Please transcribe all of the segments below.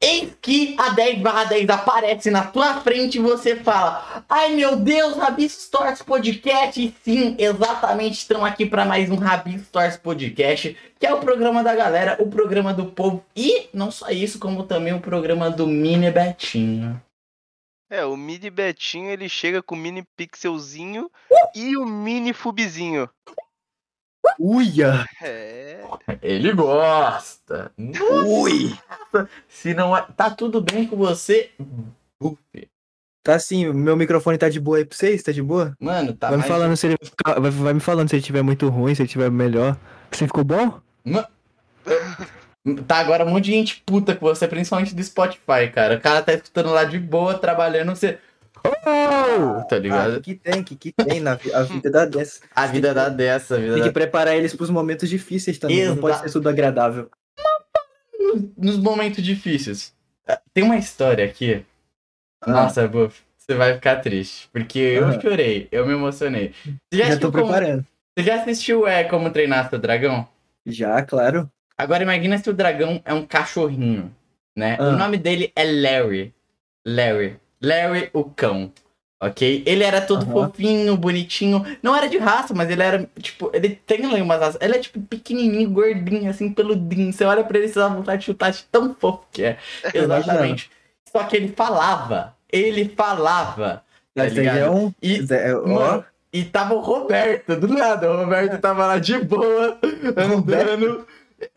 Eis que a 10 barra 10 aparece na tua frente e você fala: Ai meu Deus, Rabisco Stories Podcast. E sim, exatamente, estão aqui para mais um Rabisco Stories Podcast, que é o programa da galera, o programa do povo. E não só isso, como também o programa do Mini Betinho. É, o Mini Betinho ele chega com o Mini Pixelzinho e o Mini Fubizinho. Uia! É. Ele gosta. Ui! Se não é. Tá tudo bem com você? Buffy. Tá assim, meu microfone tá de boa aí pra vocês? Tá de boa? Mano, tá vai, me mais- falando se ele vai, me falando se ele tiver muito ruim, se ele tiver melhor. Você ficou bom? Tá agora um monte de gente puta com você, principalmente do Spotify, cara. O cara tá escutando lá de boa, trabalhando, você. Oh! Tá Ah, ligado? que tem, que, que tem na a vida da dessa. A vida dá dessa, a vida Tem que dá... preparar eles pros momentos difíceis também. Não pode Exato. ser tudo agradável. Nos momentos difíceis. Ah, Tem uma história aqui. Ah. Nossa, Buff, você vai ficar triste. Porque eu Ah. chorei, eu me emocionei. Você já, Já tô assistiu como... preparando. você já assistiu é, Como Treinar Seu Dragão? Já, claro. Agora imagina se o dragão é um cachorrinho, né? Ah. O nome dele é Larry. Larry. Larry o cão. Ok? Ele era todo Aham. fofinho, bonitinho. Não era de raça, mas ele era, tipo, ele tem ali umas raças. Ele é, tipo, pequenininho, gordinho, assim, peludinho. Você olha pra ele e você dá vontade de chutar de tão fofo que é. Exatamente. Só que ele falava. Ele falava. Tá aí ligado? é um. E, é- ó, Mano, e tava o Roberto, do nada. O Roberto tava lá de boa, andando,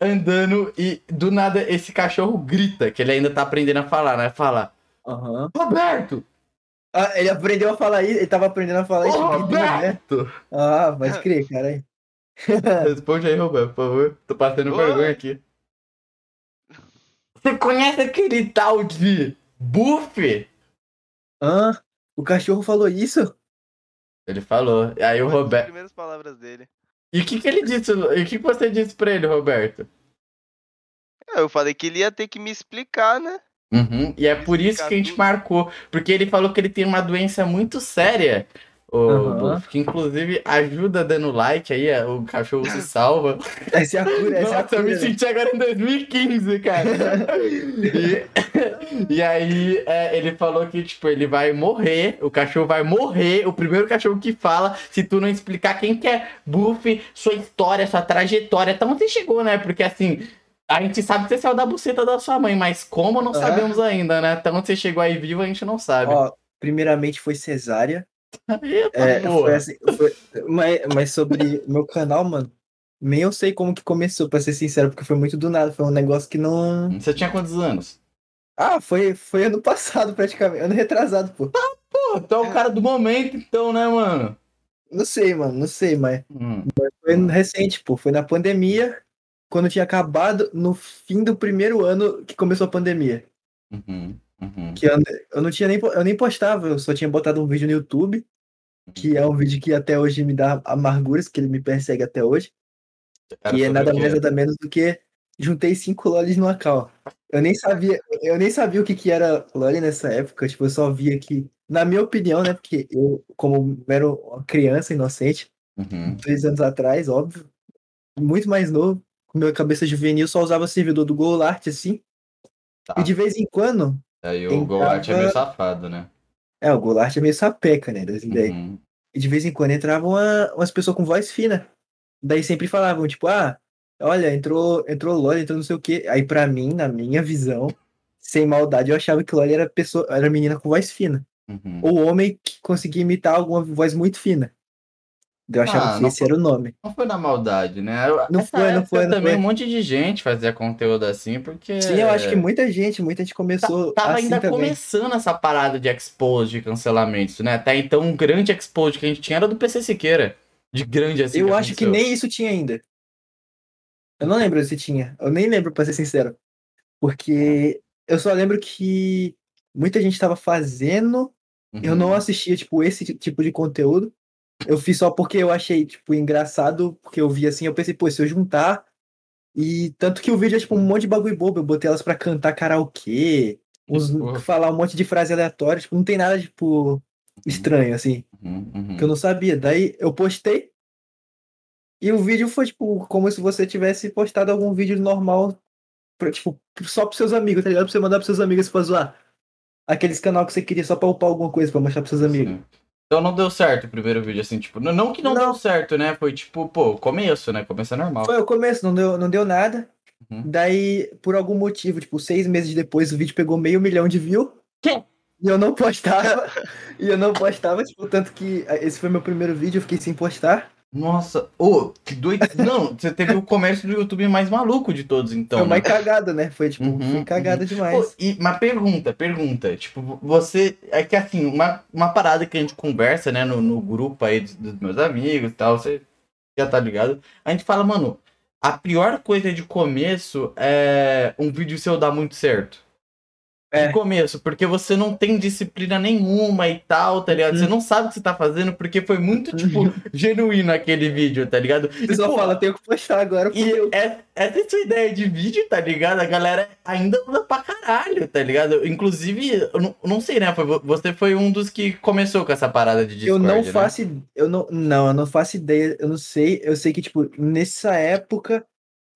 andando, e do nada esse cachorro grita, que ele ainda tá aprendendo a falar, né? Fala, aham. Roberto! Ah, ele aprendeu a falar isso, ele tava aprendendo a falar Ô, isso. né? Roberto! Ah, pode crer, caralho. Responde aí, Roberto, por favor. Tô passando vergonha aqui. Você conhece aquele tal de Buff? Ah, o cachorro falou isso? Ele falou. Aí o Roberto. primeiras palavras dele. E o que, que ele disse? E o que que você disse pra ele, Roberto? Eu falei que ele ia ter que me explicar, né? Uhum, E é por isso que a gente tudo. marcou. Porque ele falou que ele tem uma doença muito séria. O. Buff, que inclusive ajuda dando like aí, é, o cachorro se salva. Essa é a cura, essa é a Nossa, eu cura. me senti agora em 2015, cara. e, e aí é, ele falou que, tipo, ele vai morrer, o cachorro vai morrer, o primeiro cachorro que fala, se tu não explicar quem que é Buff, sua história, sua trajetória, até onde você chegou, né? Porque assim. A gente sabe que você saiu da buceta da sua mãe, mas como não sabemos ainda, né? Até onde você chegou aí vivo, a gente não sabe. Ó, primeiramente foi cesárea. Eita, É, foi assim, foi- mas, mas sobre meu canal, mano, nem eu sei como que começou, pra ser sincero, porque foi muito do nada. Foi um negócio que não. Você tinha quantos anos? Ah, foi, foi ano passado, praticamente. Ano retrasado, pô. Pô, tu é o cara do momento, então, né, mano? Não sei, mano, não sei, mas Hum. foi recente, pô. Foi na pandemia, quando tinha acabado, no fim do primeiro ano que começou a pandemia. Uhum, uhum. Que eu, eu não tinha nem, eu nem postava, eu só tinha botado um vídeo no YouTube, que é um vídeo que até hoje me dá amarguras, que ele me persegue até hoje. Que é sobre nada mais nada menos do que juntei cinco lolis numa cal. Eu nem sabia, eu nem sabia o que, que era loli nessa época, tipo, eu só via que, na minha opinião, né, porque eu, como era uma criança inocente, Uhum. dois anos atrás, óbvio, muito mais novo, com minha cabeça juvenil, só usava servidor do Golart, assim, Tá. e de vez em quando, Aí o Entrava- Golart é meio safado, né? é, o Golart é meio sapeca, né, das ideias. Uhum. E de vez em quando entravam uma- umas pessoas com voz fina. Daí sempre falavam, tipo, ah, olha, entrou, entrou Loli, entrou não sei o quê. Aí pra mim, na minha visão, sem maldade, eu achava que Loli era pessoa, era menina com voz fina. Uhum. Ou homem que conseguia imitar alguma voz muito fina. Eu achava Ah, que esse era o nome. Não foi na maldade, né? Não Essa foi, não foi, não também foi. um monte de gente fazia conteúdo assim, porque... Sim, eu acho que muita gente, muita gente começou Tava assim ainda também. começando essa parada de expose, de cancelamentos, né? Até então, um grande expose que a gente tinha era do PC Siqueira. De grande assim. Eu acho que aconteceu. nem isso tinha ainda. Eu não lembro se tinha. Eu nem lembro, pra ser sincero. Porque eu só lembro que muita gente tava fazendo Eu não Uhum. assistia, tipo, esse ti- tipo de conteúdo. Eu fiz só porque eu achei, tipo, engraçado, porque eu vi assim, eu pensei, pô, se eu juntar. E tanto que o vídeo é, tipo, um monte de bagulho bobo. Eu botei elas pra cantar karaokê, uns, porra. falar um monte de frase aleatória, tipo, não tem nada, tipo, estranho, assim, Uhum, uhum. que eu não sabia. Daí eu postei. E o vídeo foi, tipo, como se você tivesse postado algum vídeo normal pra, tipo, só pros seus amigos, tá ligado? Pra você mandar pros seus amigos pra zoar. Aqueles canal que você queria só pra upar alguma coisa pra mostrar pros seus amigos. Sim. Então não deu certo o primeiro vídeo, assim, tipo, não- que não, Não. deu certo, né? Foi tipo, pô, começo, né? Começo é normal. Foi o começo, não deu, não deu nada. Uhum. Daí, por algum motivo, tipo, seis meses depois, o vídeo pegou meio milhão de views. Quê? E eu não postava. e eu não postava, tipo, tanto que ah, esse foi meu primeiro vídeo, eu fiquei sem postar. Nossa, ô, que doido. Não, você teve o comércio do YouTube mais maluco de todos, então. foi né? mais cagada, né? Foi, tipo, Uhum, foi cagada demais. Pô, e, mas pergunta, pergunta. Tipo, você. É que assim, uma, uma parada que a gente conversa, né, no, no grupo aí dos, dos meus amigos e tal, você já tá ligado? A gente fala, mano, a pior coisa de começo é um vídeo seu dar muito certo. É. De começo, porque você não tem disciplina nenhuma e tal, tá ligado? Você Uhum. não sabe o que você tá fazendo, porque foi muito, tipo, genuíno aquele vídeo, tá ligado? O pessoal pô, fala, tenho que postar agora. E fudeu. é- essa é a sua ideia de vídeo, tá ligado? A galera ainda usa pra caralho, tá ligado? Inclusive, eu não, não sei, né? Foi, vo- você foi um dos que começou com essa parada de Eu Discord, não né? faço. Eu não, não, eu não faço ideia. Eu não sei. Eu sei que, tipo, nessa época.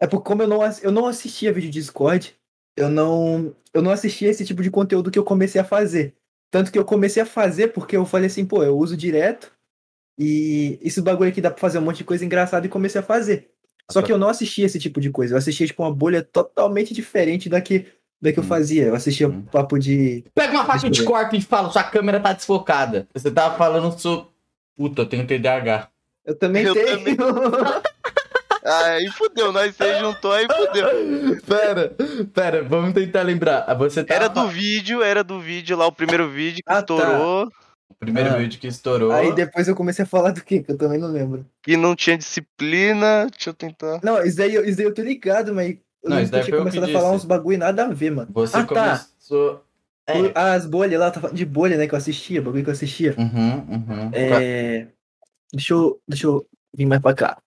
É porque como eu não, eu não assistia vídeo de Discord, eu não. Eu não assistia esse tipo de conteúdo que eu comecei a fazer. Tanto que eu comecei a fazer porque eu falei assim, pô, eu uso direto. E esse bagulho aqui dá pra fazer um monte de coisa engraçada e comecei a fazer. Só que eu não assistia esse tipo de coisa. Eu assistia, tipo, uma bolha totalmente diferente da que, da que eu Hum. fazia. Eu assistia Hum. papo de. Pega uma faca de ver. corte e fala, sua câmera tá desfocada. Você tava falando sobre. Puta, eu tenho TDAH. Eu também Eu tenho. também. Ah, aí fudeu, nós seis juntou, aí fudeu. Pera, pera, vamos tentar lembrar. Você tá. Era do vídeo, era do vídeo lá, o primeiro vídeo que Ah, tá. estourou, O primeiro Ah. vídeo que estourou. Aí depois eu comecei a falar do quê? Que eu também não lembro. que não tinha disciplina. Deixa eu tentar. Não, isso daí, eu- isso daí eu tô ligado, mas eu Não, isso que eu daí tinha que começado a falar disse. uns bagulho nada a ver, mano. Você ah, tá. começou. É. O- As bolhas lá, tá falando de bolha, né? Que eu assistia, bagulho que eu assistia. Uhum, uhum. É. Deixa eu, deixa eu vir mais pra cá.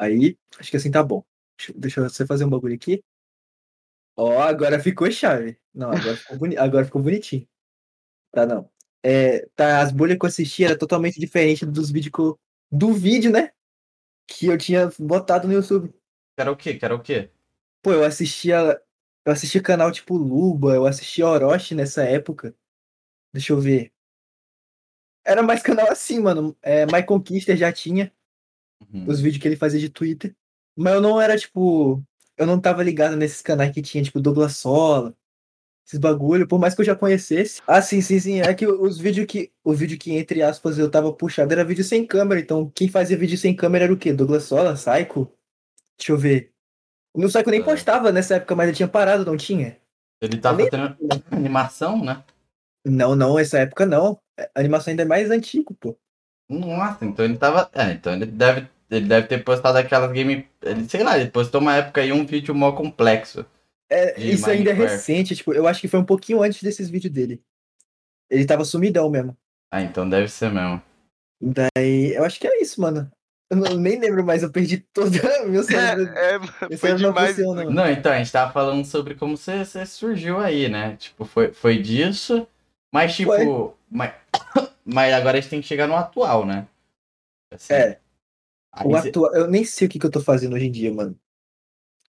Aí, acho que assim tá bom. Deixa, deixa você fazer um bagulho aqui. Ó, agora ficou chave. Não, agora ficou, boni... agora ficou bonitinho. Tá, não. É, tá, as bolhas que eu assistia era totalmente diferente dos vídeos que eu... Do vídeo, né? Que eu tinha botado no YouTube. Era o quê? Que era o quê? Pô, eu assistia. Eu assistia canal tipo Luba, eu assistia Orochi nessa época. Deixa eu ver. Era mais canal assim, mano. É, My Conquista já tinha Uhum. os vídeos que ele fazia de Twitter. Mas eu não era, tipo. Eu não tava ligado nesses canais que tinha, tipo, Douglas Sola. Esses bagulho, por mais que eu já conhecesse. Ah, sim, sim, sim. É que os vídeos que. O vídeo que, entre aspas, eu tava puxado era vídeo sem câmera. Então, quem fazia vídeo sem câmera era o quê? Douglas Sola, Psycho? Deixa eu ver. O meu Psycho nem É. postava nessa época, mas ele tinha parado, não tinha? Ele tá nem- fazendo animação, né? Não, não, essa época não. A animação ainda é mais antigo, pô. Nossa, então ele tava. É, então ele deve, ele deve ter postado aquelas game. Ele, sei lá, ele postou uma época aí um vídeo mó complexo. É, isso ainda é Minecraft. recente, tipo, eu acho que foi um pouquinho antes desses vídeos dele. Ele tava sumidão mesmo. Ah, então deve ser mesmo. Daí, eu acho que é isso, mano. Eu não- nem lembro mais, eu perdi todo meu cérebro. É, é, foi cérebro não demais. funciona. Não, então, a gente tava falando sobre como você, você surgiu aí, né? Tipo, foi, foi disso, mas tipo. Foi. Mas, mas agora a gente tem que chegar no atual, né? Assim, É, aí o cê- eu nem sei o que, que eu tô fazendo hoje em dia, mano.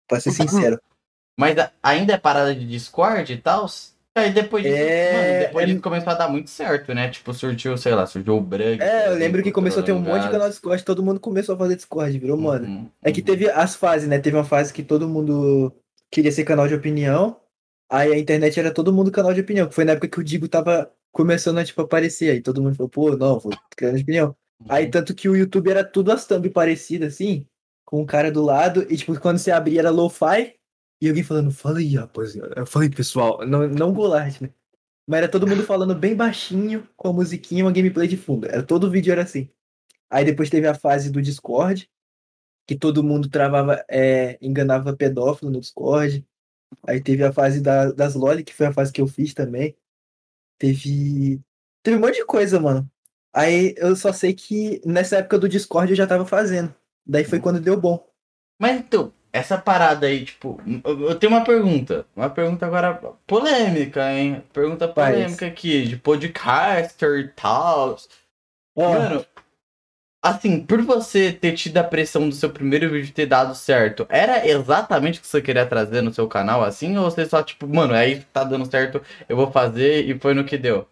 Pra ser sincero. Mas ainda é parada de Discord e tal? Aí depois disso, É, mano, depois é- disso começou a dar muito certo, né? Tipo, surgiu, sei lá, surgiu o Brug. É, eu lembro que começou a ter um monte de canal de Discord, todo mundo começou a fazer Discord, virou. Uhum, É que teve as fases, né? Teve uma fase que todo mundo queria ser canal de opinião. Aí a internet era todo mundo canal de opinião. Que foi na época que o Digo tava começando a, tipo, aparecer. Aí todo mundo falou, pô, não, vou canal de opinião. Aí tanto que o YouTube era tudo as thumb parecidas, assim, com o cara do lado. E, tipo, quando você abria era lo-fi. E alguém falando, fala aí, rapaziada. Fala aí, pessoal. Não, não Golart, né? Mas era todo mundo falando bem baixinho, com a musiquinha e uma gameplay de fundo. Era, todo vídeo era assim. Aí depois teve a fase do Discord, que todo mundo travava, é, enganava pedófilo no Discord. Aí teve a fase da, das LOL, que foi a fase que eu fiz também. Teve. Teve um monte de coisa, mano. Aí eu só sei que nessa época do Discord eu já tava fazendo. Daí foi quando deu bom. Mas então, essa parada aí, tipo, eu tenho uma pergunta. Uma pergunta agora polêmica, hein? Pergunta polêmica aqui, de podcaster e tal. Ó, Mano, Assim, por você ter tido a pressão do seu primeiro vídeo ter dado certo, era exatamente o que você queria trazer no seu canal, assim? Ou você só, tipo, mano, é isso que tá dando certo, eu vou fazer e foi no que deu?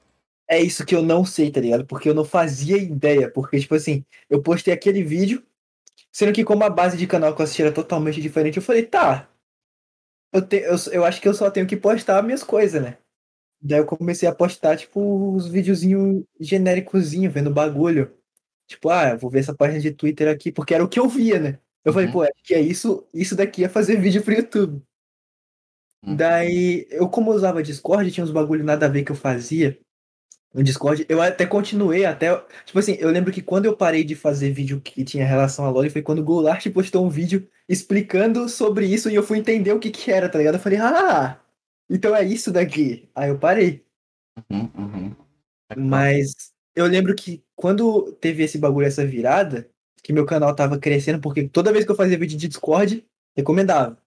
É isso que eu não sei, tá ligado? Porque eu não fazia ideia. Porque, tipo assim, eu postei aquele vídeo, sendo que como a base de canal que eu assisti era totalmente diferente, eu falei, tá. Eu, te, eu, eu acho que eu só tenho que postar minhas coisas, né? Daí eu comecei a postar, tipo, os videozinhos genéricozinho, vendo bagulho. Tipo, ah, eu vou ver essa página de Twitter aqui, porque era o que eu via, né? Eu falei, Uhum. pô, acho que é isso, isso daqui é fazer vídeo pro YouTube. Uhum. Daí, eu como eu usava Discord, tinha uns bagulho nada a ver que eu fazia no Discord. Eu até continuei até, tipo assim, eu lembro que quando eu parei de fazer vídeo que tinha relação a LoL, foi quando o Goulart postou um vídeo explicando sobre isso e eu fui entender o que que era, tá ligado? Eu falei, ah, então é isso daqui. Aí eu parei. Uhum, uhum. Mas eu lembro que quando teve esse bagulho, essa virada, que meu canal tava crescendo, porque toda vez que eu fazia vídeo de Discord, recomendava.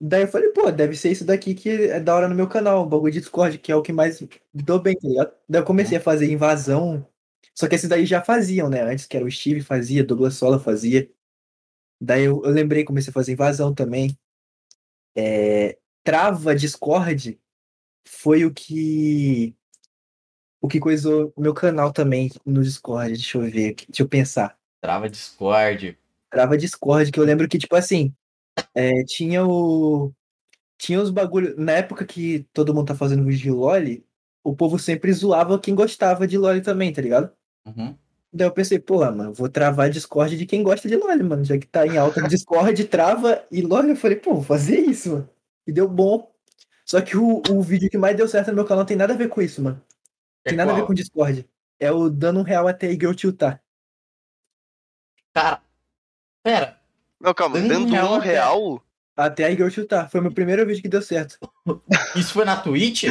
Daí eu falei, pô, deve ser isso daqui que é da hora no meu canal, o bagulho de Discord, que é o que mais dou bem, tá ligado? Daí eu comecei a fazer invasão. Só que esses daí já faziam, né? Antes que era o Steve fazia, Douglas Sola fazia. Daí eu, eu lembrei, comecei a fazer invasão também. É, trava Discord foi o que o que coisou o meu canal também no Discord. Deixa eu ver, aqui, deixa eu pensar. Trava Discord. Trava Discord, que eu lembro que, tipo assim, é, tinha o. Tinha os bagulho. Na época que todo mundo tá fazendo vídeo de LOL, o povo sempre zoava quem gostava de LOL também, tá ligado? Uhum. Daí eu pensei, pô, mano, vou travar Discord de quem gosta de LOL, mano. Já que tá em alta no Discord, trava e LOL. Eu falei, pô, vou fazer isso, mano. E deu bom. Só que o, o vídeo que mais deu certo no meu canal não tem nada a ver com isso, mano. É Tem nada a ver qual? com Discord. É o dando um real até a Igor tiltar. Cara, pera, Não, calma, Dando dando um real um até- real. Até a Igor tiltar. Foi o meu primeiro vídeo que deu certo. isso foi na Twitch?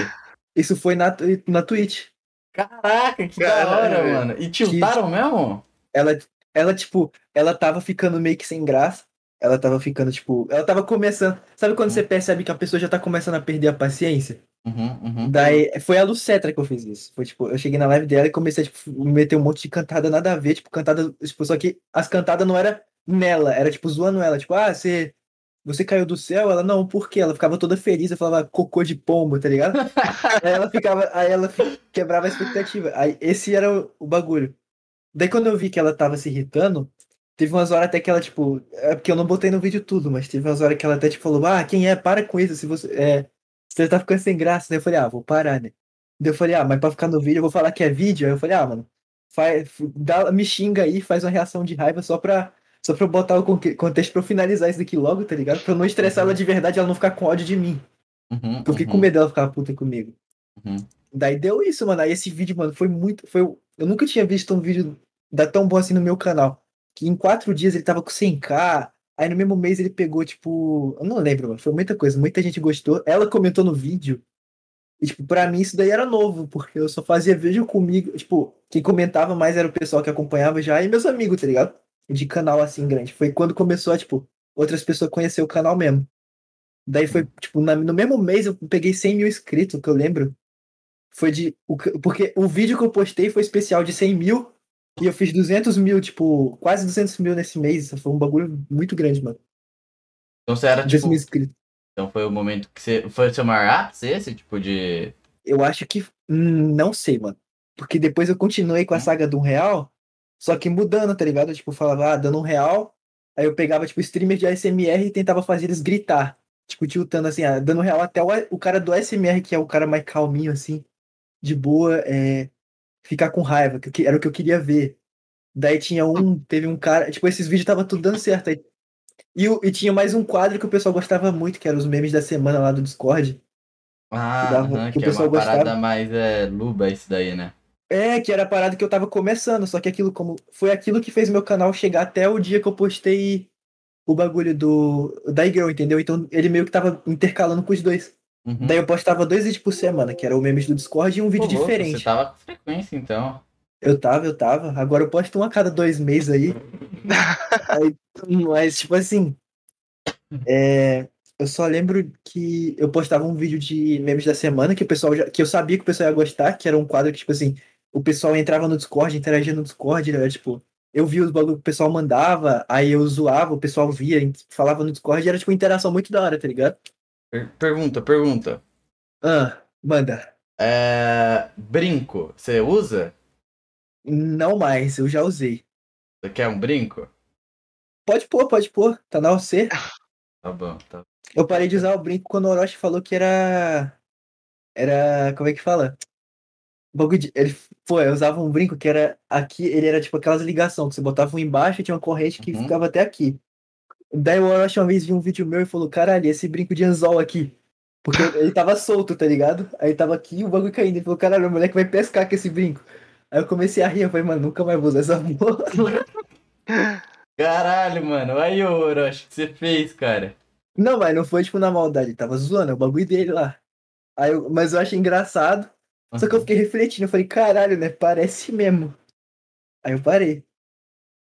Isso foi na, na Twitch. Caraca, que da Caralho, hora, velho. mano. E tiltaram mesmo? Ela, ela, tipo, ela tava ficando meio que sem graça. Ela tava ficando, tipo. Ela tava começando. Sabe quando você percebe que a pessoa já tá começando a perder a paciência? Uhum, uhum. Daí foi a Lucetra que eu fiz isso. Foi tipo, eu cheguei na live dela e comecei a tipo, meter um monte de cantada nada a ver, tipo, cantada, tipo, só que as cantadas não era nela, era tipo zoando ela, tipo, ah, você você caiu do céu? Ela não, por quê? Ela ficava toda feliz, eu falava cocô de pombo, tá ligado? aí ela ficava, aí ela quebrava a expectativa. Aí esse era o, o bagulho. Daí quando eu vi que ela tava se irritando, teve umas horas até que ela, tipo, é porque eu não botei no vídeo tudo, mas teve umas horas que ela até tipo falou: "Ah, quem é? Para com isso, se você é você tá ficando sem graça, né? Eu falei, ah, vou parar, né? Daí eu falei, ah, mas pra ficar no vídeo eu vou falar que é vídeo. Aí eu falei, ah, mano, faz, dá, me xinga aí, faz uma reação de raiva só pra, só pra eu botar o contexto pra eu finalizar isso daqui logo, tá ligado? Pra eu não estressar ela de verdade e ela não ficar com ódio de mim. Uhum, Porque eu fiquei uhum, com medo dela ficar puta comigo. uhum. Daí deu isso, mano. Aí esse vídeo, mano, foi muito. Foi, eu nunca tinha visto um vídeo da tão bom assim no meu canal. Que em quatro dias ele tava com 100k. Aí no mesmo mês ele pegou, tipo. Eu não lembro, mano. Foi muita coisa. Muita gente gostou. Ela comentou no vídeo. E, tipo, pra mim isso daí era novo, porque eu só fazia vídeo comigo. Tipo, quem comentava mais era o pessoal que acompanhava já e meus amigos, tá ligado? De canal assim grande. Foi quando começou a, tipo, outras pessoas conhecer o canal mesmo. Daí foi, tipo, na- no mesmo mês eu peguei 100 mil inscritos, que eu lembro. Foi de. o que- Porque o vídeo que eu postei foi especial de 100 mil e eu fiz 200 mil, tipo, quase 200 mil nesse mês. Foi um bagulho muito grande, mano. Então você era 200 tipo. mil inscritos. Então foi o momento que você. Foi o seu maior ápice esse? Tipo de. Eu acho que. hum, Não sei, mano. Porque depois eu continuei com a saga do um real, só que mudando, tá ligado? Eu, tipo, falava, ah, dando um real. Aí eu pegava, tipo, streamer de ASMR e tentava fazer eles gritar. Tipo, tiltando assim, ah, dando um real até o, o cara do ASMR, que é o cara mais calminho, assim, de boa, é, ficar com raiva, que, que era o que eu queria ver. Daí tinha um, teve um cara, tipo, esses vídeos tava tudo dando certo. Aí, e, e tinha mais um quadro que o pessoal gostava muito, que era os memes da semana lá do Discord. Ah, dava- aham, que o que é uma pessoal gostava. parada mais é, luba isso daí, né? É, que era a parada que eu tava começando, só que aquilo como foi aquilo que fez meu canal chegar até o dia que eu postei o bagulho do da Girl, entendeu? Então ele meio que tava intercalando com os dois. Uhum. Daí eu postava dois vídeos por semana, que era o memes do Discord e um vídeo Pô, diferente. Você tava com frequência, então. Eu tava, eu tava. Agora eu posto um a cada dois meses aí. Aí, mas, tipo assim. é, eu só lembro que eu postava um vídeo de memes da semana que o pessoal já, que eu sabia que o pessoal ia gostar, que era um quadro que, tipo assim, o pessoal entrava no Discord, interagia no Discord, era tipo. eu via os bagulho que o pessoal mandava, aí eu zoava, o pessoal via, falava no Discord, era tipo uma interação muito da hora, tá ligado? Per- Pergunta, pergunta. Ah, manda. É, brinco, você usa? Não mais, eu já usei. Você quer um brinco? Pode pôr, pode pôr, tá na OC. Tá bom, tá. Eu parei de usar o brinco quando o Orochi falou que era. Era. Como é que fala? Bagulho de. Ele, pô, eu usava um brinco que era aqui, ele era tipo aquelas ligações que você botava um embaixo e tinha uma corrente que Uhum. ficava até aqui. Daí o Orochi uma vez viu um vídeo meu e falou: caralho, esse brinco de anzol aqui. Porque ele tava solto, tá ligado? Aí tava aqui e o bagulho caindo. Ele falou: caralho, o moleque vai pescar com esse brinco. Aí eu comecei a rir, eu falei, mano, nunca mais vou usar essa porra. Caralho, mano. Aí, ô Orochi, o que você fez, cara? Não, mas não foi tipo na maldade, ele tava zoando, é o bagulho dele lá. Aí eu- mas eu achei engraçado. Só que eu fiquei refletindo, eu falei, caralho, né? Parece mesmo. Aí eu parei.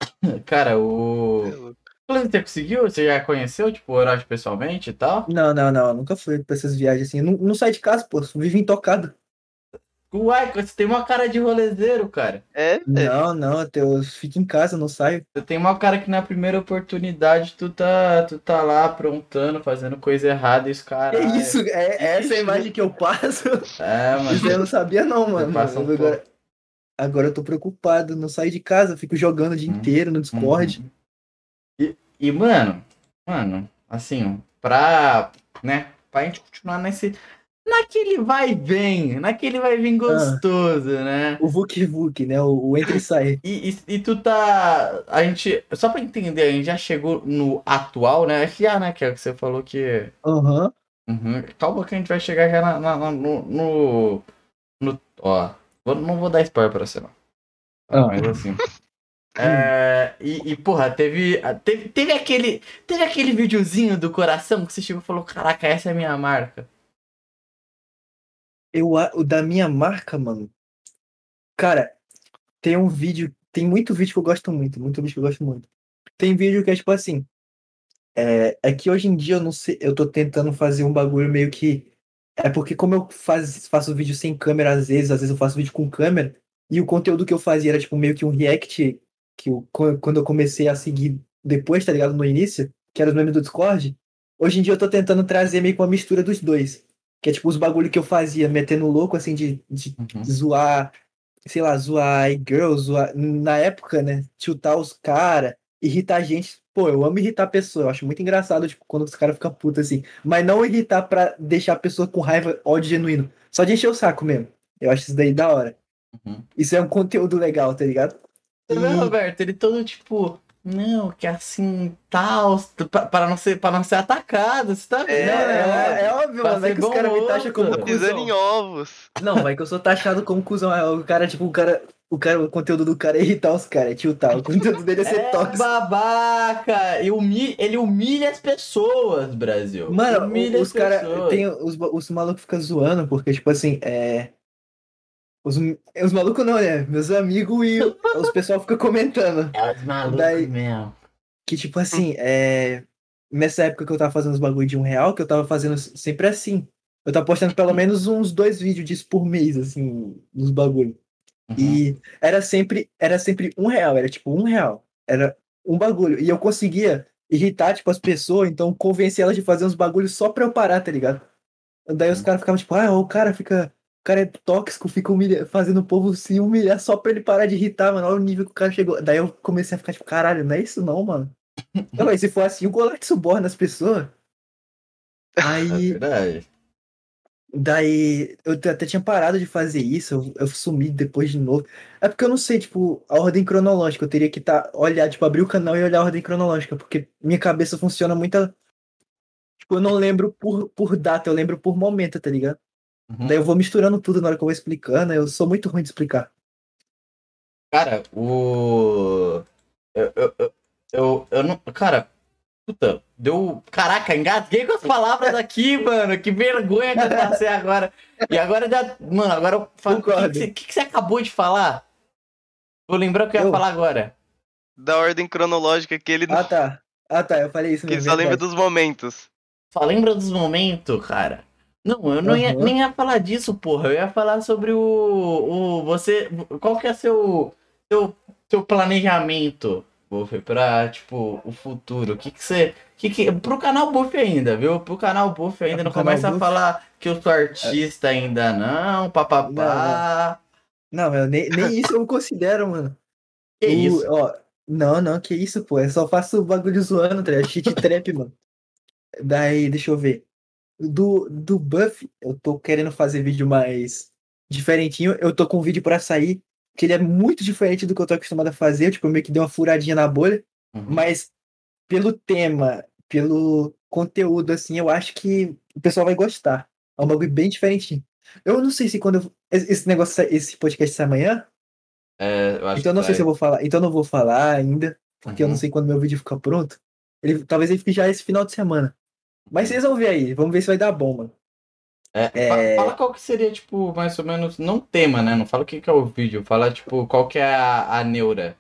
Cara, o. Você conseguiu? Você já conheceu, tipo, o Orochi pessoalmente e tal? Não, não, não, eu nunca fui pra essas viagens assim. Eu não, não de casa, pô, vivo intocado. Uai, você tem uma cara de rolezeiro, cara. É, velho. Não, não, eu fico em casa, não saio. Você tem uma cara que na primeira oportunidade tu tá, tu tá lá aprontando, fazendo coisa errada e os É caras. isso, é, é essa a imagem que eu passo. É, mano. Isso eu não sabia, não, mano. passa um agora, agora eu tô preocupado, não saio de casa, eu fico jogando o dia Hum. inteiro no Discord. Uhum. E, e, mano, mano, assim, pra, né, pra gente continuar nesse, naquele vai e vem, naquele vai e vem gostoso, né? O Vuk Vuk, né? O, o entra e sai. E, e, e tu tá, a gente, só pra entender, a gente já chegou no atual, né? Que já, né, que é o que você falou que, Aham. Uhum. calma que a gente vai chegar já na, na- na- no, no, no- ó, vou- não vou dar spoiler pra você não. Ah. Mas assim. É, e, e, porra, teve, teve, teve aquele. Teve aquele videozinho do coração que você chegou e falou, caraca, essa é a minha marca. Eu, o da minha marca, mano. Cara, tem um vídeo. Tem muito vídeo que eu gosto muito. Muito vídeo que eu gosto muito. Tem vídeo que é tipo assim. É, é que hoje em dia eu não sei. Eu tô tentando fazer um bagulho meio que. É porque, como eu faz, faço vídeo sem câmera às vezes, às vezes eu faço vídeo com câmera. E o conteúdo que eu fazia era tipo meio que um react. Que eu, quan- quando eu comecei a seguir depois, tá ligado? No início, que era os memes do Discord. Hoje em dia eu tô tentando trazer meio que uma mistura dos dois. Que é tipo os bagulho que eu fazia, metendo louco, assim, de, de Uhum. zoar, sei lá, zoar girls, zoar, na época, né, chutar os caras, irritar a gente. Pô, eu amo irritar a pessoa, eu acho muito engraçado, tipo, quando os caras ficam putos assim. Mas não irritar pra deixar a pessoa com raiva, ódio genuíno. Só de encher o saco mesmo. Eu acho isso daí da hora. Uhum. Isso é um conteúdo legal, tá ligado? Você vê, E- Roberto? Ele todo tipo, não, que assim, tal, pra, para não ser, para não ser atacado, você tá vendo? É, Não, é, é óbvio, Pra mano. Vai ser que os caras me taxam como Pisando em cuzão. ovos. Não, vai que eu sou taxado como cuzão. É, O cara, tipo, o cara. O cara, o conteúdo do cara é irritar os caras, é tiltar. O conteúdo dele é ser É tóxico. babaca! E humilha, ele humilha as pessoas, Brasil. Mano, humilha os as caras. pessoas. Tem os, os malucos ficam zoando, porque, tipo assim, é. Os, os malucos não, né? Meus amigos e os pessoal ficam comentando. É os malucos Daí- mesmo. Que, tipo assim, é. Nessa época que eu tava fazendo os bagulho de um real, que eu tava fazendo sempre assim. Eu tava postando pelo menos uns dois vídeos disso por mês, assim, nos bagulho. Uhum. E era sempre, era sempre um real, era tipo um real. Era um bagulho. E eu conseguia irritar, tipo, as pessoas, então convencer elas de fazer uns bagulhos só pra eu parar, tá ligado? Daí os Uhum. caras ficavam tipo, ah, o cara fica. O cara é tóxico, fica humilha, fazendo o povo se humilhar só pra ele parar de irritar, mano. Olha o nível que o cara chegou. Daí eu comecei a ficar tipo, caralho, não é isso não, mano. Não, mas se for assim, o Golart suborna as pessoas. É Aí. verdade. Daí eu até tinha parado de fazer isso, eu, eu sumi depois de novo. É porque eu não sei, tipo, a ordem cronológica. Eu teria que tá, olhar, tipo, abrir o canal e olhar a ordem cronológica, porque minha cabeça funciona muito. Tipo, eu não lembro por, por data, eu lembro por momento, tá ligado? Uhum. Daí eu vou misturando tudo na hora que eu vou explicando, eu sou muito ruim de explicar. Cara, o. Eu, eu, eu, eu, eu não. Cara, puta, deu. Caraca, engasguei com as palavras aqui, mano. Que vergonha que eu passei agora. E agora já. Mano, agora eu falo. O que, que, você, que que você acabou de falar? Vou lembrar o que eu ia falar agora. Da ordem cronológica que ele, não- Ah, tá. Ah, tá, eu falei isso que ele mesmo. só lembra dos momentos. Só lembra dos momentos, cara. Não, eu não ia, nem ia falar disso, porra. Eu ia falar sobre o. o você. Qual que é seu. seu seu planejamento, Buff, pra, tipo, o futuro? O que que você... Que que, pro canal Buff ainda, viu? Pro canal Buff ainda, É, não começa a falar que eu sou artista ainda não, papapá. Não, eu nem, nem isso eu não considero, mano. Que O- isso? Ó, não, não, que isso, pô. Eu só faço bagulho zoando, tá? Cheat trap, mano. Daí, deixa eu ver. Do, do Buff, eu tô querendo fazer vídeo mais diferentinho. Eu tô com um vídeo pra sair, que ele é muito diferente do que eu tô acostumado a fazer. Tipo, eu meio que dei uma furadinha na bolha. Uhum. Mas pelo tema, pelo conteúdo, assim, eu acho que o pessoal vai gostar. É um bagulho bem diferentinho. Eu não sei se quando eu- esse negócio, esse podcast sai amanhã, É, eu acho então eu não que sei se eu vou falar. Então eu não vou falar ainda, porque eu não Uhum. sei quando meu vídeo ficar pronto. Ele, talvez ele fique já esse final de semana. Mas vocês vão ver aí, vamos ver se vai dar bom, mano. É, É. Fala qual que seria, tipo, mais ou menos, não tema, né? Não fala o que que é o vídeo, fala, tipo, qual que é a, a neura.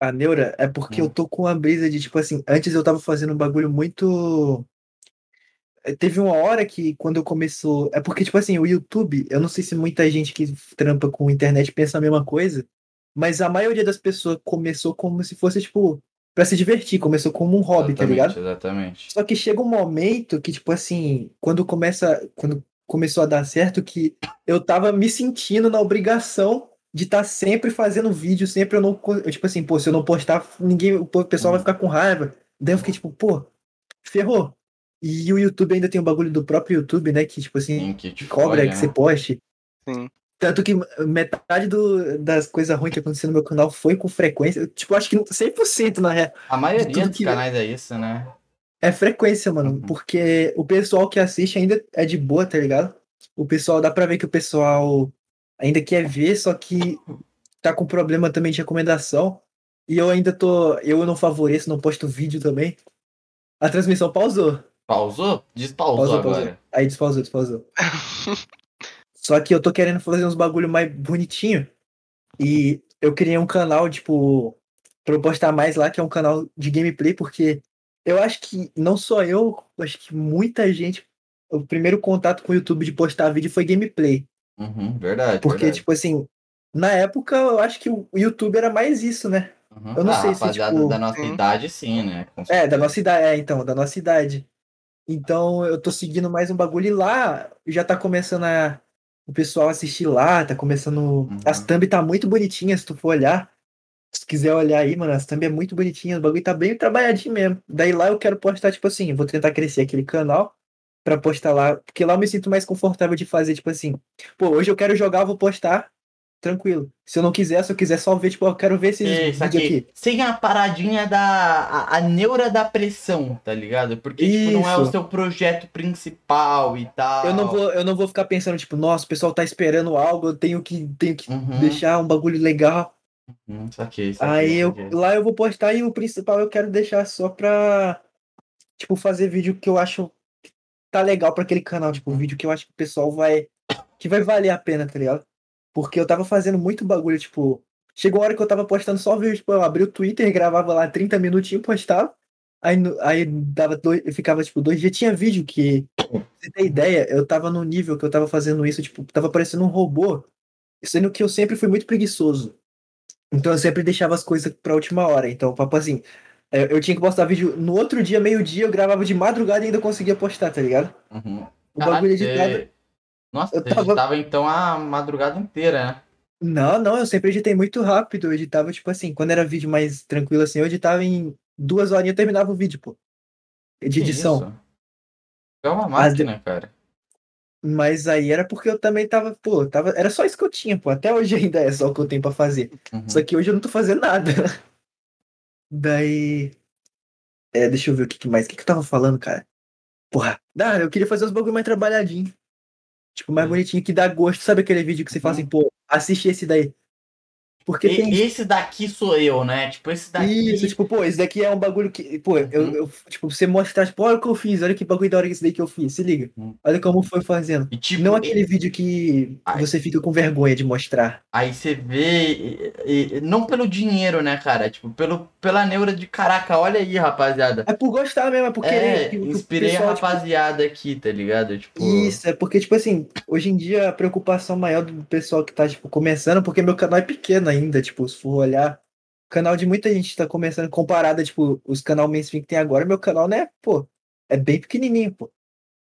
A neura é porque Hum. eu tô com uma brisa de, tipo assim, antes eu tava fazendo um bagulho muito. Eh, Teve uma hora que, quando eu começou. É porque, tipo assim, o YouTube, eu não sei se muita gente que trampa com internet pensa a mesma coisa, mas a maioria das pessoas começou como se fosse, tipo, pra se divertir, começou como um hobby, tá exatamente, ligado? exatamente. Só que chega um momento que, tipo assim, quando começa. Quando começou a dar certo, que eu tava me sentindo na obrigação de estar sempre fazendo vídeo, sempre eu não. eu, tipo assim, pô, se eu não postar, ninguém. O pessoal vai Hum. ficar com raiva. Daí eu fiquei tipo, pô, ferrou. E o YouTube ainda tem o bagulho do próprio YouTube, né? Que, tipo assim, Sim, que te cobra folha, que né? você poste. Sim. Tanto que metade do- das coisas ruins que aconteceu no meu canal foi com frequência. Tipo, acho que 100% na real. A maioria tudo dos que- canais é isso, né? É frequência, mano. Uhum. Porque o pessoal que assiste ainda é de boa, tá ligado? O pessoal, dá pra ver que o pessoal ainda quer ver, só que tá com problema também de recomendação. E eu ainda tô. Eu não favoreço, não posto vídeo também. A transmissão pausou. Pausou? Despausou Pausou, agora. pausou. Aí despausou, despausou. Só que eu tô querendo fazer uns bagulho mais bonitinho. E eu criei um canal, tipo, pra eu postar mais lá, que é um canal de gameplay, porque eu acho que não só eu, eu acho que muita gente. O primeiro contato com o YouTube de postar vídeo foi gameplay. Uhum, verdade. Porque, verdade. tipo assim, na época eu acho que o YouTube era mais isso, né? Uhum. eu não Ah, sei se, rapaziada tipo- da nossa Sim. idade, sim, né? É, da nossa idade, é, então, da nossa idade. Então eu tô seguindo mais um bagulho e lá já tá começando a o pessoal assistir lá, tá começando. As Uhum. thumb tá muito bonitinhas, se tu for olhar. Se quiser olhar aí, mano, as thumb é muito bonitinha, o bagulho tá bem trabalhadinho mesmo. Daí lá eu quero postar, tipo assim, vou tentar crescer aquele canal pra postar lá, porque lá eu me sinto mais confortável de fazer, tipo assim, pô, hoje eu quero jogar, eu vou postar, tranquilo. Se eu não quiser, se eu quiser só ver, tipo, eu quero ver esses É, Isso vídeos aqui, aqui. sem a paradinha da. A, a neura da pressão, tá ligado? Porque, tipo, não é o Isso. seu projeto principal e tal. Eu não vou, eu não vou ficar pensando, tipo, nossa, o pessoal tá esperando algo, eu tenho que, tenho que Uhum. deixar um bagulho legal. Hum, saquei, saquei, Aí eu, saquei. lá eu vou postar e o principal eu quero deixar só pra, tipo, fazer vídeo que eu acho que tá legal pra aquele canal, tipo, um vídeo que eu acho que o pessoal vai, que vai valer a pena, tá ligado? Porque eu tava fazendo muito bagulho, tipo, chegou a hora que eu tava postando só vídeo, tipo, eu abri o Twitter, gravava lá 30 minutinhos, postava, aí, aí dava dois, eu ficava, tipo, dois dias, tinha vídeo que, pra você ter ideia, eu tava no nível que eu tava fazendo isso, tipo, tava parecendo um robô, sendo que eu sempre fui muito preguiçoso. Então eu sempre deixava as coisas pra última hora. Então, papo assim, é, eu tinha que postar vídeo no outro dia, meio-dia, eu gravava de madrugada e ainda conseguia postar, tá ligado? Uhum. O bagulho editado. Nossa, Eu você tava- editava então a madrugada inteira, né? Não, não, eu sempre editei muito rápido. Eu editava, tipo assim, quando era vídeo mais tranquilo assim, eu editava em duas horinhas e terminava o vídeo, pô. De edição. isso? É uma Mas máquina, cara. Mas aí era porque eu também tava, pô, tava, era só isso que eu tinha, pô. Até hoje ainda é só o que eu tenho pra fazer. Uhum. Só que hoje eu não tô fazendo nada. Daí. É, deixa eu ver o que, que mais. O que, que eu tava falando, cara? Porra, dá, eu queria fazer os bagulho mais trabalhadinho. Tipo, mais Hum. bonitinho, que dá gosto. Sabe aquele vídeo que você fala Uhum. assim, pô, assiste esse daí. Porque E- tem. Esse daqui sou eu, né? Tipo, esse daqui. Isso, tipo, pô, esse daqui é um bagulho que. Pô, eu, Uhum. eu- tipo, você mostrar, tipo, olha o que eu fiz, olha que bagulho da hora que esse daí que eu fiz. Se liga. Uhum. Olha como foi fazendo. E, tipo, Não aquele vídeo que você fica com vergonha de mostrar. Aí você vê, e- e- não pelo dinheiro, né, cara? Tipo, pelo, pela neura de caraca, olha aí, rapaziada. É por gostar mesmo, é por É, querer. que- que o inspirei pessoal, a tipo, rapaziada aqui, tá ligado? Tipo, Isso, é porque, tipo assim, hoje em dia a preocupação maior do pessoal que tá, tipo, começando, porque meu canal é pequeno ainda, tipo, se for olhar, canal de muita gente tá começando comparado, a, tipo, os canal mainstream que tem agora, meu canal, né, pô, é bem pequenininho, pô.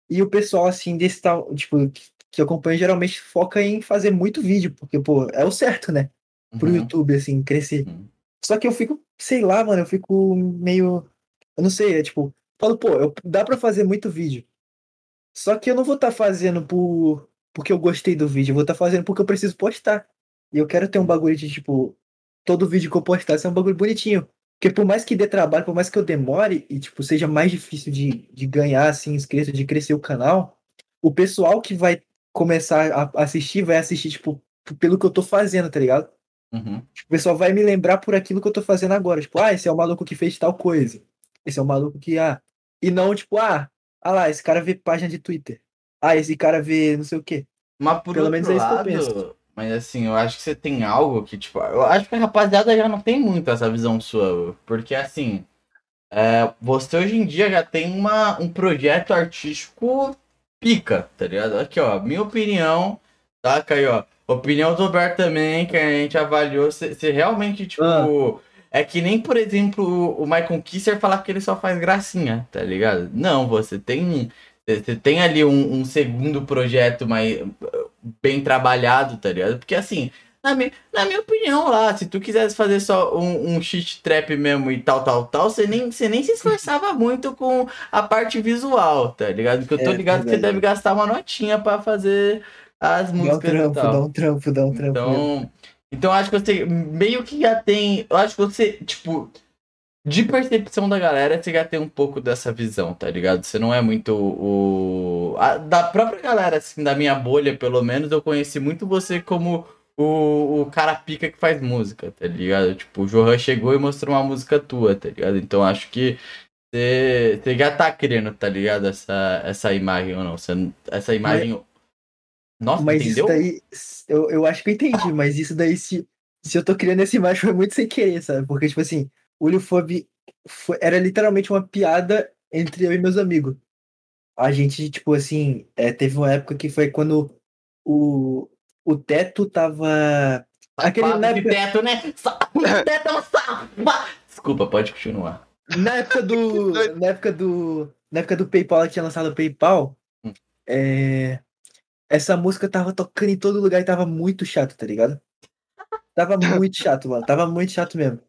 E o pessoal, assim, desse tal, tipo, que, que acompanha geralmente foca em fazer muito vídeo, porque, pô, é o certo, né? Pro Uhum. YouTube, assim, crescer. Uhum. Só que eu fico, sei lá, mano, eu fico meio. Eu não sei, é tipo, falo, pô, eu, dá pra fazer muito vídeo. Só que eu não vou estar fazendo por porque eu gostei do vídeo, eu vou estar fazendo porque eu preciso postar. E eu quero ter um bagulho de, tipo, todo vídeo que eu postar ser um bagulho bonitinho. Porque por mais que dê trabalho, por mais que eu demore e, tipo, seja mais difícil de, de ganhar, assim, inscrito, de crescer o canal, o pessoal que vai começar a assistir, vai assistir, tipo, pelo que eu tô fazendo, tá ligado? Uhum. Tipo, o pessoal vai me lembrar por aquilo que eu tô fazendo agora. Tipo, ah, esse é o maluco que fez tal coisa. Esse é o maluco que, ah. E não, tipo, ah, ah lá, esse cara vê página de Twitter. Ah, esse cara vê não sei o quê. Mas por Pelo menos é isso que eu lado, penso. Mas assim, eu acho que você tem algo que, tipo, eu acho que a rapaziada já não tem muito essa visão sua, porque assim, é, você hoje em dia já tem uma, um projeto artístico pica, tá ligado? Aqui, ó, minha opinião, tá? Aí, ó, opinião do Roberto também, que a gente avaliou, você você realmente, tipo, Ah. é que nem, por exemplo, o Michael Kisser falar que ele só faz gracinha, tá ligado? Não, você tem você tem ali um, um segundo projeto mais bem trabalhado, tá ligado? Porque assim, na minha, na minha opinião lá, se tu quisesse fazer só um, um shit trap mesmo e tal, tal, tal, você nem, você nem se esforçava muito com a parte visual, tá ligado? Porque eu tô É, ligado que você deve gastar uma notinha pra fazer as Dá um músicas e trampo, tal. dá um trampo, dá um trampo. Então, então eu acho que você meio que já tem. Eu acho que você, tipo, de percepção da galera, você já tem um pouco dessa visão, tá ligado? Você não é muito o. a- da própria galera, assim, da minha bolha, pelo menos, eu conheci muito você como o, o cara pica que faz música, tá ligado? Tipo, o Johan chegou e mostrou uma música tua, tá ligado? Então acho que. Você, você já tá criando, tá ligado? Essa, essa imagem ou não? Você- essa imagem. Nossa, Mas entendeu? isso daí, eu, eu acho que eu entendi, mas isso daí, se, se eu tô criando essa imagem, foi muito sem querer, sabe? Porque, tipo assim, o foi- era literalmente uma piada entre eu e meus amigos. A gente, tipo assim, é, teve uma época que foi quando o, o teto tava. Aquele, Papo na, de época, teto, né? Sa- teto é um safado. Desculpa, pode continuar. na época do. Na época do. Na época do PayPal, ela tinha lançado o PayPal. Hum. é, essa música tava tocando em todo lugar e tava muito chato, tá ligado? Tava muito chato, mano. Tava muito chato mesmo.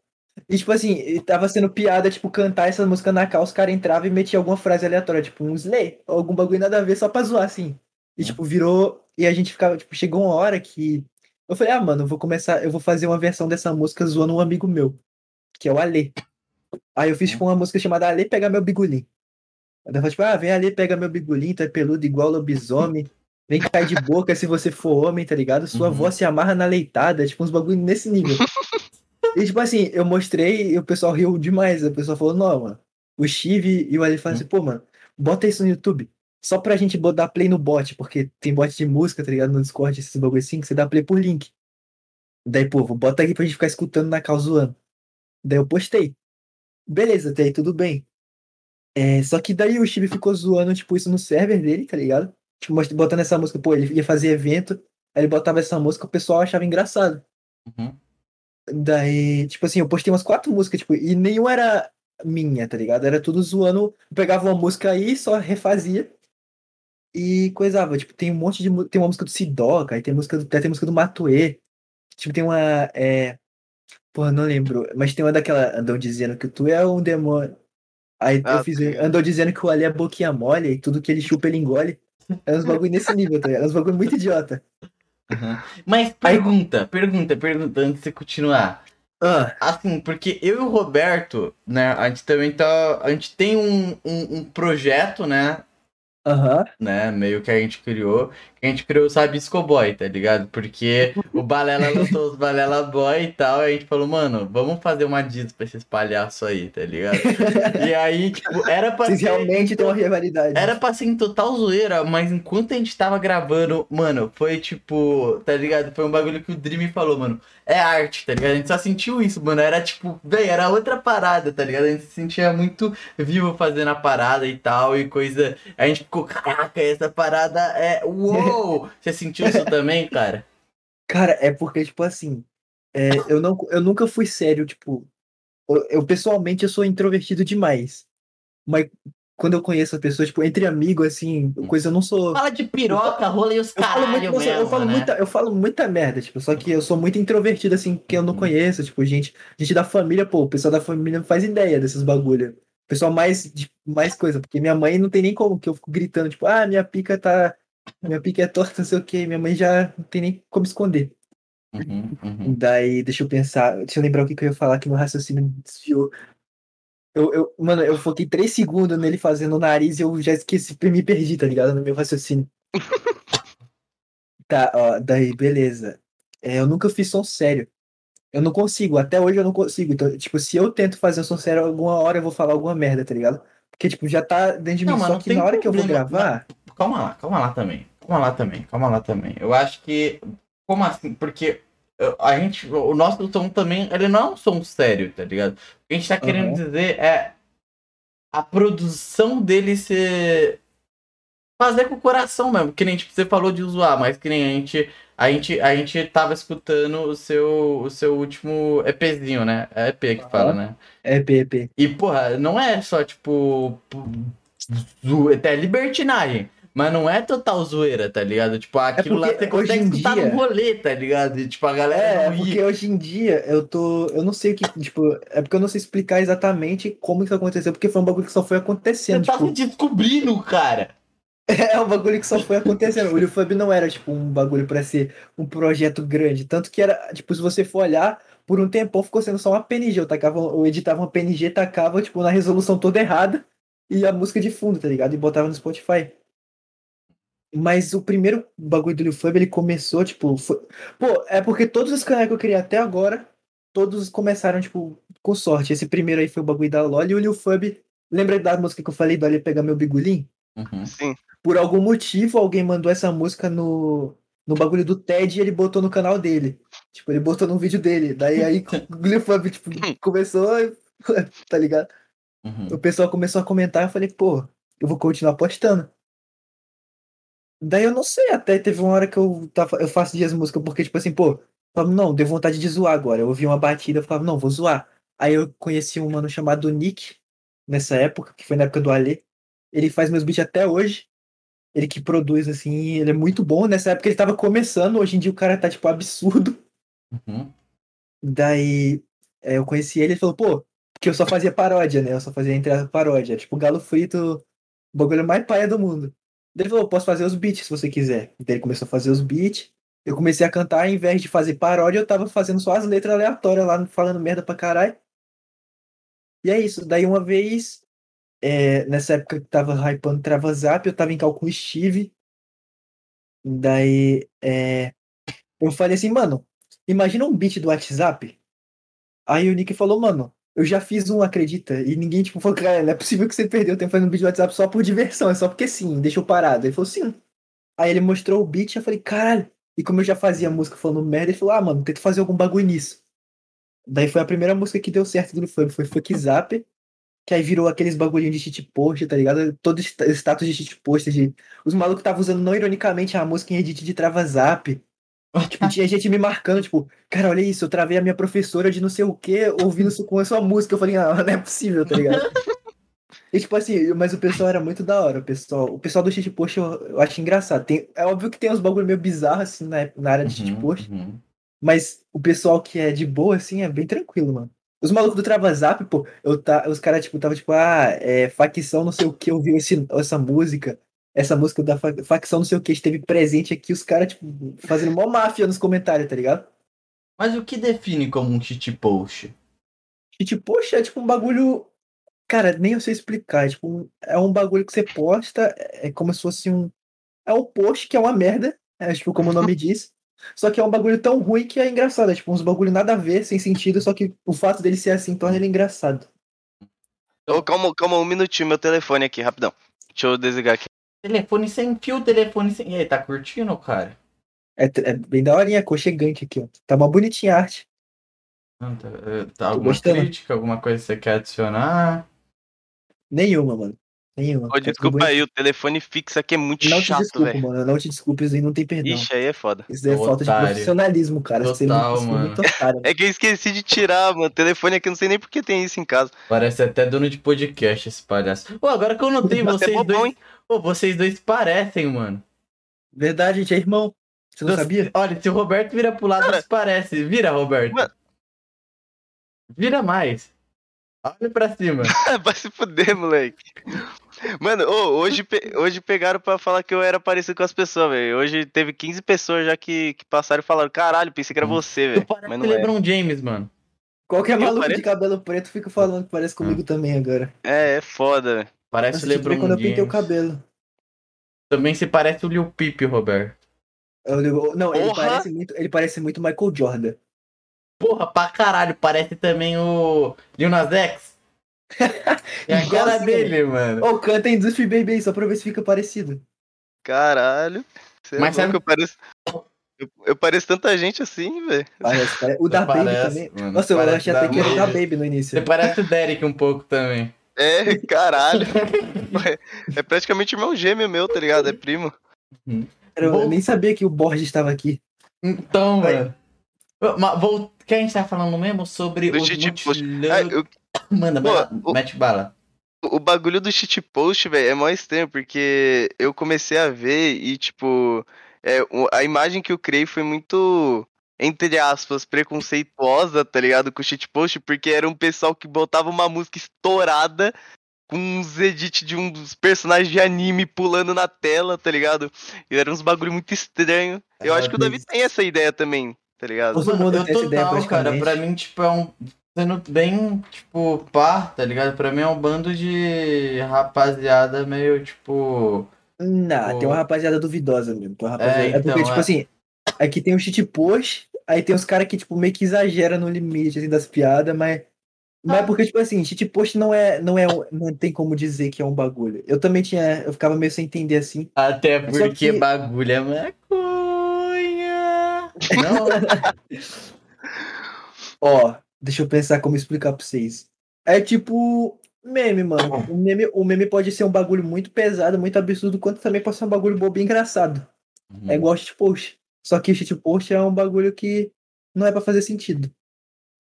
E, tipo assim, tava sendo piada, tipo, cantar essa música na cal, os caras entravam e metiam alguma frase aleatória, tipo, um slay, ou algum bagulho nada a ver, só pra zoar, assim. E, Hum. tipo, virou. E a gente ficava, tipo, chegou uma hora que. Eu falei, ah, mano, eu vou começar, eu vou fazer uma versão dessa música zoando um amigo meu, que é o Ale. Aí eu fiz, tipo, uma música chamada Ale Pega Meu Bigulim. Aí eu falei, tipo, ah, vem Ale, pega meu bigulim, tu é peludo igual lobisomem. Vem cair de boca se você for homem, tá ligado? Sua Uhum. voz se amarra na leitada, tipo, uns bagulho nesse nível. E, tipo assim, eu mostrei e o pessoal riu demais. O pessoal falou, não, mano. O Chive e o Ali falaram assim, pô, mano, bota isso no YouTube. Só pra gente dar play no bot, porque tem bot de música, tá ligado? No Discord, esses bagulho assim, que você dá play por link. Daí, pô, vou bota aqui pra gente ficar escutando na cal zoando. Daí eu postei. Beleza, até aí tudo bem. É, só que daí o Chibi ficou zoando, tipo, isso no server dele, tá ligado? Tipo, botando essa música, pô, ele ia fazer evento, aí ele botava essa música, o pessoal achava engraçado. Uhum. Daí, tipo assim, eu postei umas quatro músicas, tipo, e nenhuma era minha, tá ligado? Era tudo zoando. Eu pegava uma música aí, só refazia e coisava. Tipo, tem um monte de. Tem uma música do Sidoca, aí tem música do. Tem música do Matuê. Tipo, tem uma. É... Porra, não lembro. Mas tem uma daquela. Andam dizendo que tu é um demônio. Aí Ah, eu fiz. Andou dizendo que o Ali é boquinha mole e tudo que ele chupa ele engole. É uns bagulho nesse nível, tá ligado? É uns bagulho muito idiota. Mas Aí- pergunta, pergunta, pergunta, antes de você continuar. Ah, Assim, porque eu e o Roberto, né, a gente também tá. A gente tem um, um, um projeto, né? Aham. né, meio que a gente criou, a gente criou o Sabisco Boy, tá ligado? Porque o Balela lançou os Balela Boy e tal, e a gente falou, mano, vamos fazer uma diz pra esses palhaços aí, tá ligado? E aí, tipo, era pra Vocês ser, realmente têm uma rivalidade. era pra ser em total zoeira, mas enquanto a gente tava gravando, mano, foi tipo, tá ligado? Foi um bagulho que o Dream falou, mano, é arte, tá ligado? A gente só sentiu isso, mano, era tipo, véi, era outra parada, tá ligado? A gente se sentia muito vivo fazendo a parada e tal, e coisa... A gente ficou, caraca, essa parada é... Uou! Você sentiu isso também, cara? Cara, é porque, tipo assim, é, eu, não, eu nunca fui sério, tipo. Eu, eu, pessoalmente eu sou introvertido demais. Mas quando eu conheço as pessoas, tipo, entre amigos, assim, coisa eu não sou. Fala de piroca, rola e os caralho eu falo, mesmo, eu, falo né? muita, eu falo muita merda, tipo, só que eu sou muito introvertido, assim, que eu não conheço, tipo, gente, gente da família, pô, o pessoal da família não faz ideia desses bagulho. O pessoal mais, de, mais coisa, porque minha mãe não tem nem como, que eu fico gritando, tipo, ah, minha pica tá. Minha pica é torta, não sei o quê. Minha mãe já não tem nem como esconder. Uhum, uhum. Daí, deixa eu pensar, deixa eu lembrar o que, que eu ia falar que meu raciocínio desviou. Eu, eu, mano, eu foquei três segundos nele fazendo o nariz e eu já esqueci, me perdi, tá ligado? No meu raciocínio. tá, ó, daí, beleza. É, eu nunca fiz som sério. Eu não consigo, até hoje eu não consigo. Então, tipo, se eu tento fazer um som sério, alguma hora eu vou falar alguma merda, tá ligado? Porque, tipo, já tá dentro de mim. Não, Só que na hora que eu vou problema. gravar. Calma lá, calma lá também. Calma lá também, calma lá também. Eu acho que. Como assim? Porque a gente. O nosso som também, ele não é um som sério, tá ligado? O que a gente tá querendo Uhum. dizer é a produção dele ser. Fazer com o coração mesmo. Que nem tipo, você falou de zoar, mas que nem a gente. A gente, a gente tava escutando o seu, o seu último EPzinho, né? É EP que fala, Aham. né? É, PP. E, porra, não é só, tipo. É libertinagem. Mas não é total zoeira, tá ligado? Tipo, aquilo lá porque você consegue hoje em escutar dia- no rolê, tá ligado? E, tipo, a galera É, não porque ri. hoje em dia eu tô. Eu não sei o que. Tipo, é porque eu não sei explicar exatamente como isso aconteceu, porque foi um bagulho que só foi Você acontecendo. tá Tipo, se descobrindo, cara. é um bagulho que só foi acontecendo. O Ulufub não era, tipo, um bagulho pra ser um projeto grande. Tanto que era, tipo, se você for olhar, por um tempão ficou sendo só uma PNG. Eu, tacava, eu editava uma PNG, tacava, tipo, na resolução toda errada e a música de fundo, tá ligado? E botava no Spotify. Mas o primeiro bagulho do Ulufub, ele começou, tipo. foi- Pô, é porque todos os canais que eu criei até agora, todos começaram, tipo, com sorte. Esse primeiro aí foi o bagulho da LOL e o Ulufub. Lembra da música que eu falei do Ali pegar meu bigulim? Uhum. Sim. por algum motivo, alguém mandou essa música no, no bagulho do TED e ele botou no canal dele. Tipo, ele botou num vídeo dele. Daí aí o Glifub, tipo, começou, tá ligado? Uhum. O pessoal começou a comentar, eu falei, pô, eu vou continuar postando. Daí eu não sei, até teve uma hora que eu tava, eu faço dias música, porque, tipo assim, pô, falava, não, deu vontade de zoar agora. Eu ouvi uma batida, eu falava, não, vou zoar. Aí eu conheci um mano chamado Nick, nessa época, que foi na época do Alê. Ele faz meus beats até hoje. Ele que produz, assim, ele é muito bom. Nessa época ele tava começando, hoje em dia o cara tá, tipo, absurdo. Uhum. Daí é, eu conheci ele e ele falou, pô, porque eu só fazia paródia, né? Eu só fazia entrada paródia. Tipo, Galo Frito, o bagulho mais paia do mundo. Ele falou, posso fazer os beats se você quiser. Daí ele começou a fazer os beats. Eu comecei a cantar, ao invés de fazer paródia, eu tava fazendo só as letras aleatórias lá, falando merda pra caralho. E é isso. Daí uma vez, é, nessa época que tava hypando Trava Zap, eu tava em cálculo Steve. Daí é, eu falei assim, mano, imagina um beat do WhatsApp. Aí o Nick falou, mano, eu já fiz um, acredita? E ninguém, tipo, falou, cara, não é possível que você perdeu tempo fazendo um beat do WhatsApp só por diversão, é só porque sim, deixou parado. Ele falou, sim. Aí ele mostrou o beat eu falei, caralho. E como eu já fazia música falando merda, ele falou, ah, mano, tenta fazer algum bagulho nisso. Daí foi a primeira música que deu certo do funk, foi Fuck Zap, que aí virou aqueles bagulhinhos de cheat post, tá ligado? Todo status de cheat post, de... os malucos estavam usando não ironicamente a música em edit de Trava Zap. Tipo, tinha gente me marcando, tipo, cara, olha isso, eu travei a minha professora de não sei o que, ouvindo isso com a sua música. Eu falei, ah, não é possível, tá ligado? E tipo assim, mas o pessoal era muito da hora, o pessoal. O pessoal do shitpost eu, eu acho engraçado. Tem, é óbvio que tem uns bagulho meio bizarros, assim, na, na área de Uhum, shitpost. uhum. Mas o pessoal que é de boa, assim, é bem tranquilo, mano. Os malucos do Travazap, pô, eu tá, os caras, tipo, tava tipo, ah, é, facção não sei o que, ouviu esse, essa música, essa música da fa- facção não sei o que, esteve presente aqui, os caras, tipo, fazendo mó máfia nos comentários, tá ligado? Mas o que define como um cheat post? Tipo, poxa, é tipo um bagulho. Cara, nem eu sei explicar. É, tipo, um- é um bagulho que você posta, é como se fosse um. É um post que é uma merda, é, tipo, como o nome diz. Só que é um bagulho tão ruim que é engraçado. É tipo uns bagulho nada a ver, sem sentido, só que o fato dele ser assim torna ele engraçado. Ô, calma, calma um minutinho, meu telefone aqui, rapidão. Deixa eu desligar aqui. Telefone sem fio, telefone sem. E aí, tá curtindo, cara? É, é bem daorinha, aconchegante aqui, ó. Tá uma bonitinha a arte. Não, tá, eh, tá alguma gostando. crítica, alguma coisa que você quer adicionar? Nenhuma, mano. Nenhuma. Ô, Tá desculpa aí, o telefone fixo aqui é muito Não te chato, desculpa, velho. mano. Não te desculpe, isso aí não tem perdão. Ixi, aí é foda. Isso é falta de profissionalismo, cara. Total, você é mano. muito otário. É que eu esqueci de tirar, mano. Telefone aqui, eu não sei nem porque tem isso em casa. Parece até dono de podcast esse palhaço. Pô, agora que eu notei, Até vocês bobão, dois. hein? Pô, vocês dois parecem, mano. Verdade, gente, é irmão. Você não Você- sabia? Olha, se o Roberto vira pro lado, Cara. se parece. Vira, Roberto. Mano. Vira mais. Olha pra cima. Vai se fuder, moleque. Mano, ô, hoje, pe- hoje pegaram pra falar que eu era parecido com as pessoas, velho. Hoje teve 15 pessoas já que, que passaram e falaram: caralho, pensei que era você, Tu velho. parece Mas o não é. LeBron James, mano. Qualquer Eu maluco de cabelo preto fica falando que parece comigo também agora. É, é foda, velho. Parece Nossa, o eu LeBron quando eu James. pintei o cabelo. Também se parece o Lil Peep, Roberto. Eu digo- não, ele parece, muito, ele parece muito Michael Jordan. Porra, pra caralho. Parece também o Lil Nas X. É a cara dele, mano. Ô, canta Industry Baby aí, só pra ver se fica parecido. Caralho. Cê é Mas louco, sabe- eu pareço. Eu, eu pareço tanta gente assim, velho. Parece, parece. O da Parece, Baby também. mano, Nossa, eu achei até que era o da Baby. Baby no início. Você parece o Derek um pouco também. É, caralho. É praticamente irmão gêmeo meu, tá ligado? É primo. Eu Bom. nem sabia que o Borges estava aqui. Então, Vai. mano. Mas vou... O que a gente tá falando mesmo sobre Do shitpost. multilou- Ah, eu- Manda, Pô, bala, o- mete bala. O bagulho do shitpost, velho, é mó estranho, porque eu comecei a ver e, tipo, é, o- a imagem que eu criei foi muito, entre aspas, preconceituosa, tá ligado? Com o shitpost, porque era um pessoal que botava uma música estourada com uns edits de um dos personagens de anime pulando na tela, tá ligado? E eram uns bagulho muito estranho. Eu Ah, acho que o Davi tem essa ideia também, tá ligado? Todo mundo tem essa ideia total, cara. Pra mim, tipo, é um. Sendo bem, tipo, pá, tá ligado? Pra mim é um bando de rapaziada meio, tipo. Não, tem uma rapaziada duvidosa mesmo. Tem uma rapaziada... É, É, porque, então, tipo é. assim, aqui tem o shitpost, aí tem os caras que, tipo, meio que exagera no limite, assim, das piadas, mas... Mas Ah. é porque, tipo assim, shitpost não é, não é, um- não tem como dizer que é um bagulho. Eu também tinha, eu ficava meio sem entender, assim. Até porque que- bagulho é maconha. Não, Ó, deixa eu pensar como explicar pra vocês. É tipo meme, mano. O meme, o meme pode ser um bagulho muito pesado, muito absurdo, quanto também pode ser um bagulho bobo e engraçado. Uhum. É igual shitpost. Só que shitpost é um bagulho que não é pra fazer sentido.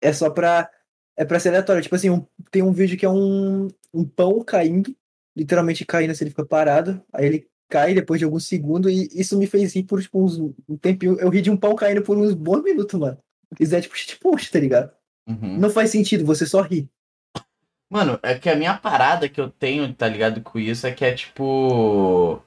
É só pra. É pra ser aleatório. Tipo assim, um- tem um vídeo que é um, um pão caindo, literalmente caindo assim, ele fica parado. Aí ele cai depois de alguns segundos, e isso me fez rir por tipo, uns, um tempinho. Eu ri de um pão caindo por uns bons minutos, mano. Isso é tipo shitpost, tá ligado? Uhum. Não faz sentido, você só ri. Mano, é que a minha parada que eu tenho, tá ligado, com isso é que é tipo.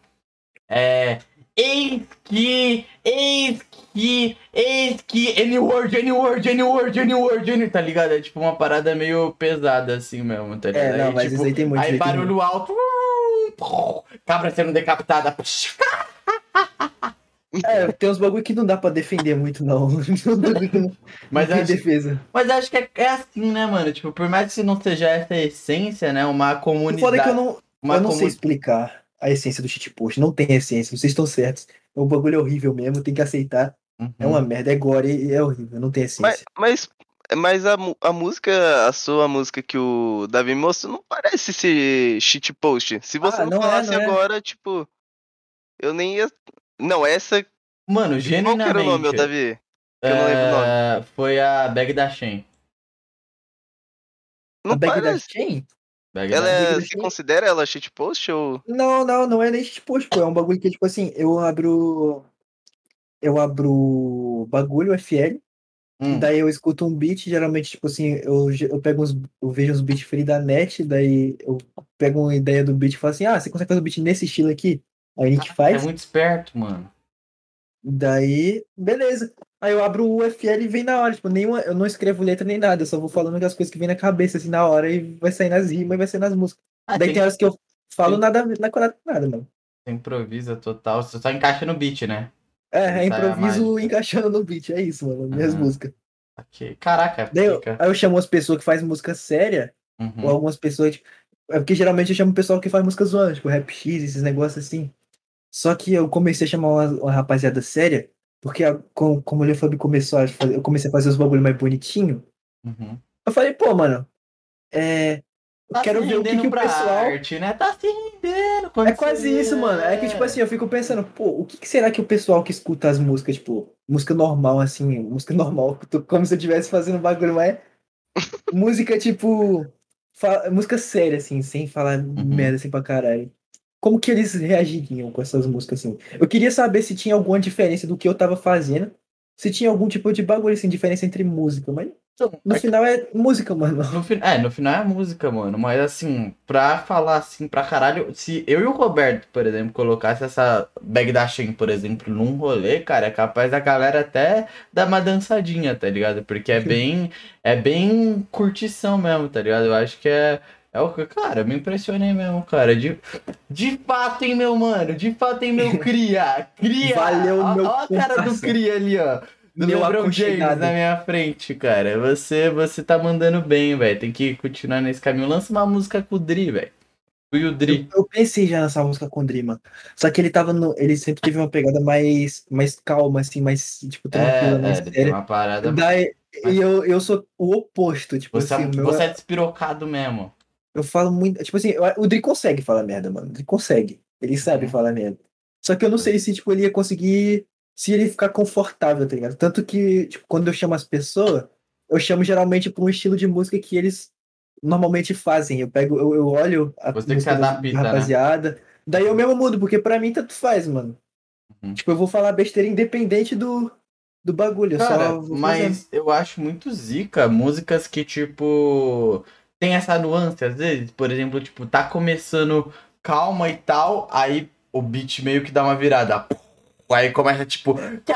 É. Eis que. Eis que. Eis que. Any word, any word, any word, any word, any, tá ligado? É tipo uma parada meio pesada assim mesmo, tá ligado? É, não, Aí, mas tipo, isso aí tem muito. Aí barulho alto. Cabra sendo decapitada. É, tem uns bagulho que não dá pra defender muito, não. Não, Mas não acho, defesa. mas acho que é, é assim, né, mano? Tipo, por mais que não seja essa essência, né? Uma comunidade. foda é que eu não, eu não sei comu- explicar a essência do shitpost. Não tem essência, vocês estão certos. O bagulho é horrível mesmo, tem que aceitar. É Uhum. uma merda, é gore e é horrível, não tem Mas, essência. mas, mas a, mu- a música, a sua música que o Davi mostrou, não parece esse shitpost. Se você Ah, não, não é, falasse não é. agora, tipo. Eu nem ia. Não, essa. Mano, Qual que genuinamente. era o nome, ô, Davi? Que eu não lembro o nome. é, Foi a Bag da Shen. Não a bag da parece. Chain? Bag Ela é, se considera ela shitpost ou. Não, não, não é nem shitpost, pô. É um bagulho que, tipo assim, eu abro. Eu abro bagulho FL, Hum, daí eu escuto um beat, geralmente, tipo assim, eu, eu pego uns. Eu vejo uns beats free da net, daí eu pego uma ideia do beat e falo assim, ah, você consegue fazer um beat nesse estilo aqui? Aí a gente é faz. muito esperto, mano. Daí, beleza. Aí eu abro o UFL e vem na hora. Tipo, nenhuma, eu não escrevo letra nem nada, eu só vou falando as coisas que vem na cabeça, assim, na hora, e vai sair nas rimas e vai sair nas músicas. Ah, Daí tem, tem horas que eu falo tem- nada, nada com nada, nada, mano. você improvisa total. Você só encaixa no beat, né? É, é improviso encaixando no beat, é isso, mano, minhas Aham. músicas. Ok. Caraca, Daí eu, aí eu chamo as pessoas que fazem música séria, ou Uhum. algumas pessoas, tipo, é porque geralmente eu chamo o pessoal que faz música zoando, tipo, rap X, esses negócios assim. Só que eu comecei a chamar uma, uma rapaziada séria, porque a- com- como o Lefab começou a fazer, eu comecei a fazer os bagulho mais bonitinho, Uhum. Eu falei, pô, mano, é, Tá quero ver o que, que o pessoal. arte, né? Tá se rendendo. quando É quase você- isso, mano. É que, tipo assim, eu fico pensando, pô, o que, que será que o pessoal que escuta as músicas, tipo, música normal, assim, música normal, como se eu estivesse fazendo bagulho, mas. música, tipo. fa- música séria, assim, sem falar merda assim pra caralho. Como que eles reagiriam com essas músicas, assim? Eu queria saber se tinha alguma diferença do que eu tava fazendo. Se tinha algum tipo de bagulho, assim, diferença entre música, mas no É final é música, mano. No fin... É, no final é música, mano. Mas assim, pra falar assim pra caralho, se eu e o Roberto, por exemplo, colocasse essa bag da Shen, por exemplo, num rolê, cara, é capaz da galera até dar uma dançadinha, tá ligado? Porque é bem. É bem curtição mesmo, tá ligado? Eu acho que é. É o que, cara, me impressionei mesmo, cara. De, de fato, hein, meu mano? De fato, hein, meu cria? Cria! Valeu, ó, meu ó a cara do cria ali, ó. Do Meu LeBron James na minha frente, cara. Você, você tá mandando bem, velho. Tem que continuar nesse caminho. Lança uma música com o Dri, velho. E o Dri. Eu, eu pensei já nessa música com o Dri, mano. Só que ele tava no. Ele sempre teve uma pegada mais, mais calma, assim, mais, tipo, tranquila, É, mais é, séria. uma parada. Daí, mas- e eu, eu sou o oposto, tipo Você, assim, é, meu você é- é despirocado mesmo. Eu falo muito. Tipo assim, eu- o Dri consegue falar merda, mano. Dri consegue. Ele sabe É. falar merda. Só que eu não sei se, tipo, ele ia conseguir. Se ele ficar confortável, tá ligado? Tanto que, tipo, quando eu chamo as pessoas, eu chamo geralmente pra um estilo de música que eles normalmente fazem. Eu pego, eu, eu olho a Você música da né? rapaziada. Daí eu mesmo mudo, porque pra mim tanto faz, mano. Uhum. Tipo, eu vou falar besteira independente do, do bagulho. Cara, mas eu acho muito zica músicas que, tipo, tem essa nuance, às vezes. Por exemplo, tipo, tá começando calma e tal, aí o beat meio que dá uma virada. Aí começa, tipo. Que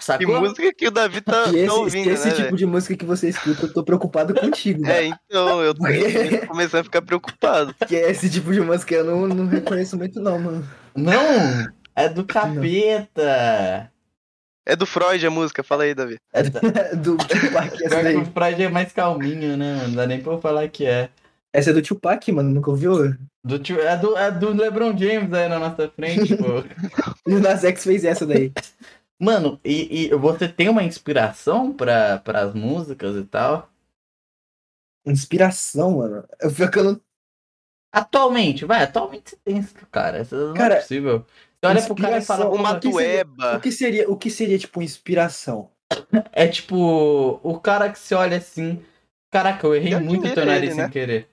Sacou? música que o Davi tá, tá esse, ouvindo, esse né? tipo de música que você escuta, eu tô preocupado contigo. É, mano. então, eu tô começando a ficar preocupado. Porque esse tipo de música eu não, não reconheço muito, não, mano. Não! É do capeta! É do Freud a música, fala aí, Davi. É. Do Tupac, essa daí. o Pride é mais calminho, né, mano? Não dá nem pra eu falar que é. Essa é do Tupac, mano, nunca ouviu? Do é, do, é do LeBron James aí na nossa frente, pô. E o Nas X fez essa daí. Mano, e, e você tem uma inspiração pra, pras músicas e tal? Inspiração, mano. Eu fico não. Atualmente, vai, atualmente você tem isso, cara. Isso não Cara, é possível. Você olha pro cara e fala, O "Pô, Uma- Matueba. O que seria, o que seria tipo, inspiração? é tipo, o cara que se olha assim. Caraca, eu errei Eu muito admiro teu nariz ele, sem né? querer.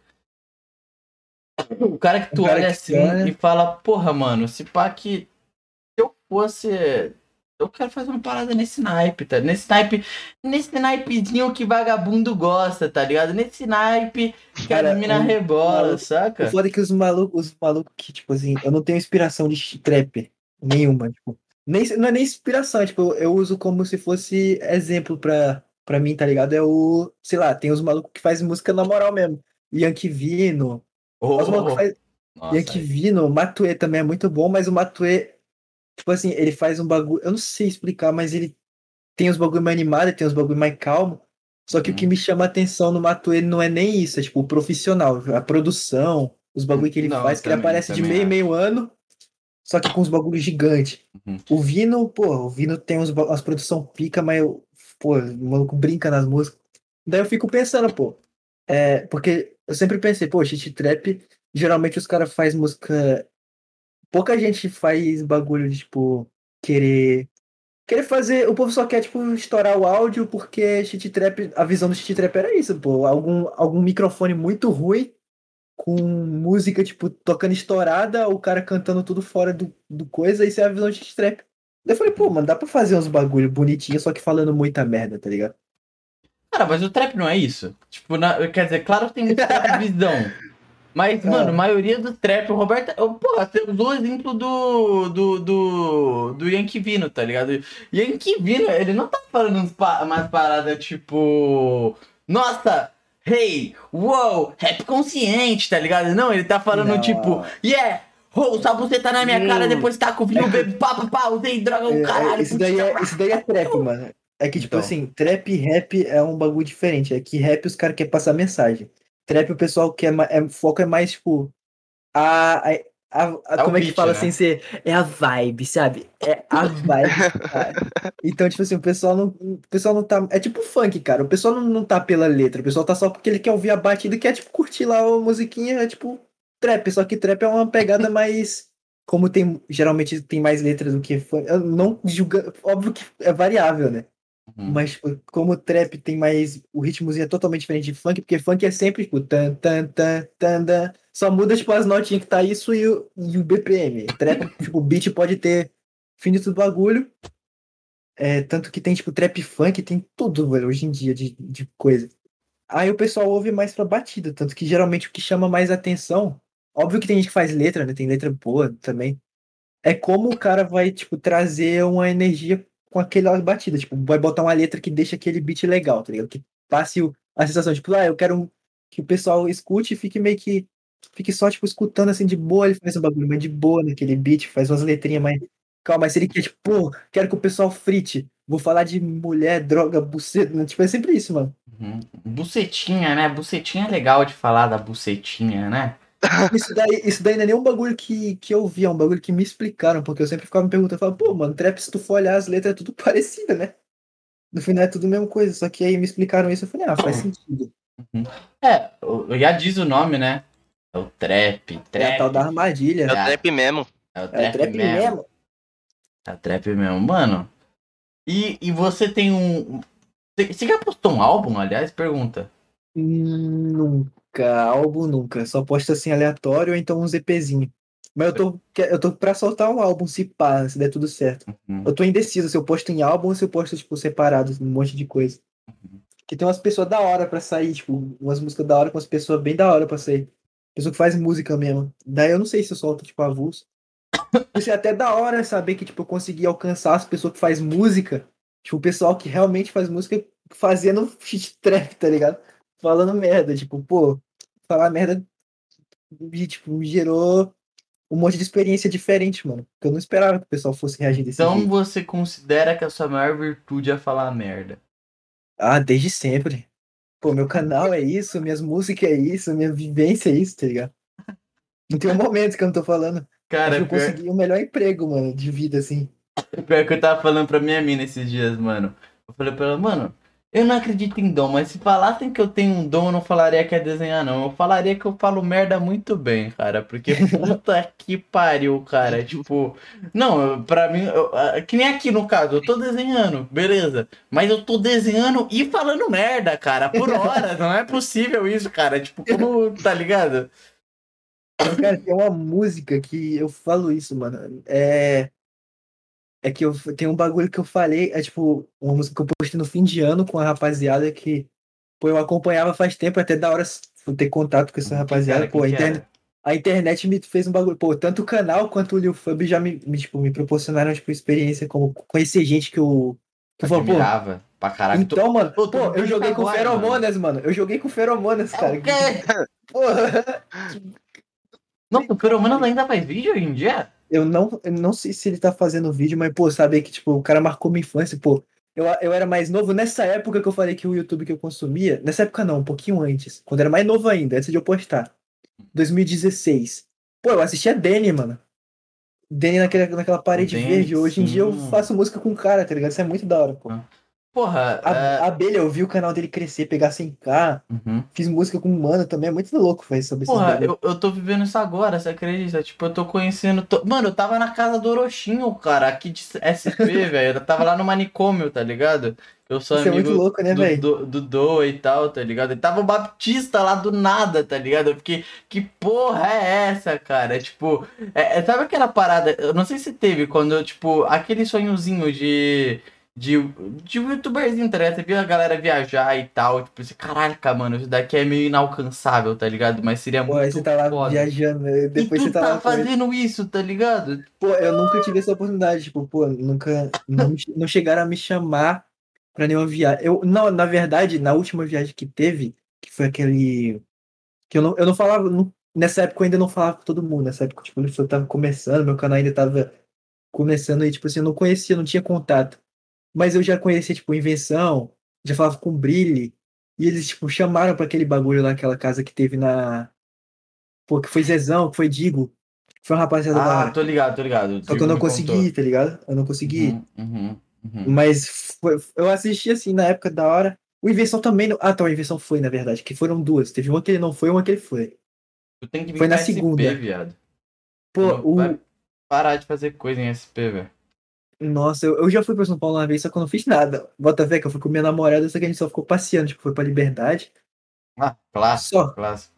O cara que tu O cara olha que assim e fala, porra, mano, se pá que se eu fosse. Eu quero fazer uma parada nesse naipe, tá? Nesse naipe. Nesse naipezinho que vagabundo gosta, tá ligado? Nesse naipe que Cara, a mina um rebola, maluco- saca? O foda é que os malucos, os malucos que, tipo assim, eu não tenho inspiração de trap nenhuma, tipo. Nem, não é nem inspiração, tipo, eu uso como se fosse exemplo pra, pra mim, tá ligado? É o, sei lá, tem os malucos que fazem música na moral mesmo. Yankee Vino, os malucos que faz, Nossa, Yankee Vino, o Matue também é muito bom, mas o Matue, tipo assim, ele faz um bagulho, eu não sei explicar, mas ele tem os bagulho mais animado, tem os bagulho mais calmo. Só que o que Hum. me chama a atenção no Matue não é nem isso, é tipo o profissional, a produção, os bagulho que ele Não, faz, que ele também- aparece de também meio, acho. meio ano, só que com os bagulhos gigantes. Uhum. O Vino, pô, o Vino tem uns, umas produção pica, mas, eu- pô, o maluco brinca nas músicas. Daí eu fico pensando, pô, é, porque eu sempre pensei, pô, shit trap, geralmente os caras fazem música. Pouca gente faz bagulho de, tipo, querer. Querer fazer. O povo só quer, tipo, estourar o áudio porque shit trap. A visão do shit trap era isso, pô. Algum, algum microfone muito ruim, com música, tipo, tocando estourada, o cara cantando tudo fora do, do coisa, isso é a visão de shit trap. Eu falei, pô, mano, dá pra fazer uns bagulho bonitinho, só que falando muita merda, tá ligado? Cara, mas o trap não é isso. Tipo, na- quer dizer, claro que tem muito trap visão. Mas, Ah. mano, a maioria do trap, o Roberto. eu- Pô, você usou o exemplo do. do. do. do Yankee Vino, tá ligado? Yankee Vino, ele não tá falando umas paradas tipo. Nossa! Hey! Uou! Rap consciente, tá ligado? Não, ele tá falando Não. tipo. Yeah! Oh, só você tá na minha cara, Hum. depois tá com vinho, bebe, pá, pá, pá, usei droga, o É, caralho. isso, daí é, isso daí é trap, mano. É que, tipo Então. assim, trap e rap é um bagulho diferente. É que rap os caras querem passar mensagem. Trap o pessoal quer. ma- É, foco é mais, tipo. A, a- A, a- É como é que beat, fala né? sem ser? É a vibe, sabe? É a vibe. Então, tipo assim, o pessoal não, o pessoal não tá. É tipo funk, cara. O pessoal não, não tá pela letra. O pessoal tá só porque ele quer ouvir a batida e quer, tipo, curtir lá a musiquinha. É tipo trap. Só que trap é uma pegada mais. Como tem. Geralmente tem mais letras do que funk. Eu não julga. Óbvio que é variável, né? Uhum. Mas tipo, como o trap tem mais. O ritmozinho é totalmente diferente de funk, porque funk é sempre, tipo, tan, tan, tan, tan, tan. Só muda, tipo, as notinhas que tá isso e o, e o BPM. Trap, tipo, o beat pode ter finito do bagulho. É, tanto que tem, tipo, trap funk, tem tudo, velho, hoje em dia de, de coisa. Aí o pessoal ouve mais pra batida, tanto que geralmente o que chama mais atenção. Óbvio que tem gente que faz letra, né? Tem letra boa também. É como o cara vai, tipo, trazer uma energia com aquela batida. Tipo, vai botar uma letra que deixa aquele beat legal, tá ligado? Que passe a sensação, tipo, ah, eu quero que o pessoal escute e fique meio que. Fique só, tipo, escutando assim de boa, ele faz um bagulho mais de boa naquele beat, faz umas letrinhas mais. Calma, mas se ele quer, tipo, pô, quero que o pessoal frite. Vou falar de mulher, droga, buceta. né? Tipo, é sempre isso, mano. Uhum. Bucetinha, né? Bucetinha é legal de falar da bucetinha, né? Isso daí, isso daí não é nem um bagulho que, que eu vi, é um bagulho que me explicaram, porque eu sempre ficava me perguntando, eu falava, pô, mano, trap, se tu for olhar as letras, é tudo parecido, né? No final é tudo a mesma coisa, só que aí me explicaram isso, eu falei, ah, faz sentido. É, o- já diz o nome, né? É o trap. É a Trap. tal da armadilha. É o trap mesmo. É o É trap, o trap mesmo. mesmo. É o trap mesmo. Mano, e, e você tem um. Você você já postou um álbum, aliás? Pergunta. Nunca, álbum nunca. Só posto assim aleatório ou então um ZPzinho. Mas eu tô, eu tô pra soltar um álbum, se pá, se der tudo certo. Uhum. Eu tô indeciso se eu posto em álbum ou se eu posto, tipo, separado, um monte de coisa. Que tem umas pessoas da hora pra sair, tipo, umas músicas da hora com umas pessoas bem da hora pra sair. Pessoa que faz música mesmo. Daí eu não sei se eu solto, tipo, avulso. Isso é até da hora saber que, tipo, eu consegui alcançar as pessoas que faz música. Tipo, o pessoal que realmente faz música fazendo shit trap, tá ligado? Falando merda. Tipo, pô, falar merda me, tipo, me gerou um monte de experiência diferente, mano. Que eu não esperava que o pessoal fosse reagir desse Então jeito. você considera que a sua maior virtude é falar merda? Ah, desde sempre. Pô, meu canal é isso, minhas músicas é isso, minha vivência é isso, tá ligado? Não tem um momento que eu não tô falando. Cara, eu pior, consegui o melhor emprego, mano, de vida, assim. pior que eu tava falando pra minha mina esses dias, mano. Eu falei pra ela, mano, eu não acredito em dom, mas se falassem que eu tenho um dom, eu não falaria que é desenhar, não. Eu falaria que eu falo merda muito bem, cara. Porque puta que pariu, cara. Tipo, não, pra mim, eu- que nem aqui no caso, eu tô desenhando, beleza. Mas eu tô desenhando e falando merda, cara, por hora. não é possível isso, cara. Tipo, como, tá ligado? Cara, tem uma música que eu falo isso, mano. É. É que eu tem um bagulho que eu falei, é tipo, uma música que eu postei no fim de ano com a rapaziada que, pô, eu acompanhava faz tempo, até da hora ter contato com essa rapaziada. Cara, Pô, a era? internet, a internet me fez um bagulho. Pô, tanto o canal quanto o Lil Fub já me, me, tipo, me proporcionaram, tipo, experiência como conhecer gente que eu. Que eu falo, pô, Admirava pra caralho. Tô- então, mano, Pô, pô, tô eu joguei com feromonas, mano. Eu joguei com feromonas, cara. É o quê? Porra. Nossa, o Feromonas ainda faz vídeo hoje em dia? Eu não, eu não sei se ele tá fazendo vídeo, mas, pô, saber que, tipo, o cara marcou minha infância, pô. Eu, eu era mais novo nessa época que eu falei que o YouTube que eu consumia. Nessa época não, um pouquinho antes. Quando eu era mais novo ainda, antes de eu postar. 2016. Pô, eu assistia Danny, mano. Danny naquela, naquela parede Danny, verde. Hoje em dia eu faço música com o cara, tá ligado? Isso é muito da hora, pô. Ah, Porra, A, é... a Abelha, eu vi o canal dele crescer, pegar 100k. uhum. Fiz música com um mano também. É muito louco fazer sobre esses Porra, eu, eu tô vivendo isso agora, você acredita? Tipo, eu tô conhecendo. to- Mano, eu tava na casa do Orochinho, cara, aqui de SP, velho. Eu tava lá no manicômio, tá ligado? Eu sou Isso é amigo muito louco, né, do, do, do Doa e tal, tá ligado? E tava o Baptista lá do nada, tá ligado? Eu fiquei, que porra é essa, cara? Tipo, é, é- sabe aquela parada? Eu não sei se teve quando, tipo, aquele sonhozinho de. De, de um youtuberzinho, tá ligado? Você viu a galera viajar e tal. Tipo, assim, caraca, mano, isso daqui é meio inalcançável, tá ligado? Mas seria Pô, muito você tá lá foda. viajando, né? E depois tu você tá, tá lá. fazendo isso, tá ligado? Pô, eu nunca tive essa oportunidade, tipo, pô, nunca. Não, não chegaram a me chamar pra nenhuma viagem. Eu, não, na verdade, na última viagem que teve, que foi aquele. Que eu não, eu não falava. não- nessa época eu ainda não falava com todo mundo. Nessa época, tipo, eu tava começando, meu canal ainda tava começando e, tipo assim, eu não conhecia, não tinha contato. Mas eu já conhecia, tipo, Invenção, já falava com Brilhe. E eles, tipo, chamaram pra aquele bagulho lá, aquela casa que teve na. Pô, que foi Zezão, que foi Digo. Foi uma rapaziada da Ah, tô ligado, tô ligado. Só que eu não consegui, contou. tá ligado? Eu não consegui. Uhum, uhum, uhum. Mas foi- eu assisti assim na época da hora. O Invenção também. Não... Ah, tá, o Invenção foi, na verdade. Que foram duas. Teve uma que ele não foi e uma que ele foi. Tu tem que vir Foi na SP, segunda. viado. Pô, Não o. parar de fazer coisa em SP, velho. Nossa, eu, eu já fui pra São Paulo uma vez, só que eu não fiz nada. Bota fé que eu fui com minha namorada, só que a gente só ficou passeando, tipo, foi pra Liberdade. Ah, clássico, Só. clássico.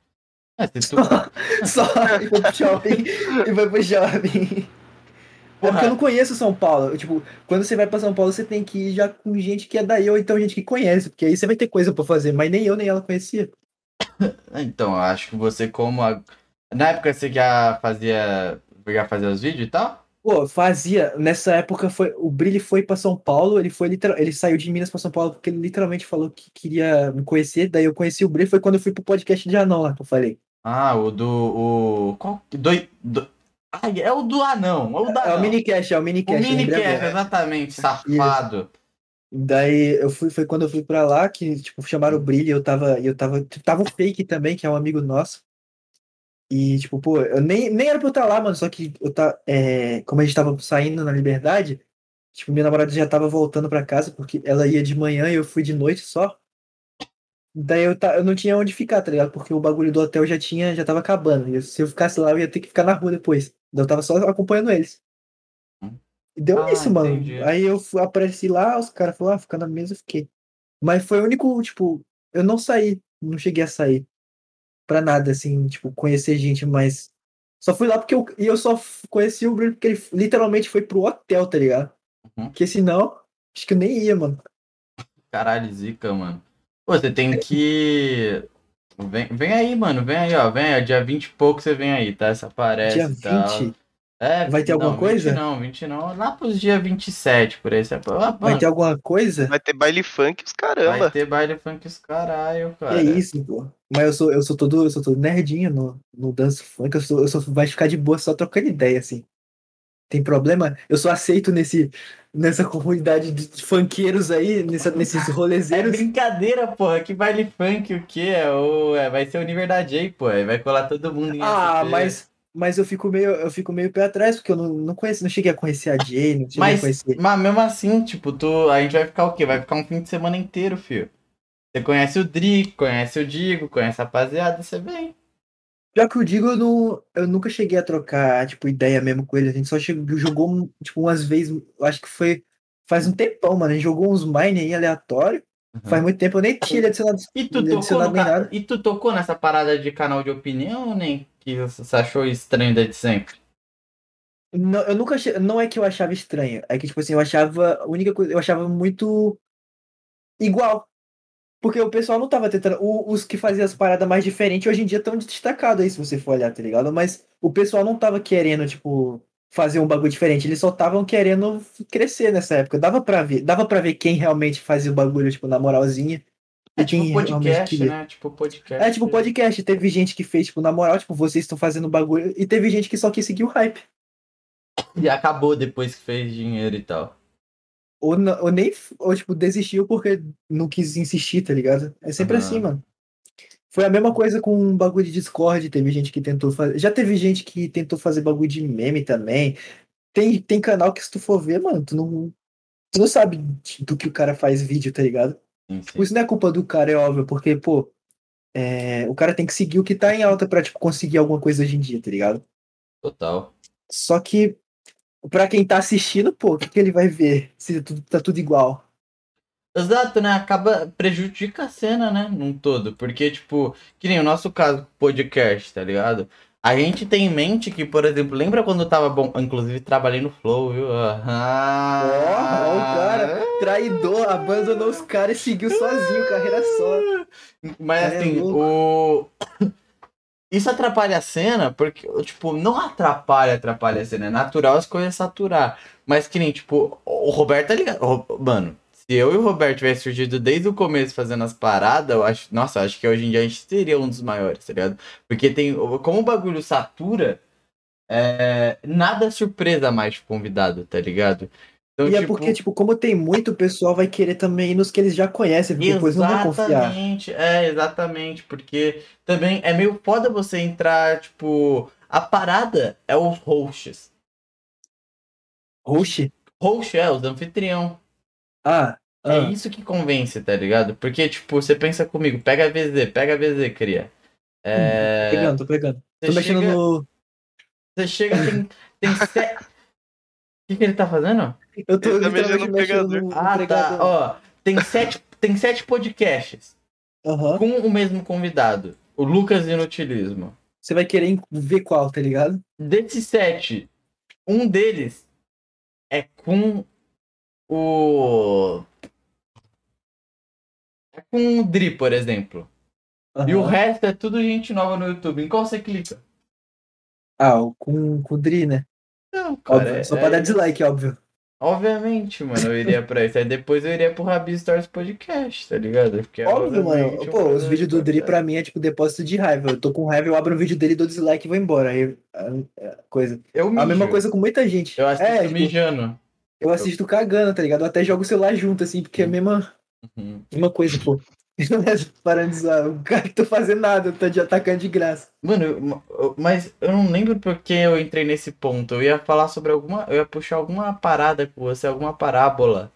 É, tu... Só. e foi pro shopping. e foi pro shopping. É porque eu não conheço São Paulo. Tipo, quando você vai pra São Paulo, você tem que ir já com gente que é daí, ou então gente que conhece, porque aí você vai ter coisa pra fazer, mas nem eu nem ela conhecia. Então, acho que você como... A... Na época você já fazia... Já fazia os vídeos e tal? Pô, fazia. Nessa época foi. O Brilli foi pra São Paulo, ele foi literal, ele saiu de Minas pra São Paulo porque ele literalmente falou que queria me conhecer. Daí eu conheci o Brilli, foi quando eu fui pro podcast de Anão lá, que eu falei. Ah, o do... O... Qual? Do... do... Ai, é o do anão. É o da É o anão. minicast, é o O minicast. lembrei minicast, exatamente. Safado. Daí eu fui, foi quando eu fui pra lá que, tipo, chamaram o Brilli, eu tava, eu tava, tava o Fake também, que é um amigo nosso. E, tipo, pô, eu nem, nem era pra eu estar lá, mano, só que eu tá, é, como a gente tava saindo na Liberdade, tipo, minha namorada já tava voltando pra casa, porque ela ia de manhã e eu fui de noite só. Daí eu, tá, eu não tinha onde ficar, tá ligado? Porque o bagulho do hotel já tinha, já tava acabando. E se eu ficasse lá, eu ia ter que ficar na rua depois. Daí eu tava só acompanhando eles. E deu Ah, isso, mano. entendi. Aí eu fui, apareci lá, os caras falaram, ah, fica na mesa, eu fiquei. Mas foi o único, tipo, eu não saí, não cheguei a sair pra nada, assim, tipo, conhecer gente, mas só fui lá porque eu, e eu só conheci o Bruno porque ele literalmente foi pro hotel, tá ligado? Uhum. Porque senão, acho que eu nem ia, mano. Caralho, zica, mano. Pô, você tem que. Vem, vem aí, mano. Vem aí, ó. Vem aí, dia 20 e pouco você vem aí, tá? Você aparece Dia e tal. 20, É, Vai ter não, alguma coisa? 20 não, 20 não. Lá pros dias 27, por aí. Você... Ah, vai ter alguma coisa? Vai ter baile funk os vai caramba. ter baile funk os caralho, cara. é isso, pô. Mas eu sou, eu sou todo, eu sou todo nerdinho no, no dance funk, eu sou, eu sou, vai ficar de boa só trocando ideia, assim. Tem problema? Eu sou aceito nesse, nessa comunidade de funkeiros aí, nessa, nesses É rolezeiros. brincadeira, porra. Que baile funk o quê? É o... é, vai ser o Univer J, pô. Vai colar todo mundo em Ah, mas, mas eu fico meio, eu fico meio pé atrás, porque eu não, não conheço, não cheguei a conhecer a Jay, não cheguei a Mas, conhecer. mas mesmo assim, tipo, tu, a gente vai ficar o quê? Vai ficar um fim de semana inteiro, filho. Você conhece o Drico, conhece o Digo, conhece a rapaziada, você vem. Pior que eu digo, eu, não, eu nunca cheguei a trocar, tipo, ideia mesmo com ele. A gente só chegou, jogou, tipo, umas vezes, eu acho que foi faz um tempão, mano. A gente jogou uns mine aí aleatório. Faz muito tempo, eu nem tinha adicionado, E tu, tocou adicionado nem nada. e tu tocou nessa parada de canal de opinião nem? Que você achou estranho desde sempre? Não, eu nunca achei, não é que eu achava estranho, é que, tipo assim, eu achava, a única coisa, eu achava muito igual. Porque o pessoal não tava tentando, os que faziam as paradas mais diferentes hoje em dia estão destacados aí, se você for olhar, tá ligado? Mas o pessoal não tava querendo, tipo, fazer um bagulho diferente, eles só estavam querendo crescer nessa época. Dava pra ver, dava pra ver quem realmente fazia o bagulho, tipo, na moralzinha. É quem tipo podcast, queria. né? Tipo podcast. É tipo podcast, teve gente que fez, tipo, na moral, tipo, vocês estão fazendo bagulho, e teve gente que só quis seguir o hype. E acabou depois que fez dinheiro e tal. Ou, não- ou nem, ou tipo, desistiu porque não quis insistir, tá ligado? É sempre assim, mano. Foi a mesma coisa com um bagulho de Discord, teve gente que tentou fazer. Já teve gente que tentou fazer bagulho de meme também. Tem, tem canal que se tu for ver, mano, tu não, tu não sabe do que o cara faz vídeo, tá ligado? Tipo, isso não é culpa do cara, é óbvio, porque, pô, é, o cara tem que seguir o que tá em alta pra, tipo, conseguir alguma coisa hoje em dia, tá ligado? Total. Só que, pra quem tá assistindo, pô, o que, que ele vai ver se tudo, tá tudo igual? Exato, né? Acaba prejudica a cena, né? Num todo. Porque, tipo, que nem o nosso caso, podcast, tá ligado? A gente tem em mente que, por exemplo, lembra quando tava bom? Inclusive, trabalhei no Flow, viu? Ah, ó o cara, traidor, abandonou os caras e seguiu sozinho, carreira só. Mas é assim, louco. o. Isso atrapalha a cena, porque, tipo, não atrapalha, atrapalha a cena. É natural as coisas saturar. Mas que nem, tipo, o Roberto tá ligado. Mano, se eu e o Roberto tivesse surgido desde o começo fazendo as paradas, eu acho. Nossa, eu acho que hoje em dia a gente seria um dos maiores, tá ligado? Porque tem. Como o bagulho satura, é, nada é surpresa mais pro convidado, tá ligado? Então, E é porque, tipo, como tem muito, o pessoal vai querer também ir nos que eles já conhecem, porque depois não vão confiar. Exatamente, é, exatamente, porque também é meio foda você entrar, tipo, A parada é os hosts. Host? Host é os anfitrião. Ah, É ah. isso que convence, tá ligado? Porque, tipo, você pensa comigo, pega a VZ, pega a VZ, cria. Tô É. pegando, tô pegando. Você Tô mexendo chega, no. Você chega, tem, tem sete. O que, que ele tá fazendo? Eu tô Ele tá mexendo no mexendo pegador. no Ah, tá. Ó, tem sete, tem sete podcasts Aham. com o mesmo convidado, o Lucas Inutilismo. Você vai querer ver qual, tá ligado? Desses sete, um deles é com o. É com o Dri, por exemplo. E o resto é tudo gente nova no YouTube. Em qual você clica? Ah, o com, com o Dri, né? Não, Óbvio. Só pra dar é- dislike, óbvio. Obviamente, mano, eu iria pra isso. Aí depois eu iria pro Rabi Stars Podcast, tá ligado? Porque é Óbvio, mano. um Pô, os vídeos do Dri pra mim é tipo depósito de raiva. Eu tô com raiva, eu abro um vídeo dele, dou dislike e vou embora. Aí, a, a coisa. Eu A mesma mijo. coisa com muita gente. Eu assisto é, tipo, mijando. Eu assisto cagando, tá ligado? Eu até jogo o celular junto, assim, porque é a mesma, Uhum. mesma coisa, pô. Não é zoar. O cara que tô fazendo nada, tá de atacando de graça. Mano, eu- eu- mas eu não lembro porque eu entrei nesse ponto. Eu ia falar sobre alguma. Eu ia puxar alguma parada com você, alguma parábola.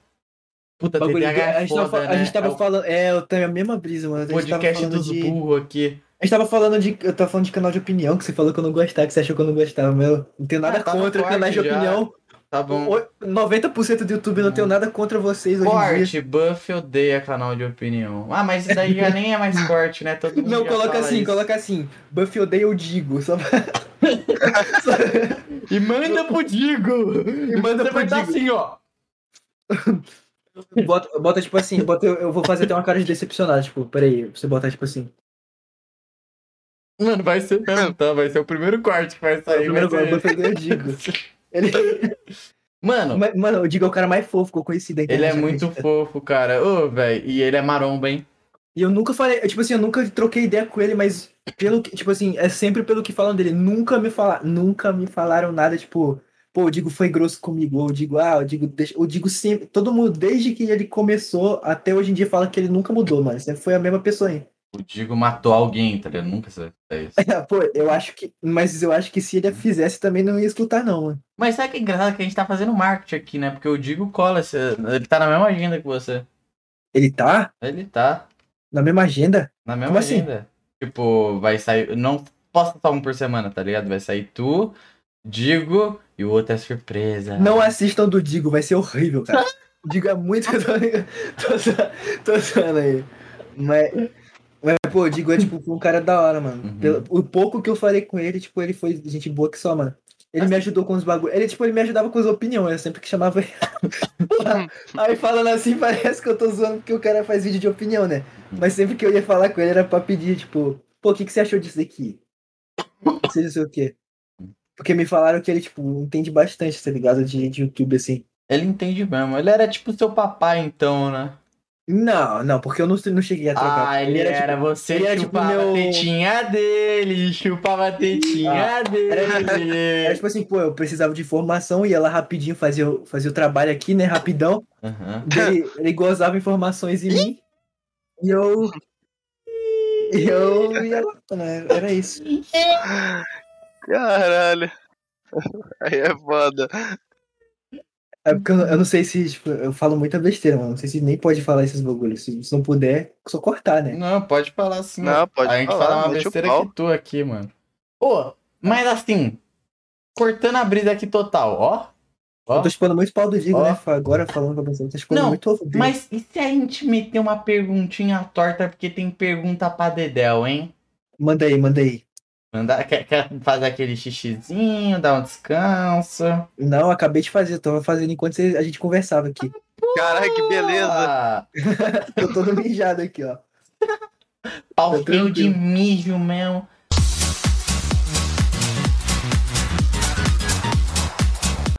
Puta, Bagulho TDAH é a, gente tava, foda, fa- a né? gente tava É falando. É, eu tenho a mesma brisa, mano. A tava podcast dos de. burros aqui. A gente tava falando de. Eu tava falando de canal de opinião, que você falou que eu não gostava, que você achou que eu não gostava. Meu, não tenho nada Ah, tá contra canais de já. opinião. Tá bom. O- 90% do YouTube não tenho nada contra vocês hoje em dia. Corte, Buff odeia canal de opinião. Ah, mas isso daí já nem é mais corte, né? Todo mundo Não, coloca assim, isso. coloca assim. Buffy odeia eu digo. Só. E manda pro Digo! E manda Você pro Digo. assim, ó. bota, bota tipo assim, bota, eu, eu vou fazer até uma cara de decepcionado, tipo, peraí, você botar tipo assim. Mano, vai ser mesmo, tá? Vai ser o primeiro corte que vai sair. Primeiro gol, ser Buffy odeia eu digo. Ele... Mano, Mas, Mano, eu digo é o cara mais fofo que eu conheci da ele internet. é muito acredita? fofo, cara. Ô, velho. E ele é maromba, hein? E eu nunca falei, tipo assim, eu nunca troquei ideia com ele, mas pelo que, tipo assim, é sempre pelo que falam dele. Nunca me falaram, nunca me falaram nada, tipo, pô, o Digo foi grosso comigo, ou o Digo, ah, o Digo, deixa, o Digo sempre, todo mundo, desde que ele começou até hoje em dia, fala que ele nunca mudou, mano. Sempre foi a mesma pessoa aí. O Digo matou alguém, tá ligado? Nunca você vai isso. Pô, eu acho que, mas eu acho que se ele fizesse também não ia escutar, não, mano. Mas sabe que é engraçado que a gente tá fazendo marketing aqui, né? Porque o Digo cola. esse- Ele tá na mesma agenda que você. Ele tá Ele tá na mesma agenda? na mesma Como assim? agenda. Tipo, vai sair. Não posta só um por semana, tá ligado? Vai sair tu, Digo e o outro é surpresa. Não assistam do Digo, vai ser horrível, cara. O Digo é muito. tô zoando aí. Mas, mas, pô, o Digo é tipo um cara da hora, mano. Uhum. Pelo- o pouco que eu falei com ele, tipo, ele foi gente boa que só, mano. Ele me ajudou com os bagulhos. Ele, tipo, ele me ajudava com as opiniões. Eu sempre que chamava ele. Aí falando assim, parece que eu tô zoando porque o cara faz vídeo de opinião, né? Mas sempre que eu ia falar com ele era pra pedir, tipo, pô, o que, que você achou disso aqui? Não sei, não sei o quê. Porque me falaram que ele, tipo, entende bastante, tá ligado? De, de YouTube, assim. Ele entende mesmo. Ele era tipo seu papai, então, né? Não, não, porque eu não, não cheguei a trocar. Ah, ele, era, tipo, você ele era, tipo, chupava meu- a tetinha dele, chupava a tetinha dele. era tipo assim, pô, eu precisava de informação, ia lá rapidinho fazer, o- fazer o trabalho aqui, né, rapidão. Aham. Ele, ele gozava informações em mim. E eu. E eu ia lá, né? Era isso. Caralho. Aí é foda. É porque eu, eu não sei se, tipo, eu falo muita besteira, mano. Não sei se nem pode falar esses bagulhos. Se, se não puder, só cortar, né? Não, pode falar assim. Não, pode A gente falar, fala uma besteira que tu aqui, mano. Ô, mas assim, cortando a brisa aqui total, ó. ó Eu tô chupando muito pau do Digo, Ó. né? Agora falando pra você. Tô chupando Não, muito ovo mas e se a gente meter uma perguntinha torta, porque tem pergunta pra Dedel, hein? Manda aí, manda aí. Mandar, quer, quer fazer aquele xixizinho, dar um descanso? Não, acabei de fazer. Eu tava fazendo enquanto a gente conversava aqui. Caralho, que beleza. Tô no mijado aqui, ó. pau Tá de mijo mesmo.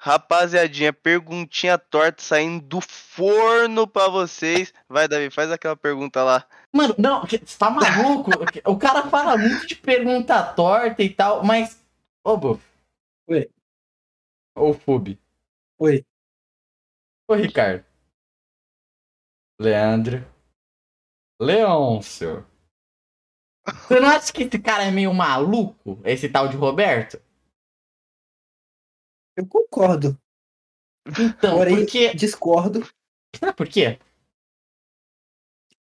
Rapaziadinha, perguntinha torta saindo do forno pra vocês. Vai, Davi, faz aquela pergunta lá. Mano, não, você tá maluco? o cara fala muito de pergunta torta e tal, mas. Ô, Buf. Oi. Ô, Fub. Oi. Ô, Ricardo. Leandro. Leôncio. Você não acha que esse cara é meio maluco? Esse tal de Roberto? Eu concordo. Então, Porém, porque. discordo. Sabe por quê?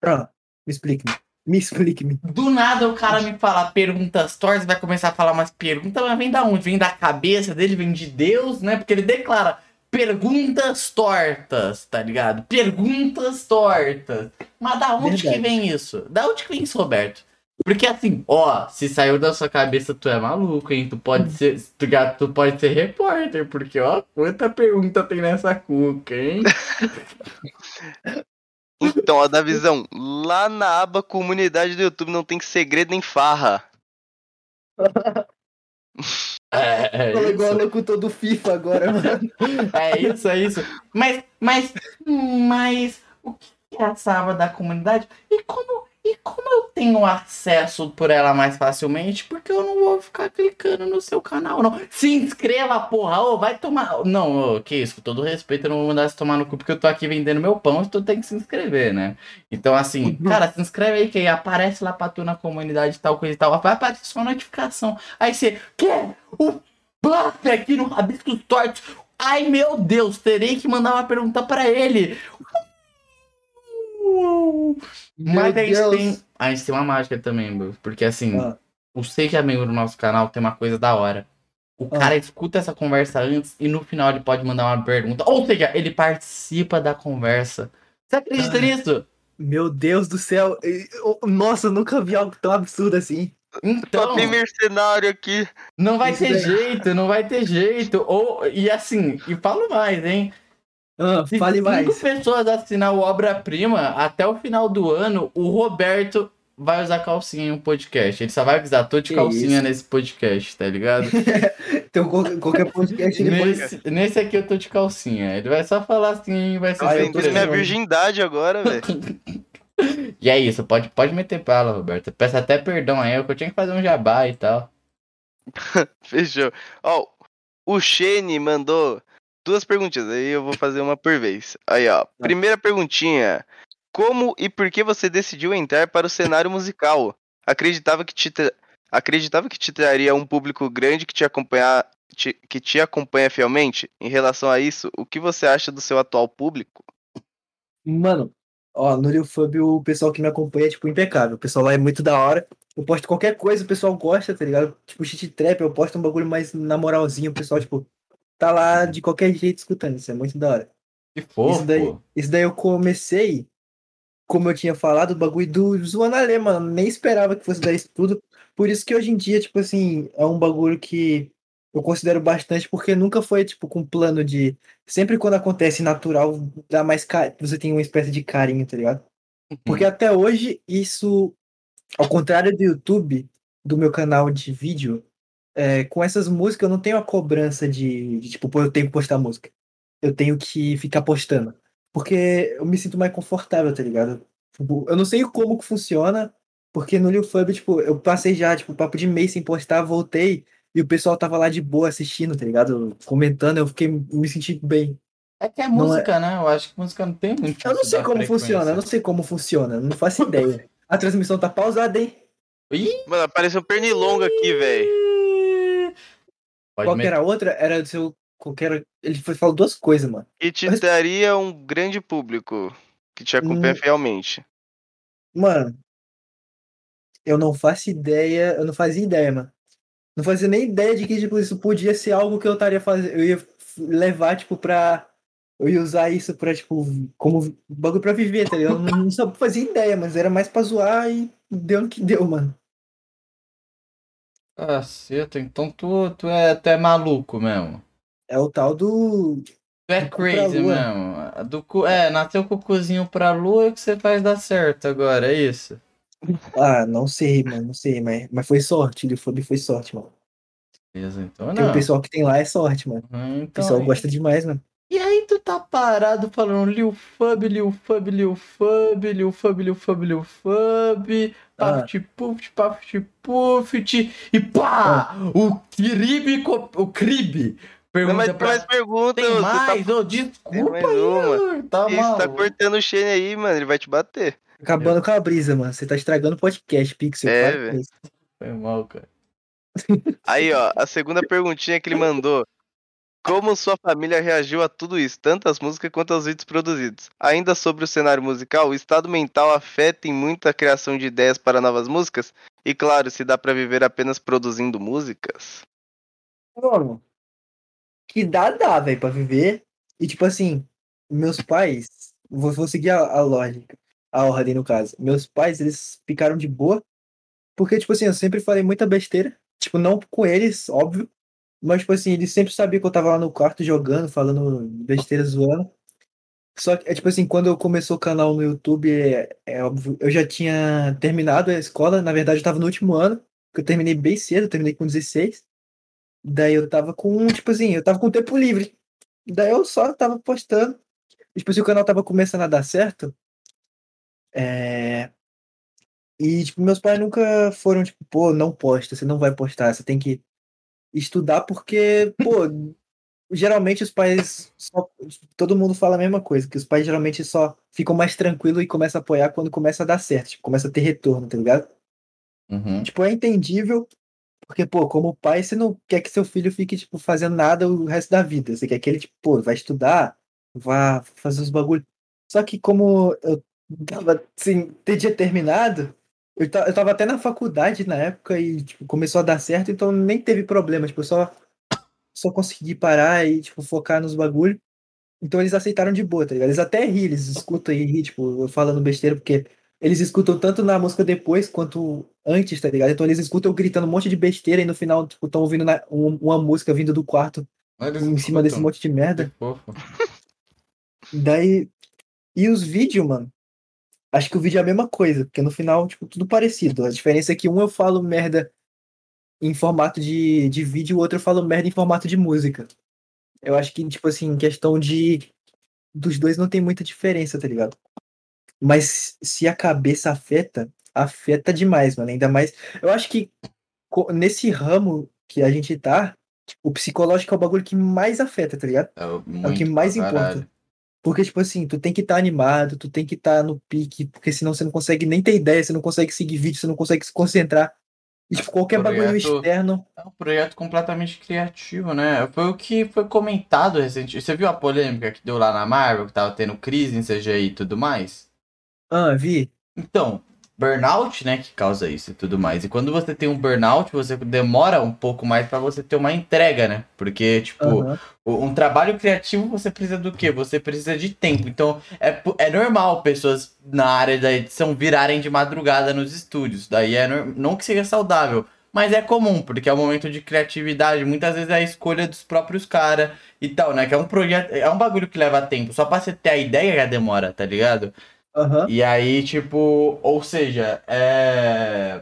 Ah, me explique-me. Me explique-me. Do nada o cara me fala perguntas tortas, vai começar a falar umas perguntas, mas vem da onde? Vem da cabeça dele, vem de Deus, né? Porque ele declara perguntas tortas, tá ligado? Perguntas tortas. Mas da onde que Verdade. vem isso? Da onde que vem isso, Roberto? Porque assim, ó, se saiu da sua cabeça, tu é maluco, hein? Tu pode ser, tu, tu pode ser repórter, porque ó, quanta pergunta tem nessa cuca, hein? Então, ó, da visão, lá na aba comunidade do YouTube não tem segredo nem farra. É, é igual o isso. locutor do FIFA agora, mano. É isso, é isso. Mas, mas, mas, o que é essa aba da comunidade? E como, e como eu tenho acesso por ela mais facilmente? Porque eu não vou ficar clicando no seu canal, não. Se inscreva, porra! Ô, vai tomar. Não, ô, que isso, com todo respeito, eu não vou mandar se tomar no cu, porque eu tô aqui vendendo meu pão e tu tem que se inscrever, né? Então, assim, cara, se inscreve aí, que aí aparece lá pra tu na comunidade tal, coisa e tal. Vai aparecer sua notificação. Aí você quer o buff aqui no Rabiscos Tortos. Ai, meu Deus, terei que mandar uma pergunta pra ele. Mas a gente, tem, a gente tem uma mágica também, Bru, porque assim, Ah. o Seja Membro do nosso canal tem uma coisa da hora. O Ah. cara escuta essa conversa antes e no final ele pode mandar uma pergunta. Ou seja, ele participa da conversa. Você acredita Ah. nisso? Meu Deus do céu. Nossa, eu nunca vi algo tão absurdo assim. Então, Só tem mercenário aqui. não vai Isso ter daí. jeito, não vai ter jeito. Ou, e assim, e falo mais, hein? Ah, Se fale cinco mais. pessoas assinar o Obra-Prima, até o final do ano, o Roberto vai usar calcinha em um podcast. Ele só vai avisar, tô de Que calcinha isso? nesse podcast, tá ligado? Então, qual- qualquer podcast ele pode. nesse, nesse aqui eu tô de calcinha. Ele vai só falar assim, vai ser Ah, surpresa. minha virgindade agora, velho. E é isso, pode, pode meter bala, Roberto. Peço até perdão aí, eu tinha que fazer um jabá e tal. Fechou. Ó, o Shane mandou duas perguntinhas, aí eu vou fazer uma por vez. Aí, ó. Primeira perguntinha. Como e por que você decidiu entrar para o cenário musical? Acreditava que te, tra- acreditava que te traria um público grande que te, acompanhar, te- que te acompanha fielmente? Em relação a isso, o que você acha do seu atual público? Mano, ó, no RealFub o pessoal que me acompanha é, tipo, impecável. O pessoal lá é muito da hora. Eu posto qualquer coisa, o pessoal gosta, tá ligado? Tipo, shit trap, eu posto um bagulho mais na moralzinha, o pessoal, tipo, tá lá de qualquer jeito escutando. Isso é muito da hora. Que fofo. Isso daí, isso daí eu comecei, como eu tinha falado, o bagulho do Zoando Alê, mano. Nem esperava que fosse dar isso tudo. Por isso que hoje em dia, tipo assim, é um bagulho que eu considero bastante, porque nunca foi, tipo, com plano de. Sempre quando acontece natural, dá mais. Você tem uma espécie de carinho, tá ligado? Porque até hoje, isso, ao contrário do YouTube, do meu canal de vídeo, é, com essas músicas eu não tenho a cobrança de, de, tipo, pô, eu tenho que postar música. Eu tenho que ficar postando. Porque eu me sinto mais confortável, tá ligado? Tipo, eu não sei como que funciona, porque no LiuFub, tipo, eu passei já, tipo, papo de mês sem postar, voltei, e o pessoal tava lá de boa assistindo, tá ligado? Comentando, eu fiquei, me senti bem. É que é Não é- música, né? Eu acho que música não tem muito. Eu não sei como frequência. funciona, eu não sei como funciona, não faço ideia. A transmissão tá pausada, hein? Ih! Mano, apareceu um pernilongo aqui, velho. Pode Qual era a outra? Era do seu. Qualquer... Ele foi- falou duas coisas, mano. E te Mas- traria um grande público que te acompanha Hum. fielmente. Mano, eu não faço ideia. Eu não fazia ideia, mano. Não fazia nem ideia de que, tipo, isso podia ser algo que eu estaria fazendo. Eu ia levar, tipo, pra. Eu ia usar isso pra, tipo, como bagulho pra viver, tá ligado? Eu não, não só fazia ideia, mas era mais pra zoar e deu no que deu, mano. Caceta, então tu, tu, é, tu é maluco mesmo. É o tal do. Tu é Do crazy mesmo. Do cu, é, nasceu com o cozinho pra lua que você faz dar certo agora, é isso? Ah, não sei, mano, não sei, mas, mas foi sorte. O foi, foi sorte, mano. Beleza, então Tem o não. pessoal que tem lá é sorte, mano. Uhum, O Então, pessoal e- gosta demais, mano. E aí tu tá parado falando Lil Fub, Lil Fub, Lil Fub, Lil Fub, Lil Fub, Lil Fub, Ah. Paft Puft, Paft Puft, e pá! O co- o Kribe Não, mas pergunta tem pra... mais perguntas, Tem você mais? tá, Ô, desculpa mais aí, uma. Arthur, tá Isso, tá cortando o Shane aí, mano, ele vai te bater. Acabando com a brisa, mano. Você tá estragando o podcast, Pixel. É, velho. Foi mal, cara. Aí, ó, a segunda perguntinha que ele mandou. Como sua família reagiu a tudo isso, tanto as músicas quanto aos vídeos produzidos? Ainda sobre o cenário musical, o estado mental afeta em muito a criação de ideias para novas músicas? E claro, se dá pra viver apenas produzindo músicas? Mano, que dá, dá, velho, pra viver. E tipo assim, meus pais, vou, vou seguir a, a lógica, a ordem no caso. Meus pais, eles ficaram de boa, porque, tipo assim, eu sempre falei muita besteira. Tipo, não com eles, óbvio. Mas, tipo assim, eles sempre sabiam que eu tava lá no quarto jogando, falando besteira, zoando. Só que, é tipo assim, quando eu comecei o canal no YouTube, é, é óbvio, eu já tinha terminado a escola. Na verdade, eu tava no último ano, que eu terminei bem cedo, eu terminei com 16. Daí eu tava com, tipo assim, eu tava com tempo livre. Daí eu só tava postando. Tipo assim, o canal tava começando a dar certo. É... E, tipo, meus pais nunca foram, tipo, pô, não posta, você não vai postar, você tem que estudar, porque, pô, geralmente os pais. Só... Todo mundo fala a mesma coisa, que os pais geralmente só ficam mais tranquilos e começam a apoiar quando começa a dar certo, tipo, começa a ter retorno, tá ligado? Uhum. Tipo, é entendível, porque, pô, como pai, você não quer que seu filho fique, tipo, fazendo nada o resto da vida. Você quer que ele, tipo, pô, vai estudar, vá fazer os bagulhos. Só que como eu tava, assim, ter dia terminado, eu, ta- eu tava até na faculdade na época e, tipo, começou a dar certo, então nem teve problema, tipo, eu só, só consegui parar e, tipo, focar nos bagulhos. Então eles aceitaram de boa, tá ligado? Eles até ri, eles escutam e ri, tipo, eu falando besteira, porque eles escutam tanto na música depois quanto antes, tá ligado? Então eles escutam eu gritando um monte de besteira e no final, tipo, tão ouvindo na- um- uma música vindo do quarto Eles em cima desse monte de merda. Daí. E os vídeos, mano? Acho que o vídeo é a mesma coisa, porque no final, tipo, tudo parecido. A diferença é que um eu falo merda em formato de, de vídeo, o outro eu falo merda em formato de música. Eu acho que, tipo assim, em questão de. Dos dois não tem muita diferença, tá ligado? Mas se a cabeça afeta, afeta demais, mano. Ainda mais. Eu acho que nesse ramo que a gente tá, o psicológico é o bagulho que mais afeta, tá ligado? É É o que mais importa. Porque, tipo assim, tu tem que estar animado, tu tem que estar no pique, porque senão você não consegue nem ter ideia, você não consegue seguir vídeo, você não consegue se concentrar. E, tipo, qualquer bagulho Projeto- externo. É um projeto completamente criativo, né? Foi o que foi comentado recentemente. Você viu a polêmica que deu lá na Marvel, que tava tendo crise em CGI e tudo mais? Ah, vi. Então, burnout, né, que causa isso e tudo mais. E quando você tem um burnout, você demora um pouco mais pra você ter uma entrega, né? Porque, tipo, o- um trabalho criativo você precisa do quê? Você precisa de tempo. Então, é, é normal pessoas na área da edição virarem de madrugada nos estúdios. Daí é não que seja saudável, mas é comum, porque é um momento de criatividade. Muitas vezes é a escolha dos próprios caras e tal, né? Que é um projeto, é um bagulho que leva tempo. Só pra você ter a ideia já demora, tá ligado? Aham. E aí, tipo, ou seja, é.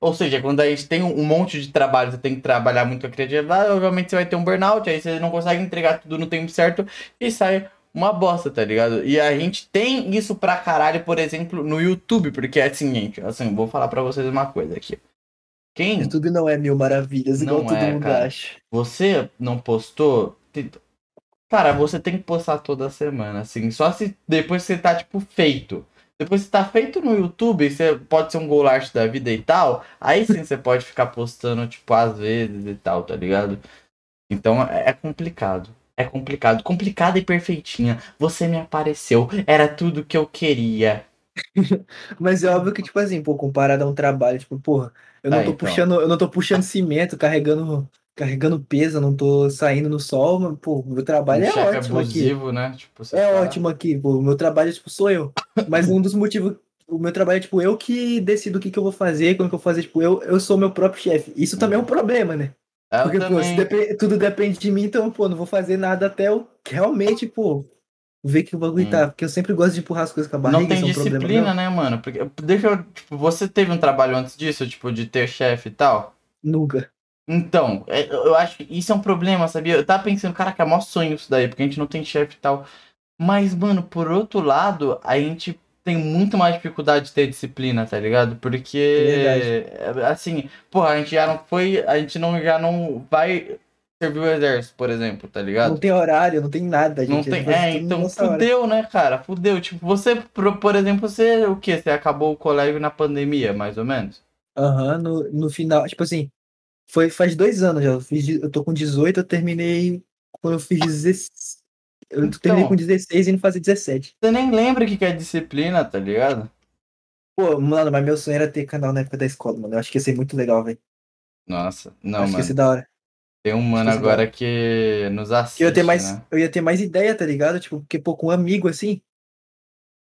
Ou seja, quando a gente tem um monte de trabalho, você tem que trabalhar muito a criatividade, obviamente você vai ter um burnout, aí você não consegue entregar tudo no tempo certo e sai uma bosta, tá ligado? E a gente tem isso pra caralho, por exemplo, no YouTube, porque é assim, gente, assim, vou falar pra vocês uma coisa aqui. Quem YouTube não é mil maravilhas, igual Não todo é, mundo cara. acha. você não postou, cara, você tem que postar toda semana, assim. Só se depois você tá, tipo, feito. Depois que tá feito no YouTube, você pode ser um goulart da vida e tal. Aí sim você pode ficar postando, tipo, às vezes e tal, tá ligado? Então é é complicado. É complicado. Complicada e perfeitinha. Você me apareceu. Era tudo que eu queria. Mas é óbvio que, tipo assim, pô, comparado a um trabalho, tipo, porra, eu não Ah, tô então. puxando, eu não tô puxando cimento, carregando, carregando peso, eu não tô saindo no sol, mas, pô, meu trabalho um é ótimo aqui. abusivo, né? Tipo, É tá- ótimo aqui, pô. O meu trabalho, tipo, sou eu. Mas um dos motivos. O meu trabalho é, tipo, eu que decido o que, que eu vou fazer, quando que eu vou fazer, tipo, eu, eu sou meu próprio chefe. Isso também é um problema, né? Eu Porque, pô, se também. depe- tudo depende de mim, então, pô, não vou fazer nada até eu realmente, pô, ver que o bagulho Hum. tá. Porque eu sempre gosto de empurrar as coisas com a barriga, Não tem é um problema disciplina, meu. né, mano? Porque, deixa eu. Tipo, você teve um trabalho antes disso, tipo, de ter chefe e tal? Nunca. Então, é- eu acho que isso é um problema, sabia? Eu tava pensando, caraca, é mó sonho isso daí, porque a gente não tem chefe e tal. Mas, mano, por outro lado, a gente tem muito mais dificuldade de ter disciplina, tá ligado? Porque, é, assim, porra, a gente já não foi, a gente não, já não vai servir o exército, por exemplo, tá ligado? Não tem horário, não tem nada, Não gente. a tem. É, então nossa hora. fudeu, né, cara? Fudeu. Tipo, você, por, por exemplo, você, o quê? Você acabou o colégio na pandemia, mais ou menos? Aham, no, no final, tipo assim, Foi faz dois anos já. Eu, fiz, eu tô com 18, eu terminei quando eu fiz 16. Eu Então. terminei com 16 e indo fazer 17. Você nem lembra o que que é disciplina, tá ligado? Pô, mano, mas meu sonho era ter canal na época da escola, mano. Eu acho que ia ser muito legal, velho. Nossa, não, Acho que ia mano. ser da hora. Tem um mano agora que nos assiste, Que eu ia ter mais, né? eu ia ter mais ideia, tá ligado? Tipo, porque, pô, com um amigo assim.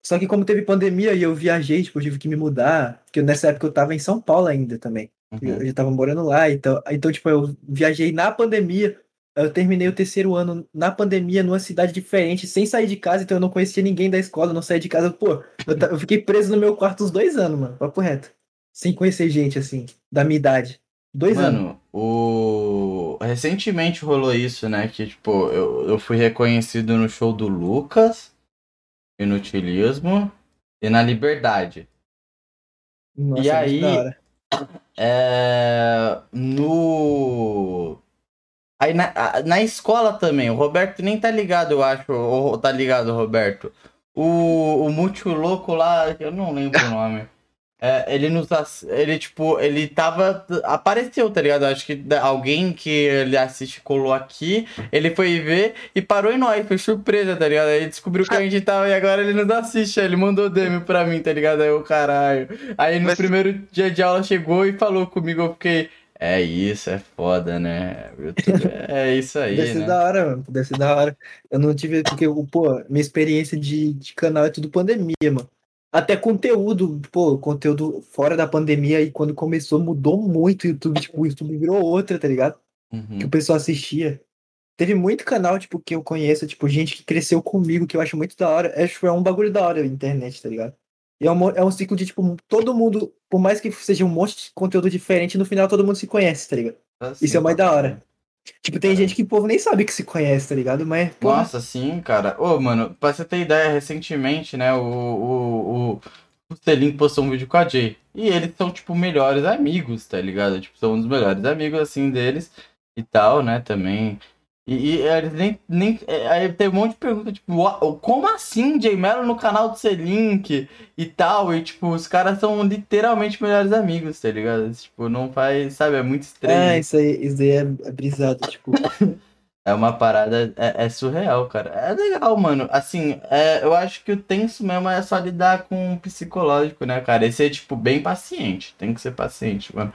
Só que como teve pandemia e eu viajei, tipo, eu tive que me mudar. Porque nessa época eu tava em São Paulo ainda também. Eu, Uhum. eu já tava morando lá, então, então, tipo, eu viajei na pandemia. Eu terminei o terceiro ano na pandemia, numa cidade diferente, sem sair de casa, então eu não conhecia ninguém da escola, não saí de casa. Pô, eu, eu fiquei preso no meu quarto uns dois anos, mano. Papo reto. Sem conhecer gente, assim, da minha idade. Dois anos. Mano, o... recentemente rolou isso, né? Que, tipo, eu, eu fui reconhecido no show do Lucas, Inutilismo e na Liberdade. Nossa, e aí- da hora. É... No... Aí na, na escola também, o Roberto nem tá ligado, eu acho. Ou tá ligado, Roberto? O, o Mútil Louco lá, eu não lembro o nome. É, ele nos. Ele, tipo, ele tava. Apareceu, tá ligado? Acho que alguém que ele assiste colou aqui. Ele foi ver e parou em nós. Foi surpresa, tá ligado? Aí descobriu que a gente tava e agora ele nos assiste. Aí Ele mandou DM pra mim, tá ligado? Aí eu, caralho. Aí no Mas- primeiro dia de aula chegou e falou comigo. Eu fiquei. É isso, é foda, né? YouTube É isso aí, Deve ser né? da hora, mano. Deve ser da hora. Eu não tive, porque, pô, minha experiência de, de canal é tudo pandemia, mano. Até conteúdo, pô, conteúdo fora da pandemia e quando começou mudou muito o YouTube, tipo, o YouTube virou outra, tá ligado? Que Uhum. o pessoal assistia. Teve muito canal, tipo, que eu conheço, tipo, gente que cresceu comigo, que eu acho muito da hora. É, tipo, é um bagulho da hora a internet, tá ligado? E é um, é um ciclo de, tipo, todo mundo, por mais que seja um monte de conteúdo diferente, no final todo mundo se conhece, tá ligado? Assim, Isso é mais da hora. Tipo, tem gente que o povo nem sabe que se conhece, tá ligado? Mas, pô, Nossa, sim, cara. Ô, mano, pra você ter ideia, recentemente, né, o, o, o, o Selim postou um vídeo com a Jay. E eles são, tipo, melhores amigos, tá ligado? Tipo, são um dos melhores amigos, assim, deles e tal, né, também. E, e eles nem, nem. é, Aí teve um monte de pergunta, tipo, "Ua- como assim, Jay Mello no canal do Selink e tal? E, tipo, os caras são literalmente melhores amigos, tá ligado? Tipo, não faz, sabe, é muito estranho. é, isso aí, isso aí é, é brisado, tipo. É uma parada, é, é surreal, cara. É legal, mano. Assim, é, eu acho que o tenso mesmo é só lidar com o psicológico, né, cara? E ser, tipo, bem paciente. Tem que ser paciente, mano.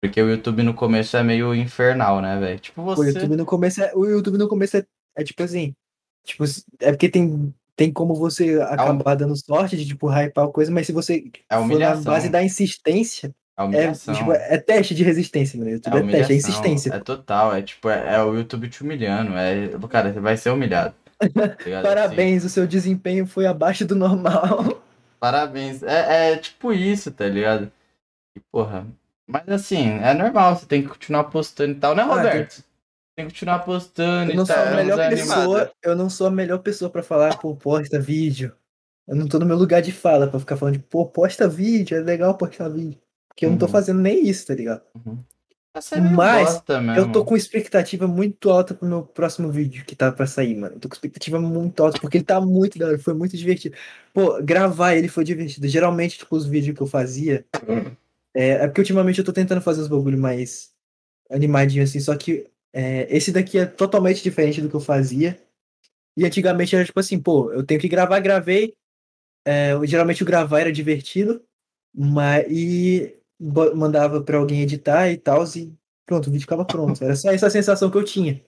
Porque o YouTube no começo é meio infernal, né, velho? Tipo, O você. YouTube no começo é, o YouTube no começo é, é tipo assim. Tipo, é porque tem, tem como você acabar dando sorte de, tipo, hypar coisa, mas se você É for na base da insistência, É é, tipo, é teste de resistência, mano. É YouTube é, teste, é insistência. É total, é tipo, é, é o YouTube te humilhando. É, cara, você vai ser humilhado. tá? Assim, Parabéns, o seu desempenho foi abaixo do normal. Parabéns. É, é tipo isso, tá ligado? E, porra. Mas assim, é normal, você tem que continuar postando e tal, né, Ah, Roberto? Tem que continuar postando Eu não e sou tal. a melhor pessoa, eu não sou a melhor pessoa pra falar, pô, posta vídeo. Eu não tô no meu lugar de fala pra ficar falando de, pô, posta vídeo, é legal postar vídeo. Porque eu não tô Uhum. fazendo nem isso, tá ligado? É meio Mas mesmo. Eu tô com expectativa muito alta pro meu próximo vídeo que tá pra sair, mano. Eu tô com expectativa muito alta, porque ele tá muito da hora, foi muito divertido. Pô, gravar ele foi divertido. Geralmente, tipo, os vídeos que eu fazia. É, é porque ultimamente eu tô tentando fazer uns bagulho mais animadinho, assim, só que é, esse daqui é totalmente diferente do que eu fazia. E antigamente era tipo assim, pô, eu tenho que gravar, gravei. É, eu- geralmente o gravar era divertido, mas e mandava pra alguém editar e tal, e pronto, o vídeo ficava pronto. Era só essa sensação que eu tinha.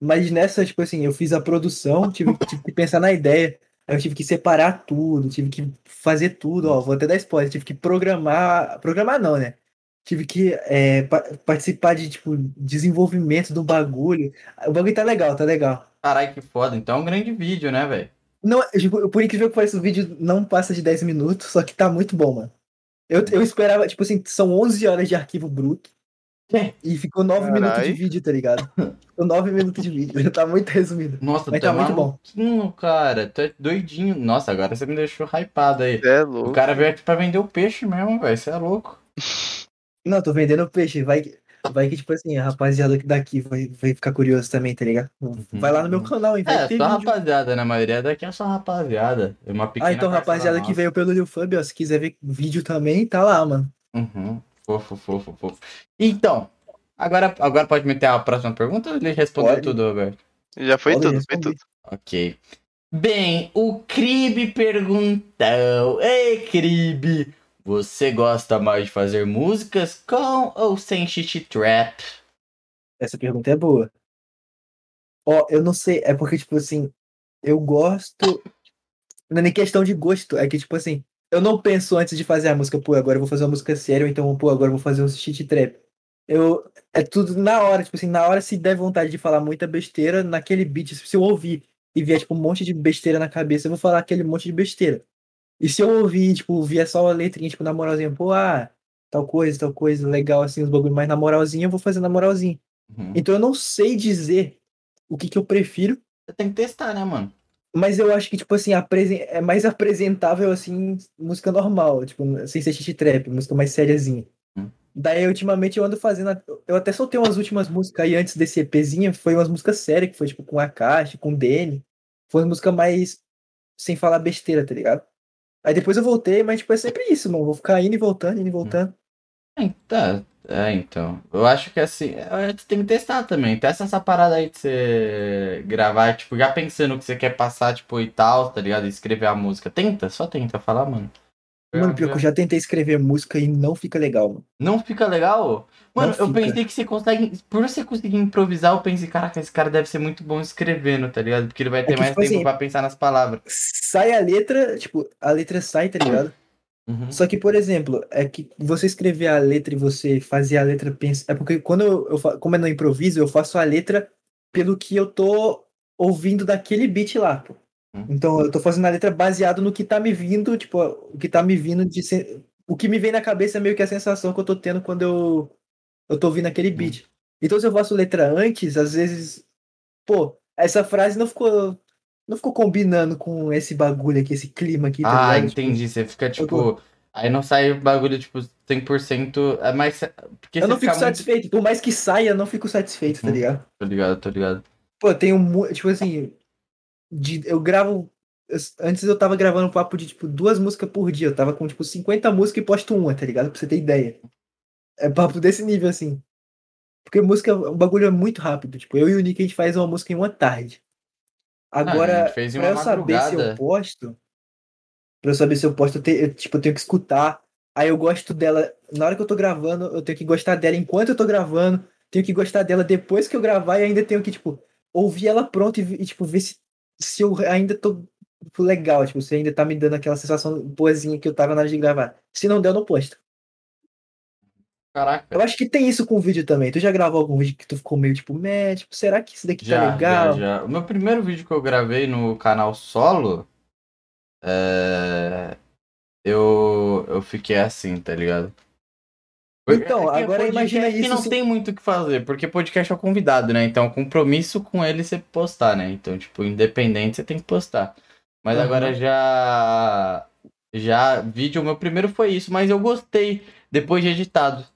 Mas nessa, tipo assim, eu fiz a produção, tive, tive que pensar na ideia, aí eu tive que separar tudo, tive que fazer tudo, ó, vou até dar spoiler, tive que programar, programar não, né? Tive que é, pa- participar de, tipo, desenvolvimento do bagulho. O bagulho tá legal, tá legal. Caralho, que foda. Então é um grande vídeo, né, velho? Não, tipo, por incrível que pareça, o vídeo não passa de 10 minutos, só que tá muito bom, mano. Eu, eu esperava, tipo assim, são 11 horas de arquivo bruto. E ficou 9 minutos de Carai. vídeo, tá ligado? Ficou 9 minutos de vídeo. Tá muito resumido. Nossa, Mas tu é tá muito bom. cara. Tu é doidinho. Nossa, agora você me deixou hypado aí. Cê é O louco. cara veio aqui pra vender o peixe mesmo, velho. Você é louco. Não, tô vendendo peixe. Vai que, vai que tipo assim, a rapaziada daqui vai, vai ficar curioso também, tá ligado? Vai lá no meu canal, hein? Vai É, só vídeo. rapaziada, né? A maioria daqui é só rapaziada. É uma pequena Ah, então, rapaziada que nossa. veio pelo Newfub, ó, se quiser ver vídeo também, tá lá, mano. Uhum. Fofo, fofo, fofo. Então, Agora, agora pode meter a próxima pergunta ou ele respondeu Pode. tudo, Roberto? Já foi Pode tudo, foi responder. tudo. Ok. Bem, o Crib perguntou. Ei, Crib, você gosta mais de fazer músicas com ou sem shit trap? Essa pergunta é boa. Ó, eu não sei, é porque, tipo assim, eu gosto. Não é nem questão de gosto, é que, tipo assim, eu não penso antes de fazer a música, pô, agora eu vou fazer uma música séria, ou então, pô, agora eu vou fazer um shit trap. Eu. É tudo na hora, tipo assim, na hora se der vontade de falar muita besteira, naquele beat, se eu ouvir e vier, tipo, um monte de besteira na cabeça, eu vou falar aquele monte de besteira. E se eu ouvir, tipo, vier só a letrinha, tipo, na moralzinha, pô, ah, tal coisa, tal coisa, legal, assim, os bagulho mais na moralzinha, eu vou fazer na moralzinha. Uhum. Então eu não sei dizer o que, que eu prefiro, Você tem que testar, né, mano? Mas eu acho que, tipo assim, é mais apresentável, assim, música normal, tipo, sem ser shit trap, música mais sériazinha. Hum. Daí, ultimamente, eu ando fazendo. Eu até soltei umas últimas músicas aí antes desse EPzinho, foi umas músicas sérias, que foi, tipo, com a Caixa, com o Dene. Foi uma música mais sem falar besteira, tá ligado? Aí depois eu voltei, mas, tipo, é sempre isso, mano. Vou ficar indo e voltando, indo e voltando. É, tá. É, então. Eu acho que assim, é, você tem que testar também. Testa essa parada aí de você gravar, tipo, já pensando o que você quer passar, tipo, e tal, tá ligado? E escrever a música. Tenta, só tenta falar, mano. Mano, pior que eu já tentei escrever música e não fica legal, mano. Não fica legal? Mano, Não eu fica. pensei que você consegue. Por você conseguir improvisar, eu pensei, caraca, esse cara deve ser muito bom escrevendo, tá ligado? Porque ele vai ter que, mais tipo tempo assim, pra pensar nas palavras. Sai a letra, tipo, a letra sai, tá ligado? Uhum. Só que, por exemplo, é que você escrever a letra e você fazer a letra pensar. É porque quando eu, eu como é no improviso, eu faço a letra pelo que eu tô ouvindo daquele beat lá, pô. Hum. Então eu tô fazendo a letra baseado no que tá me vindo, tipo, o que tá me vindo de. O que me vem na cabeça é meio que a sensação que eu tô tendo quando eu, eu tô ouvindo aquele beat. Então se eu faço letra antes, às vezes, pô, essa frase não ficou. Não ficou combinando com esse bagulho aqui, esse clima aqui, tá Ah, ligado? Tipo, entendi. Você fica, tipo. Aí não sai o bagulho, tipo, 100%. É mais. Porque Eu não fico fica muito- satisfeito. Por mais que saia, eu não fico satisfeito, tá Uhum. ligado? Tô ligado, tô ligado. Pô, eu tenho. Tipo assim. de- eu gravo. eu- antes eu tava gravando um papo de, tipo, duas músicas por dia. Eu tava com, tipo, 50 músicas e posto uma, tá ligado? Pra você ter ideia. É papo desse nível, assim. Porque música, o bagulho é muito rápido. Tipo, eu e o Nick, a gente faz uma música em uma tarde. Agora, gente fez pra eu saber se eu posto. Pra eu saber se eu posto, eu, te- eu, tipo, eu tenho que escutar. Aí eu gosto dela. Na hora que eu tô gravando, eu tenho que gostar dela enquanto eu tô gravando. Tenho que gostar dela depois que eu gravar e ainda tenho que, tipo, ouvir ela pronta e, e, tipo, ver se, se eu ainda tô tipo, legal, tipo, se ainda tá me dando aquela sensação boazinha que eu tava na hora de gravar. Se não der, eu não posto. Caraca. Eu acho que tem isso com o vídeo também. Tu já gravou algum vídeo que tu ficou meio tipo, meh, tipo, será que isso daqui tá Já, legal? já, já. O meu primeiro vídeo que eu gravei no canal solo, é... eu, eu fiquei assim, tá ligado? Porque Então, é que agora imagina que isso não se- tem muito o que fazer, porque podcast é o convidado, né? Então, compromisso com ele você postar, né? Então, tipo, independente você tem que postar. Mas Aham. agora já. Já, vídeo, o meu primeiro foi isso, mas eu gostei depois de editado.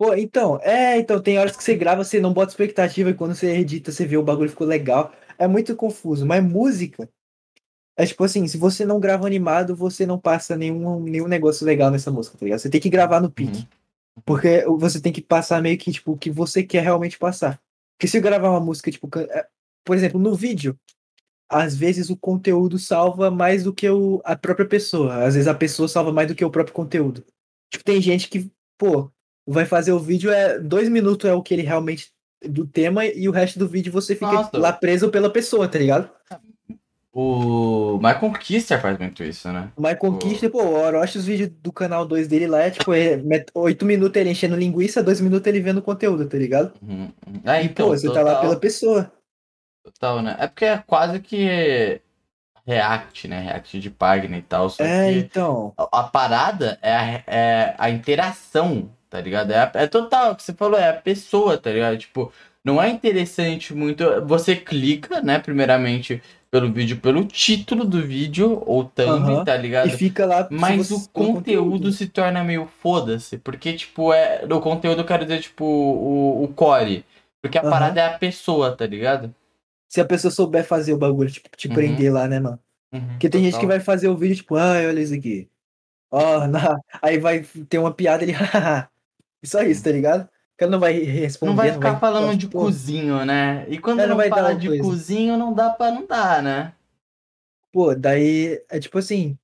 Pô, então, é, então tem horas que você grava, você não bota expectativa e quando você edita, você vê o bagulho ficou legal. É muito confuso, mas música é tipo assim, se você não grava animado, você não passa nenhum, nenhum negócio legal nessa música, tá ligado? Você tem que gravar no pique. Uhum. Porque você tem que passar meio que, tipo, o que você quer realmente passar. Porque se eu gravar uma música, tipo, é, por exemplo, no vídeo, às vezes o conteúdo salva mais do que o, a própria pessoa. Às vezes a pessoa salva mais do que o próprio conteúdo. Tipo, tem gente que, pô, vai fazer o vídeo, é dois minutos é o que ele realmente do tema e o resto do vídeo você fica Nossa. lá preso pela pessoa, tá ligado? O Michael Kister faz muito isso, né? Mas conquista, pô, o Orochi, os vídeos do canal 2 dele lá é tipo, é, oito minutos ele enchendo linguiça, dois minutos ele vendo conteúdo, tá ligado? Uhum. uhum. E, então, pô, você tá lá total. pela pessoa. Total, né? É porque é quase que React, né? React de página e tal. É, então. a, a parada é a, é a interação, tá ligado? É, a- é total, o que você falou, é a pessoa, tá ligado? Tipo, não é interessante muito. Você clica, né, primeiramente, pelo vídeo, pelo título do vídeo, ou thumb, tá ligado? E fica lá. Mas o pelo conteúdo se torna meio foda-se. Porque, tipo, é. No conteúdo eu quero dizer, tipo, o, o core. Porque a parada é a pessoa, tá ligado? Se a pessoa souber fazer o bagulho, tipo, te Uhum. prender lá, né, mano? Uhum, Porque tem gente que total. vai fazer o vídeo, tipo, ai, olha isso aqui. Ó, na... aí vai ter uma piada ele. E só isso, tá ligado? que ela não vai responder. Não vai ficar falando de pô, cozinho, né? E quando Ela não vai dar fala de coisa. cozinho, não dá pra não dar, né? Pô, daí é tipo assim.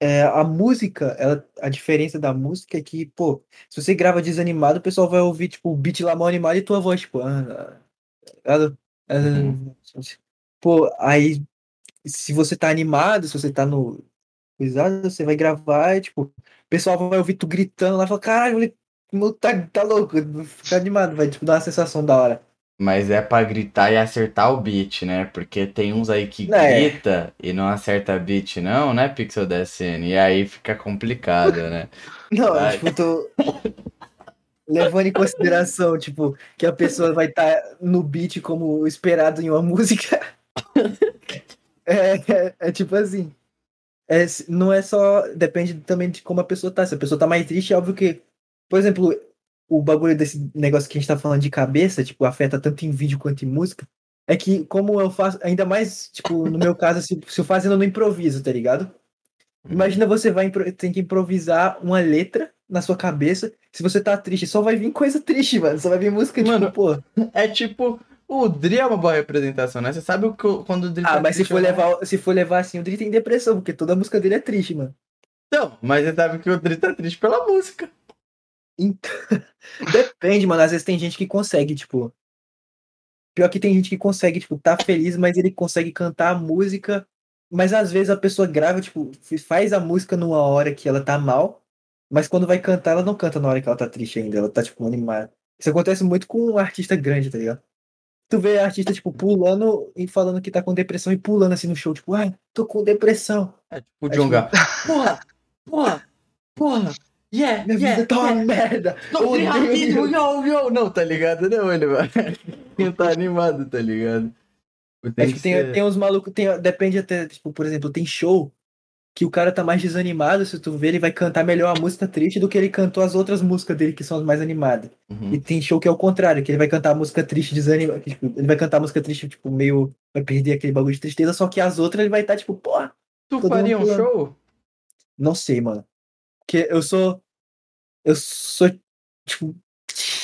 é, a música, ela, a diferença da música é que, pô, se você grava desanimado, o pessoal vai ouvir, tipo, o beat lá mal animado e tua voz, tipo, ah, ah, ah, Uhum. pô, aí se você tá animado, se você tá no coisado, você vai gravar, e, tipo, pessoal vai ouvir tu gritando lá e fala, caralho, tá, tá louco, fica animado, vai, tipo, dar uma sensação da hora. Mas é pra gritar e acertar o beat, né? Porque tem uns aí que É. grita e não acerta beat, não, né, Pixel DSN? E aí fica complicado, né? Não, Vai. tipo, tô levando em consideração, tipo, que a pessoa vai estar no beat como esperado em uma música. É, é, é tipo assim. É, não é só. Depende também de como a pessoa tá. Se a pessoa tá mais triste, é óbvio que. Por exemplo, o bagulho desse negócio que a gente tá falando de cabeça, tipo, afeta tanto em vídeo quanto em música. É que, como eu faço, ainda mais, tipo, no meu caso, se, se eu fazendo no improviso, tá ligado? Imagina você vai tem que improvisar uma letra na sua cabeça. Se você tá triste, só vai vir coisa triste, mano. Só vai vir música Mano, tipo, pô. É tipo, o Dri é uma boa representação, né? Você sabe o que quando o Dri Ah, tá mas se for não- levar, se for levar assim, o Dri tem depressão, porque toda a música dele é triste, mano. Então, mas você sabe que o Dri tá triste pela música. Então, depende, mano. Às vezes tem gente que consegue, tipo. Pior que tem gente que consegue, tipo, tá feliz, mas ele consegue cantar a música. Mas às vezes a pessoa grava, tipo, faz a música numa hora que ela tá mal, mas quando vai cantar, ela não canta na hora que ela tá triste ainda. Ela tá, tipo, animada. Isso acontece muito com um artista grande, tá ligado? Tu vê artista, tipo, pulando e falando que tá com depressão e pulando assim no show, tipo, ai, tô com depressão. É tipo o É Jonga. Porra, porra, porra. Yeah, Minha yeah, vida tá uma yeah. merda. Tô yo, yo. Não, tá ligado? Não, ele vai. Quem tá animado, tá ligado? É, Tem tipo, que tem, ser- tem uns malucos, tem, depende até, tipo, por exemplo, tem show que o cara tá mais desanimado, se tu ver, ele vai cantar melhor a música triste do que ele cantou as outras músicas dele, que são as mais animadas. Uhum. E tem show que é o contrário, que ele vai cantar a música triste desanimado, tipo, ele vai cantar a música triste, tipo, meio, vai perder aquele bagulho de tristeza, só que as outras ele vai estar, tipo, porra, Tu faria um show? não sei, mano. Porque eu sou, eu sou, tipo,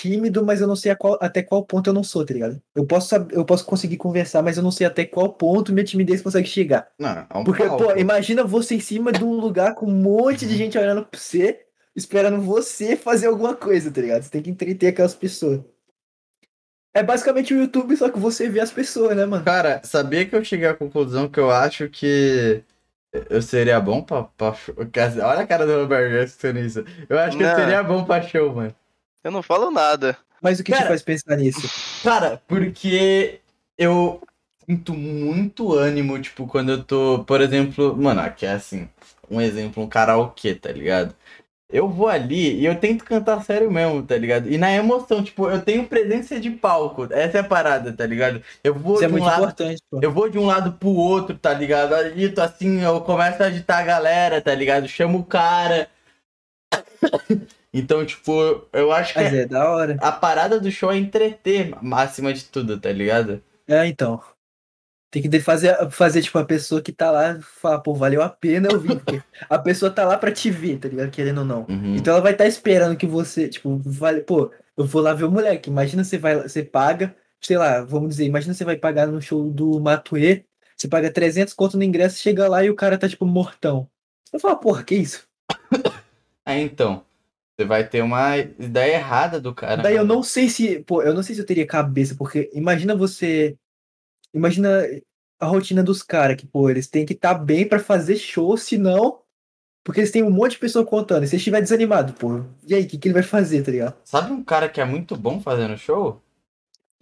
tímido, mas eu não sei a qual- até qual ponto eu não sou, tá ligado? Eu posso, eu posso conseguir conversar, mas eu não sei até qual ponto minha timidez consegue chegar. Não, é um Porque, palco. pô, imagina você em cima de um lugar com um monte de gente olhando pra você, esperando você fazer alguma coisa, tá ligado? Você tem que entreter aquelas pessoas. É basicamente o YouTube, só que você vê as pessoas, né, mano? Cara, sabia que eu cheguei à conclusão que eu acho que eu seria bom pra, pra show? Olha a cara do Roberto. Eu acho que eu Não. seria bom pra show, mano. Eu não falo nada. Mas o que te Cara- faz pensar nisso? Cara, porque eu sinto muito ânimo, tipo, quando eu tô, por exemplo, mano, aqui é assim, um exemplo, um karaokê, tá ligado? Eu vou ali e eu tento cantar sério mesmo, tá ligado? E na emoção, tipo, eu tenho presença de palco. Essa é a parada, tá ligado? Eu vou Isso é de um muito lado importante, pô. Eu vou de um lado pro outro, tá ligado? Agito assim, eu começo a agitar a galera, tá ligado? Chamo o cara. Então, tipo, eu acho que Mas é da hora. a parada do show é entreter, acima de tudo, tá ligado? É, então. Tem que fazer, fazer, tipo, a pessoa que tá lá falar, pô, valeu a pena eu vir. Porque a pessoa tá lá pra te ver, tá ligado? Querendo ou não. Uhum. Então ela vai estar esperando que você, tipo, vale, pô, eu vou lá ver o moleque. Imagina você vai, você paga, sei lá, vamos dizer, imagina você vai pagar no show do Matuê, você paga 300 conto no ingresso, chega lá e o cara tá tipo mortão. Eu falo, porra, que isso? É, então. Você vai ter uma ideia errada do cara. Daí eu não sei se, pô, eu não sei se eu teria cabeça, porque imagina você, imagina a rotina dos caras, que, pô, eles têm que estar bem pra fazer show, senão, porque eles têm um monte de pessoa contando, e se estiver desanimado, pô, e aí, o que, que ele vai fazer, tá ligado? Sabe um cara que é muito bom fazendo show?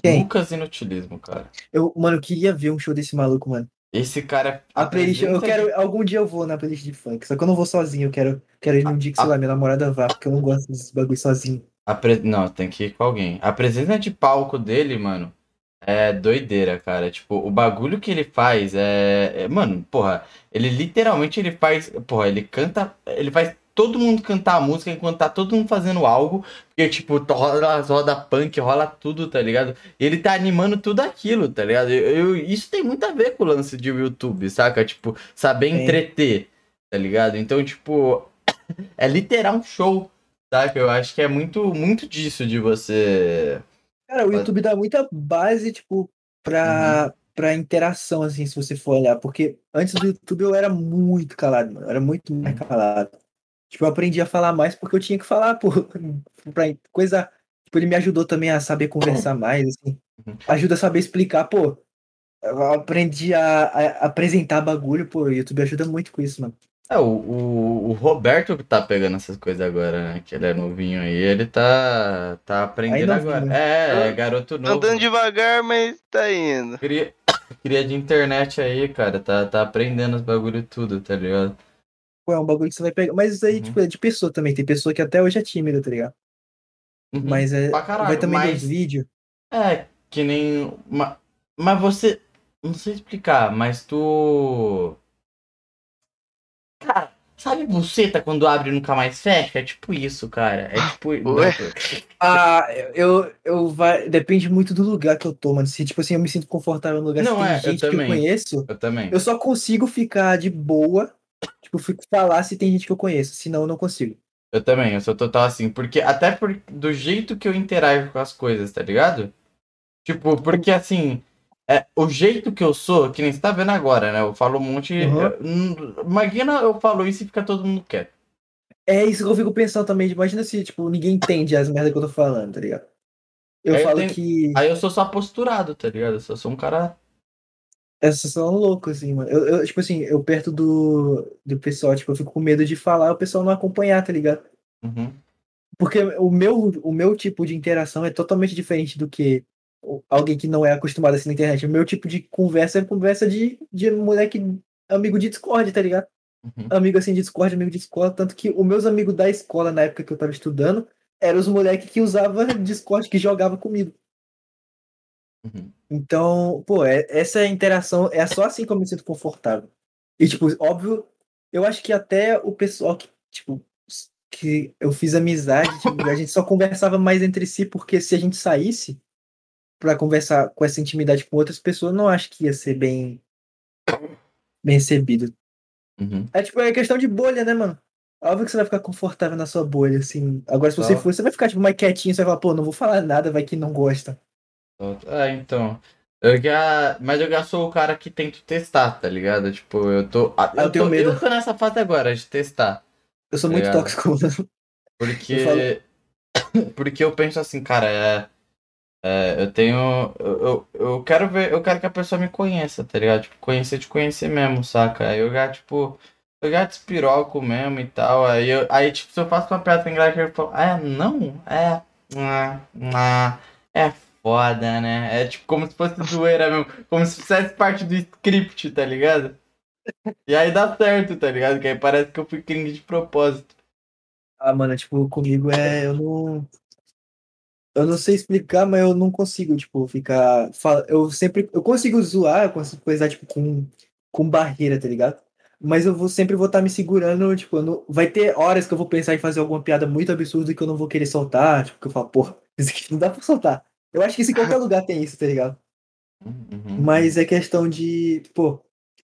Quem? Lucas Inutilismo, cara. Eu, mano, eu queria ver um show desse maluco, mano. Esse cara é. A playlist, eu quero, algum dia eu vou na playlist de funk, só que eu não vou sozinho, eu quero, quero ir num dia que, sei lá, minha namorada vá, porque eu não gosto desses bagulho sozinho. A pre- Não, tem que ir com alguém. A presença de palco dele, mano, é doideira, cara. Tipo, o bagulho que ele faz é... é- Mano, porra, ele literalmente ele faz. Porra, ele canta. Ele faz todo mundo cantar a música enquanto tá todo mundo fazendo algo. Porque, tipo, rola as roda punk, rola tudo, tá ligado? E ele tá animando tudo aquilo, tá ligado? Eu, eu- isso tem muito a ver com o lance de YouTube, saca? Tipo, saber Tem. entreter, tá ligado? Então, tipo, é literal um show Saca? Eu acho que é muito, muito disso de você. Cara, o YouTube dá muita base, tipo, pra, pra interação, assim, se você for olhar. Porque antes do YouTube eu era muito calado, mano. Eu era muito mais calado. Tipo, eu aprendi a falar mais porque eu tinha que falar, pô. Pra coisa. Tipo, ele me ajudou também a saber conversar mais, assim. Uhum. Ajuda a saber explicar, pô. Eu aprendi a, a apresentar bagulho, pô. O YouTube ajuda muito com isso, mano. É, o, o, o Roberto que tá pegando essas coisas agora, né? Que ele é novinho aí, ele tá, tá aprendendo agora. É, é garoto novo. Andando devagar, mas tá indo. Cria, cria de internet aí, cara. Tá, tá aprendendo os bagulho tudo, tá ligado? Pô, é um bagulho que você vai pegar. Mas isso aí, Uhum. tipo, é de pessoa também. Tem pessoa que até hoje é tímida, tá ligado? Uhum. Mas é. Pra caralho, vai também mas- dos vídeos. É, que nem. ma- Mas você. Não sei explicar, mas tu. Cara, sabe buceta quando abre e nunca mais fecha? É tipo isso, cara. É tipo. Ué? Ah, eu, eu vai, depende muito do lugar que eu tô, mano. Se, tipo assim, eu me sinto confortável no lugar Não, se tem é, eu gente que eu também. conheço, Eu também. eu só consigo ficar de boa, tipo, fico falar se tem gente que eu conheço, senão eu não consigo. Eu também, eu sou total assim. Porque até por, do jeito que eu interajo com as coisas, tá ligado? Tipo, porque assim. É, o jeito que eu sou, que nem você tá vendo agora, né? Eu falo um monte. Uhum. eu- imagina eu falo isso e fica todo mundo quieto. É isso que eu fico pensando também. Imagina se, tipo, ninguém entende as merdas que eu tô falando, tá ligado? Eu Aí eu falo tenho- que Aí eu sou só posturado, tá ligado? Eu só sou um cara. Essas são loucos, assim, mano. Eu, eu, tipo assim, eu perto do, do pessoal, tipo, eu fico com medo de falar o pessoal não acompanhar, tá ligado? Uhum. Porque o meu, o meu tipo de interação é totalmente diferente do que alguém que não é acostumado assim na internet. O meu tipo de conversa é conversa de, de moleque amigo de Discord, tá ligado? Uhum. Amigo assim de Discord, amigo de escola. Tanto que os meus amigos da escola, na época que eu tava estudando, eram os moleques que usava Discord, que jogava comigo. Uhum. Então, pô, é- essa interação é só assim que eu me sinto confortável. E, tipo, óbvio, eu acho que até o pessoal que, tipo, que eu fiz amizade, tipo, a gente só conversava mais entre si, porque se a gente saísse pra conversar com essa intimidade com outras pessoas, não acho que ia ser bem, bem recebido. Uhum. É tipo, é questão de bolha, né, mano? Óbvio que você vai ficar confortável na sua bolha, assim. Agora, se você for, você vai ficar, tipo, mais quietinho, você vai falar, pô, não vou falar nada, vai que não gosta. Ah, então. Eu já. Mas eu já sou o cara que tento testar, tá ligado? Tipo, eu tô. ah, Eu Eu, tenho tô, medo. eu tô nessa fase agora de testar. Eu sou muito Obrigado. tóxico, mano. Porque. Porque eu penso assim, cara, é. é, eu tenho. Eu, eu, eu quero ver. Eu quero que a pessoa me conheça, tá ligado? Tipo, conhecer de conhecer mesmo, saca? Aí eu já, tipo. Eu já despiroco mesmo e tal. Aí, eu, aí tipo, se eu faço uma piada sem graça, eu falo, ah, não? É. ah, ah, é foda, né? É tipo como se fosse zoeira mesmo. Como se fizesse parte do script, tá ligado? E aí dá certo, tá ligado? Que aí parece que eu fui cringe de propósito. Ah, mano, tipo, comigo é. Eu não. Eu não sei explicar, mas eu não consigo, tipo, ficar. Eu sempre. Eu consigo zoar, eu consigo coisar, tipo, com, com barreira, tá ligado? Mas eu vou sempre vou estar me segurando, tipo, não- vai ter horas que eu vou pensar em fazer alguma piada muito absurda que eu não vou querer soltar, tipo, que eu falo, porra, isso aqui não dá pra soltar. Eu acho que isso em qualquer lugar tem isso, tá ligado? Uhum. Mas é questão de, pô,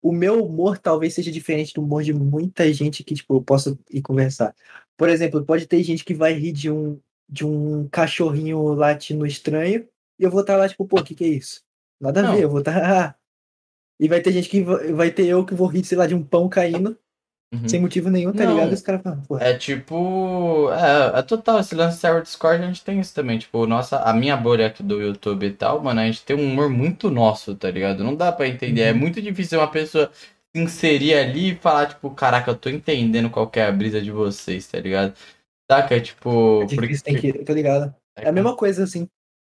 o meu humor talvez seja diferente do humor de muita gente que, tipo, eu posso ir conversar. Por exemplo, pode ter gente que vai rir de um, de um cachorrinho latindo estranho e eu vou estar lá, tipo, pô, o que que é isso? Nada a Não. ver, eu vou estar. E vai ter gente que vai vai ter eu que vou rir, sei lá, de um pão caindo Uhum. sem motivo nenhum, tá Não. ligado? Os caras falam, pô, É tipo. É, é total. Esse lance de server Discord a gente tem isso também. Tipo, nossa, a minha bolha aqui do YouTube e tal, mano, a gente tem um humor muito nosso, tá ligado? Não dá pra entender. É Uhum. muito difícil uma pessoa se inserir ali e falar, tipo, caraca, eu tô entendendo qual que é a brisa de vocês, tá ligado? Saca? É tipo. é difícil, tem que. Tá ligado? é É a mesma coisa, assim.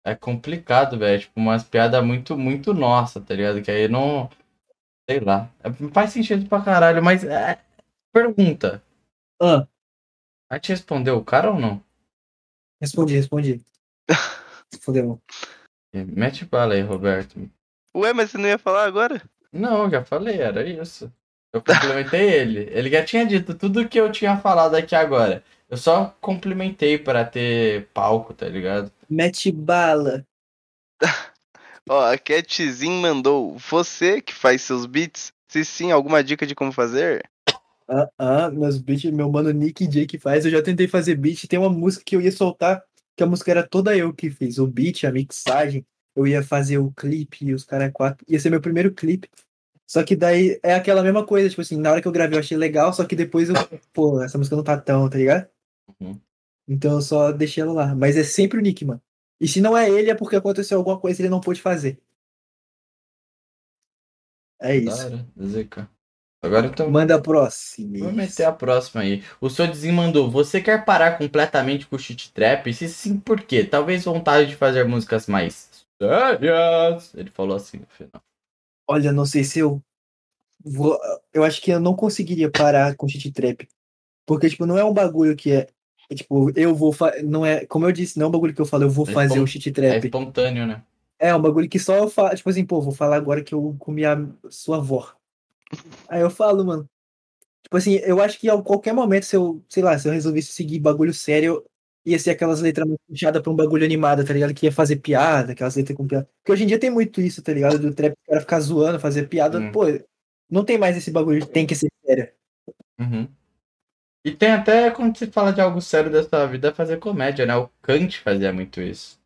É complicado, velho. Tipo, umas piadas muito, muito nossa, tá ligado? Que aí não. Sei lá. É, Faz sentido pra caralho, mas. É... Pergunta. Ah, A gente respondeu o cara ou não? respondi, respondi. Fodeu. Mete bala aí, Roberto. Ué, mas você não ia falar agora? Não, já falei, era isso. Eu complementei ele. Ele já tinha dito tudo que eu tinha falado aqui agora. Eu só complementei pra ter palco, tá ligado? Mete bala. Ó, a Catzinho mandou. Você que faz seus beats? Se sim, alguma dica de como fazer? Ah, ah, meus beats, meu mano Nick J que faz. Eu já tentei fazer beat. Tem uma música que eu ia soltar, que a música era toda eu que fiz. O beat, a mixagem. Eu ia fazer o clipe, os caras quatro. Ia ser meu primeiro clipe. Só que daí é aquela mesma coisa, tipo assim, na hora que eu gravei eu achei legal, só que depois eu, pô, essa música não tá tão, tá ligado? Uhum. Então eu só deixei ela lá. Mas é sempre o Nick, mano. E se não é ele, é porque aconteceu alguma coisa e ele não pôde fazer. É isso. hora, ZK. Agora então. Manda a próxima. Vou meter a próxima aí. O Sodzinho mandou: Você quer parar completamente com o shit trap? Se sim, por quê? Talvez vontade de fazer músicas mais sérias. Ele falou assim no final. Olha, não sei se eu vou. Eu acho que eu não conseguiria parar com shit trap. Porque, tipo, não é um bagulho que é. é tipo, eu vou. Fa... Não é. Como eu disse, não é um bagulho que eu falo, eu vou É fazer espon- o shit É trap. espontâneo, né? É, um bagulho que só eu falo. Tipo assim, pô, vou falar agora que eu comi a sua avó. Aí eu falo, mano. Tipo assim, eu acho que a qualquer momento, se eu, sei lá, se eu resolvesse seguir bagulho sério, ia ser aquelas letras mais puxadas pra um bagulho animado, tá ligado? Que ia fazer piada, aquelas letras com piada. Porque hoje em dia tem muito isso, tá ligado? Do trap, o cara ficar zoando, fazer piada. Hum. Pô, não tem mais esse bagulho tem que ser sério. Uhum. E tem até quando se fala de algo sério da sua vida, fazer comédia, né? O Kant fazia muito isso.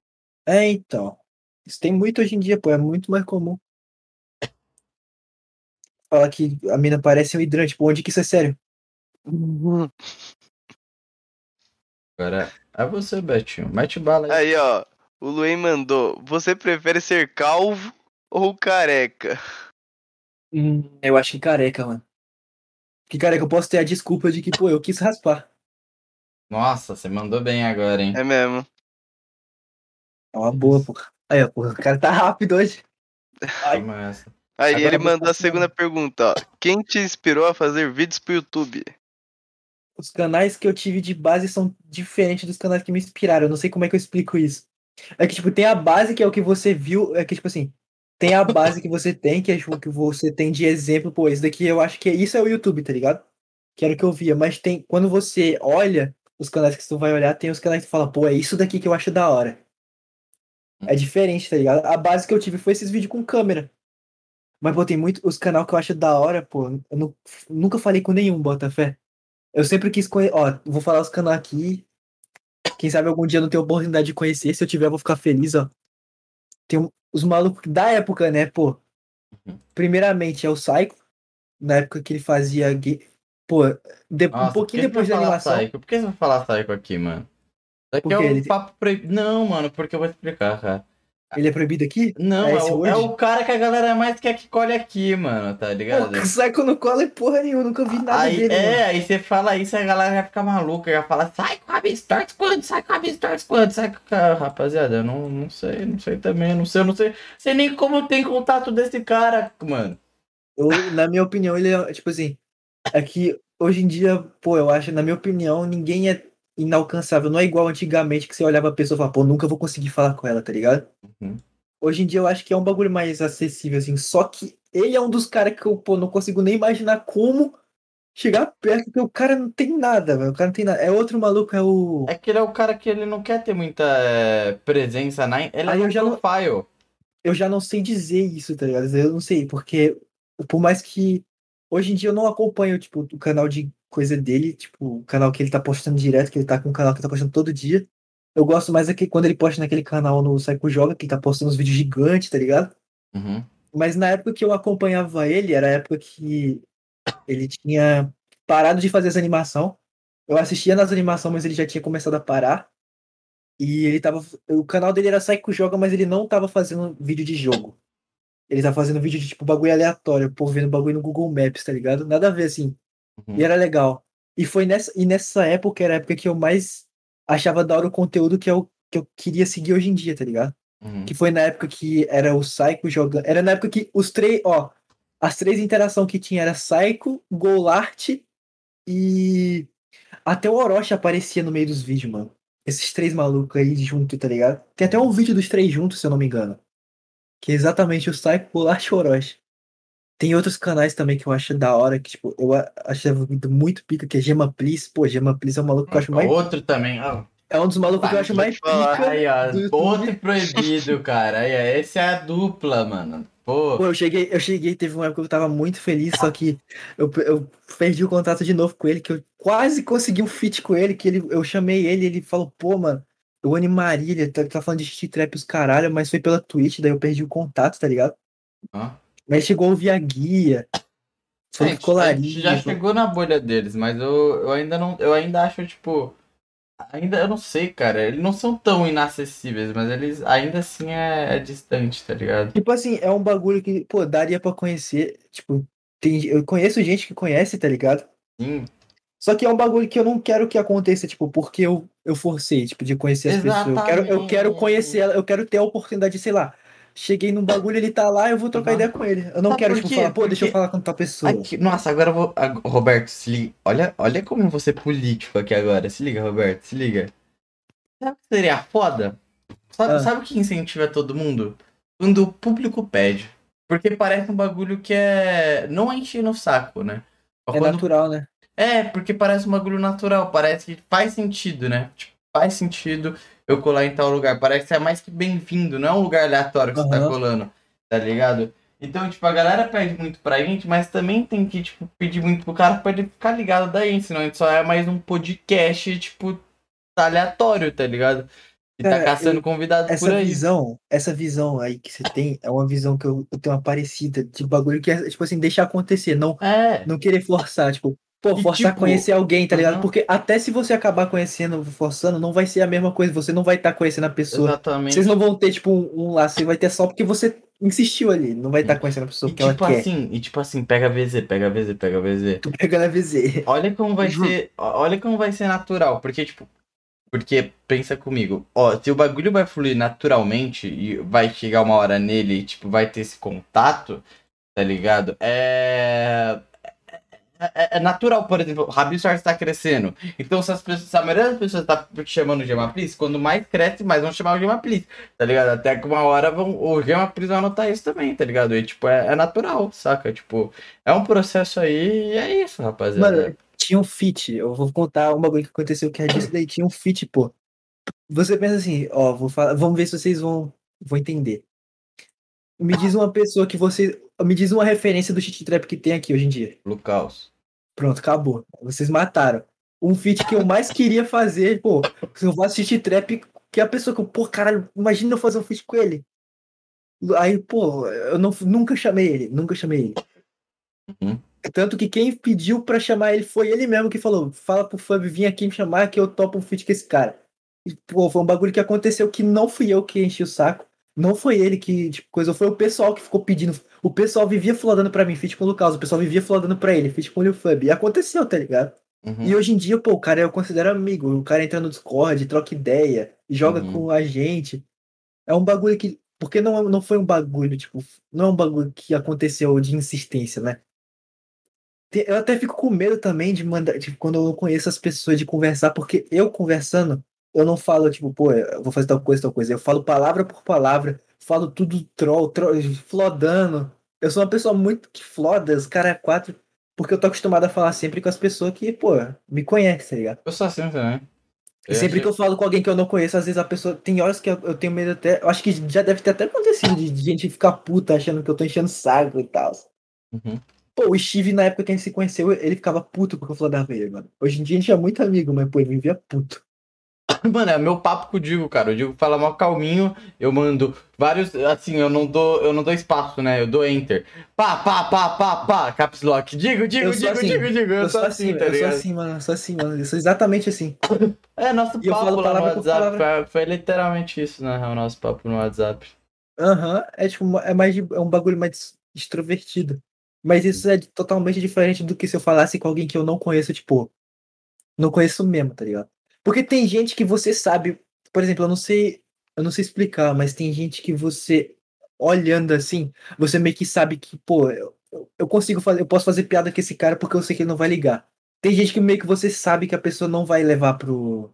É, então. Isso tem muito hoje em dia, pô, é muito mais comum. Fala que a mina parece um hidrante, pô, onde que isso é sério? Agora é você, Betinho. Mete bala aí. Aí, ó. O Luen mandou. Você prefere ser calvo ou careca? Hum, eu acho que careca, mano. Que careca, eu posso ter a desculpa de que, pô, eu quis raspar. Nossa, você mandou bem agora, hein? É mesmo. É uma boa, pô. Aí, ó, porra, o cara tá rápido hoje. Ai. Toma essa. Aí Agora ele mandou a segunda pergunta, ó. Quem te inspirou a fazer vídeos pro YouTube? Os canais que eu tive de base são diferentes dos canais que me inspiraram. Eu não sei como é que eu explico isso. É que, tipo, tem a base que é o que você viu. É que, tipo assim, tem a base que você tem, que é tipo, o que você tem de exemplo. Pô, isso daqui eu acho que isso é o YouTube, tá ligado? Que era o que eu via. Mas tem, quando você olha os canais que você vai olhar, tem os canais que fala, pô, é isso daqui que eu acho da hora. É diferente, tá ligado? A base que eu tive foi esses vídeos com câmera. Mas, pô, tem muito. Os canais que eu acho da hora, pô. Eu nu- nunca falei com nenhum, Botafé. Eu sempre quis conhecer. Ó, vou falar os canais aqui. Quem sabe algum dia eu não tenho oportunidade de conhecer. Se eu tiver, eu vou ficar feliz, ó. Tem um- os malucos da época, né, pô? Uhum. Primeiramente é o Psycho. Na época que ele fazia. Pô, de- um Nossa, pouquinho por que depois da animação. Psycho? Por que você vai falar Psycho aqui, mano? Isso aqui Por é um Ele- papo proibido. Não, mano, porque eu vou explicar, cara. Ele é proibido aqui? Não, É é, o, é o cara que a galera mais quer que colhe aqui, mano, tá ligado? O Psycho não cola em porra nenhuma. Nunca vi nada Aí, dele, é, mano. aí você fala isso, a galera vai ficar maluca, já fala, sai com a Bistorts quando, sai com a Bistorts quando, sai com a... Rapaziada, eu não, não sei, não sei também, não sei, não sei, sei nem como tem contato desse cara, mano. Eu, na minha opinião, ele é, tipo assim, é que hoje em dia, pô, eu acho, na minha opinião, ninguém é inalcançável. Não é igual antigamente que você olhava a pessoa e falava, pô, nunca vou conseguir falar com ela, tá ligado? Uhum. Hoje em dia eu acho que é um bagulho mais acessível, assim. Só que ele é um dos caras que eu, pô, não consigo nem imaginar como chegar perto, porque o cara não tem nada, velho. O cara não tem nada. É outro maluco, é o. É que ele é o cara que ele não quer ter muita é, presença na... Ele é Aí eu um já não- profile. eu já não sei dizer isso, tá ligado? Eu não sei, porque por mais que hoje em dia eu não acompanho, tipo, o canal de coisa dele, tipo, o canal que ele tá postando direto, que ele tá com um canal que ele tá postando todo dia. Eu gosto mais aqui quando ele posta naquele canal no Psycho Joga, que ele tá postando uns vídeos gigantes, tá ligado? Uhum. Mas na época que eu acompanhava ele, era a época que ele tinha parado de fazer essa animação. Eu assistia nas animações, mas ele já tinha começado a parar. E ele tava. O canal dele era Psycho Joga, mas ele não tava fazendo vídeo de jogo. Ele tava fazendo vídeo de tipo bagulho aleatório, povo vendo bagulho no Google Maps, tá ligado? Nada a ver assim. Uhum. E era legal. E foi nessa, e nessa época era a época que eu mais achava da hora o conteúdo que eu, que eu queria seguir hoje em dia, tá ligado? Uhum. Que foi na época que era o Psycho jogando. Era na época que os três, ó, as três interações que tinha era Psycho, Golart e até o Orochi aparecia no meio dos vídeos, mano. Esses três malucos aí junto, tá ligado? Tem até um vídeo dos três juntos, se eu não me engano. Que é exatamente o Psycho, Golart e o Orochi. Tem outros canais também que eu acho da hora, que, tipo, eu a- achava muito pica, que é Gema Please. Pô, Gema Please é um maluco que eu acho mais. Outro também, ó. É um dos malucos que eu acho vou mais pica. Aí, ó, outro proibido, cara. Aí, ó, esse é a dupla, mano. Pô, Pô, eu cheguei, eu cheguei, teve uma época que eu tava muito feliz, só que eu, eu perdi o contato de novo com ele, que eu quase consegui um feat com ele, que ele, eu chamei ele, ele falou, pô, mano, eu animaria, ele tá, tá falando de shit trap os caralho, mas foi pela Twitch, daí eu perdi o contato, tá ligado? ó. Mas chegou a ouvir a guia, falou É, gente já chegou na bolha deles, mas eu, eu ainda não. Eu ainda acho, tipo. Ainda eu não sei, cara. Eles não são tão inacessíveis, mas eles ainda assim é, é distante, tá ligado? Tipo assim, é um bagulho que, pô, daria pra conhecer, tipo, tem, eu conheço gente que conhece, tá ligado? Sim. Só que é um bagulho que eu não quero que aconteça, tipo, porque eu, eu forcei, tipo, de conhecer as pessoas. Eu quero, eu quero Exatamente. conhecer ela, eu quero ter a oportunidade de, sei lá, cheguei num bagulho, ele tá lá, eu vou trocar Uhum. ideia com ele. Eu não Sabe quero, tipo, falar, pô, deixa eu Porque falar com tal pessoa. Aqui- nossa, agora eu vou. Roberto, se liga. Olha, olha como eu vou ser político aqui agora. Se liga, Roberto, se liga. Sabe o que seria foda? Sabe, Ah. sabe o que incentiva todo mundo? Quando o público pede. Porque parece um bagulho que é. Não é encher no saco, né? É Quando- natural, né? É, porque parece um bagulho natural. Parece que faz sentido, né? Tipo, faz sentido eu colar em tal lugar. Parece que é mais que bem-vindo. Não é um lugar aleatório que você tá colando. Tá ligado? Então, tipo, a galera pede muito pra gente, mas também tem que, tipo, pedir muito pro cara pra ele ficar ligado daí. Senão a gente só é mais um podcast, tipo, tá aleatório, tá ligado? E tá Cara, caçando eu- convidado por Essa aí. visão, essa visão aí que você tem, é uma visão que eu, eu tenho uma parecida, de bagulho que é, tipo assim, deixar acontecer, não, É. não querer forçar, tipo, pô, E, forçar a tipo, conhecer alguém, tá ligado? aham. Porque até se você acabar conhecendo, forçando, não vai ser a mesma coisa, você não vai estar conhecendo a pessoa. Exatamente. Vocês não vão ter, tipo, um, um laço, você vai ter só porque você insistiu ali, não vai estar conhecendo a pessoa E que ela tipo quer. assim, e tipo assim, pega VZ, pega VZ, pega VZ. Tô pegando a VZ. Olha como vai Uhum. ser. Olha como vai ser natural. Porque, tipo. Porque, pensa comigo, ó, se o bagulho vai fluir naturalmente e vai chegar uma hora nele e, tipo, vai ter esse contato, tá ligado? É. É, é natural, por exemplo, o Rabi Soares tá crescendo. Então, se, as pessoas, se a maioria das pessoas tá chamando o Gemaplis, quando mais cresce, mais vão chamar o Gemaplis, tá ligado? Até que uma hora vão, o Gemaplis vai anotar isso também, tá ligado? E, tipo, é, é natural, saca? Tipo, é um processo aí e é isso, rapaziada. Mano, tinha um feat, eu vou contar um bagulho que aconteceu que é disso daí, tinha um feat, pô. Você pensa assim, ó, vou falar, vamos ver se vocês vão, vão entender. Me diz uma pessoa que você. Me diz uma referência do shit trap que tem aqui hoje em dia. Lucas. Pronto, acabou. Vocês mataram. Um feat que eu mais queria fazer, pô, se eu faço shit trap, que é a pessoa que eu, pô, caralho, imagina eu fazer um feat com ele. Aí, pô, eu não, nunca chamei ele, nunca chamei ele. Uhum. Tanto que quem pediu pra chamar ele foi ele mesmo que falou: fala pro Fub vir aqui me chamar que eu topo um feat com esse cara. E, pô, foi um bagulho que aconteceu que não fui eu que enchi o saco. Não foi ele que, tipo, coisa, foi o pessoal que ficou pedindo. O pessoal vivia flodando pra mim, feat com o Lucas. O pessoal vivia flodando pra ele, feat com o Lil Fub. E aconteceu, tá ligado? Uhum. E hoje em dia, pô, o cara eu considero amigo. O cara entra no Discord, troca ideia, joga Uhum. com a gente. É um bagulho que. Porque não, não foi um bagulho, tipo, não é um bagulho que aconteceu de insistência, né? Eu até fico com medo também de mandar, tipo, quando eu não conheço as pessoas, de conversar, porque eu conversando, eu não falo, tipo, pô, eu vou fazer tal coisa, tal coisa. Eu falo palavra por palavra, falo tudo troll, troll flodando. Eu sou uma pessoa muito que floda, os caras quatro, porque eu tô acostumado a falar sempre com as pessoas que, pô, me conhecem, tá ligado? Eu sou assim também. E sempre que eu falo com alguém que eu não conheço, às vezes a pessoa. Tem horas que eu, eu tenho medo até. Eu acho que já deve ter até acontecido de, gente ficar puta achando que eu tô enchendo saco e tal. Uhum. Pô, o Steve, na época que a gente se conheceu, ele ficava puto porque eu falava ele, mano. Hoje em dia a gente é muito amigo, mas, pô, ele me via puto. Mano, é meu papo com o Digo, cara. O Digo fala mal calminho, eu mando vários. Assim, eu não dou, eu não dou espaço, né? Eu dou enter. Pá, pá, pá, pá, pá, caps lock. Digo, digo, sou digo, assim, digo, digo. Eu, Eu sou assim, assim, tá eu sou ligado? assim, mano. Eu sou assim, mano. Eu sou exatamente assim. É, nosso E papo lá no WhatsApp. Foi, foi literalmente isso, né? O nosso papo no WhatsApp. Aham, é tipo, é mais de- é um bagulho mais extrovertido. Mas isso é totalmente diferente do que se eu falasse com alguém que eu não conheço, tipo, não conheço mesmo, tá ligado? Porque tem gente que você sabe, por exemplo, eu não sei, eu não sei explicar, mas tem gente que você olhando assim, você meio que sabe que, pô, eu, eu consigo fazer, eu posso fazer piada com esse cara porque eu sei que ele não vai ligar. Tem gente que meio que você sabe que a pessoa não vai levar pro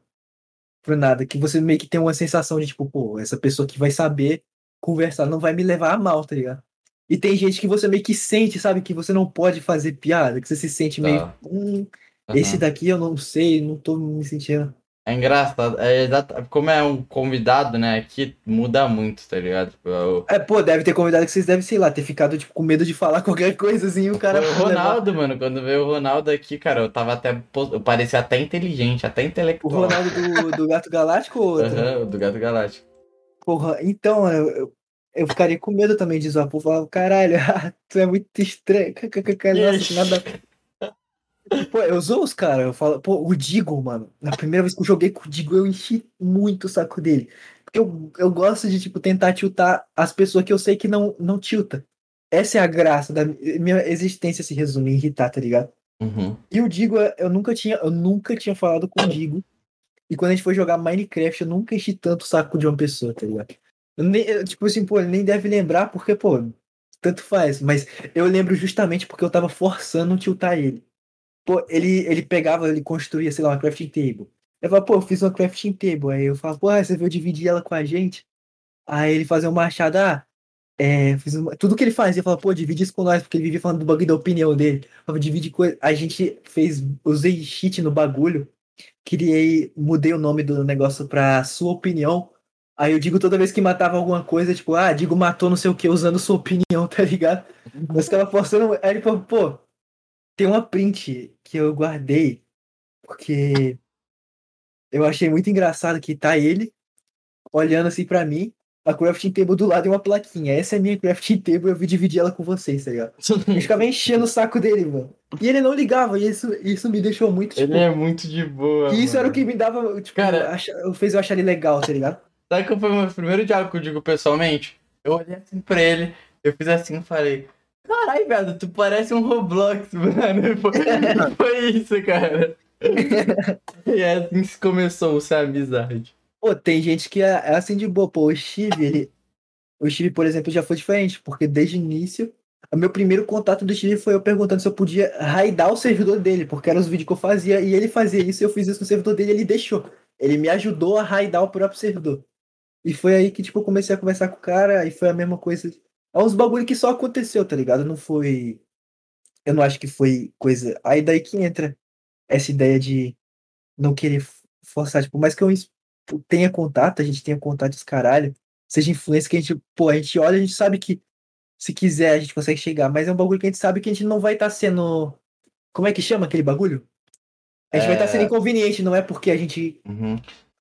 pro nada, que você meio que tem uma sensação de tipo, pô, essa pessoa que vai saber conversar não vai me levar a mal, tá ligado? E tem gente que você meio que sente, sabe, que você não pode fazer piada, que você se sente meio, Tá. hum, Aham. esse daqui eu não sei, não tô me sentindo. É engraçado. É exato, como é um convidado, né? Aqui muda muito, tá ligado? Tipo, eu- É, pô, deve ter convidado que vocês devem, sei lá, ter ficado, tipo, com medo de falar qualquer coisa assim, o cara. Foi o Ronaldo, mano. Quando veio o Ronaldo aqui, cara, eu tava até. Eu parecia até inteligente, até O intelectual. Ronaldo do, do Gato Galáctico ou outro? Aham, o do Gato Galáctico. Porra, então, eu, eu, eu ficaria com medo também de zoar, por falar, caralho, tu é muito estranho. Nossa, nada. Pô, eu zoo os caras, eu falo, pô, o Digo, mano, na primeira vez que eu joguei com o Digo, eu enchi muito o saco dele. Porque eu, eu gosto de, tipo, tentar tiltar as pessoas que eu sei que não, não tilta. Essa é a graça da minha existência se resume em irritar, tá ligado? Uhum. E o Digo, eu nunca tinha, eu nunca tinha falado com o Digo. E quando a gente foi jogar Minecraft, eu nunca enchi tanto o saco de uma pessoa, tá ligado? Eu nem- eu, tipo assim, pô, ele nem deve lembrar, porque, pô, tanto faz. Mas eu lembro justamente porque eu tava forçando tiltar ele. Pô, ele, ele pegava, ele construía, sei lá, uma crafting table. Eu falava, pô, eu fiz uma crafting table. Aí eu falava, pô, você veio dividir ela com a gente? Aí ele fazia um machado, ah, é, fiz uma- tudo que ele fazia, eu falava, pô, divide isso com nós, porque ele vivia falando do bagulho da opinião dele. Eu falava, divide coisa. A gente fez, usei cheat no bagulho, criei, mudei o nome do negócio pra sua opinião. Aí eu digo toda vez que matava alguma coisa, tipo, ah, digo matou não sei o que usando sua opinião, tá ligado? Mas ficava forçando. Aí ele falou, pô, tem uma print que eu guardei, porque eu achei muito engraçado que tá ele olhando assim pra mim, a crafting table do lado e uma plaquinha. Essa é a minha crafting table, eu vim dividir ela com vocês, tá ligado? Eu ficava enchendo o saco dele, mano. E ele não ligava, e isso, isso me deixou muito, tipo. Ele é muito de boa. E isso era o mano. que me dava, tipo, Cara- acha- fez eu achar ele legal, tá ligado? Sabe qual foi o meu primeiro diálogo que eu digo pessoalmente? Eu olhei assim pra ele, eu fiz assim e falei: Caralho, velho, tu parece um Roblox, mano. Foi, foi isso, cara. e é assim que começou essa amizade. Pô, tem gente que é, é assim de boa, pô, o Steve, ele. O Steve, por exemplo, já foi diferente, porque desde o início, o meu primeiro contato do Steve foi eu perguntando se eu podia raidar o servidor dele, porque eram os vídeos que eu fazia, e ele fazia isso, e eu fiz isso no servidor dele, e ele deixou. Ele me ajudou a raidar o próprio servidor. E foi aí que, tipo, eu comecei a conversar com o cara, e foi a mesma coisa. É uns bagulho que só aconteceu, tá ligado? Não foi. Eu não acho que foi coisa. Aí daí que entra essa ideia de não querer forçar, tipo, mas que eu tenha contato, a gente tenha contato esse caralho, seja influência que a gente, pô, a gente olha, a gente sabe que se quiser a gente consegue chegar, mas é um bagulho que a gente sabe que a gente não vai estar sendo. Como é que chama aquele bagulho? A gente vai estar É. sendo inconveniente, não é porque a gente Uhum.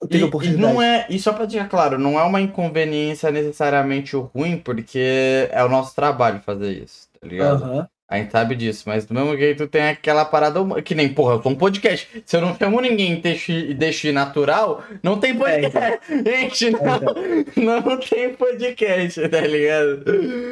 Teve E, e oportunidade. não é, e só pra deixar claro, não é uma inconveniência necessariamente ruim, porque é o nosso trabalho fazer isso, tá ligado? Aham. A gente sabe disso, mas do mesmo jeito tem aquela parada que nem, porra, eu sou um podcast. Se eu não chamo ninguém e deixo, e natural, não tem podcast. Gente, não, não tem podcast, tá ligado?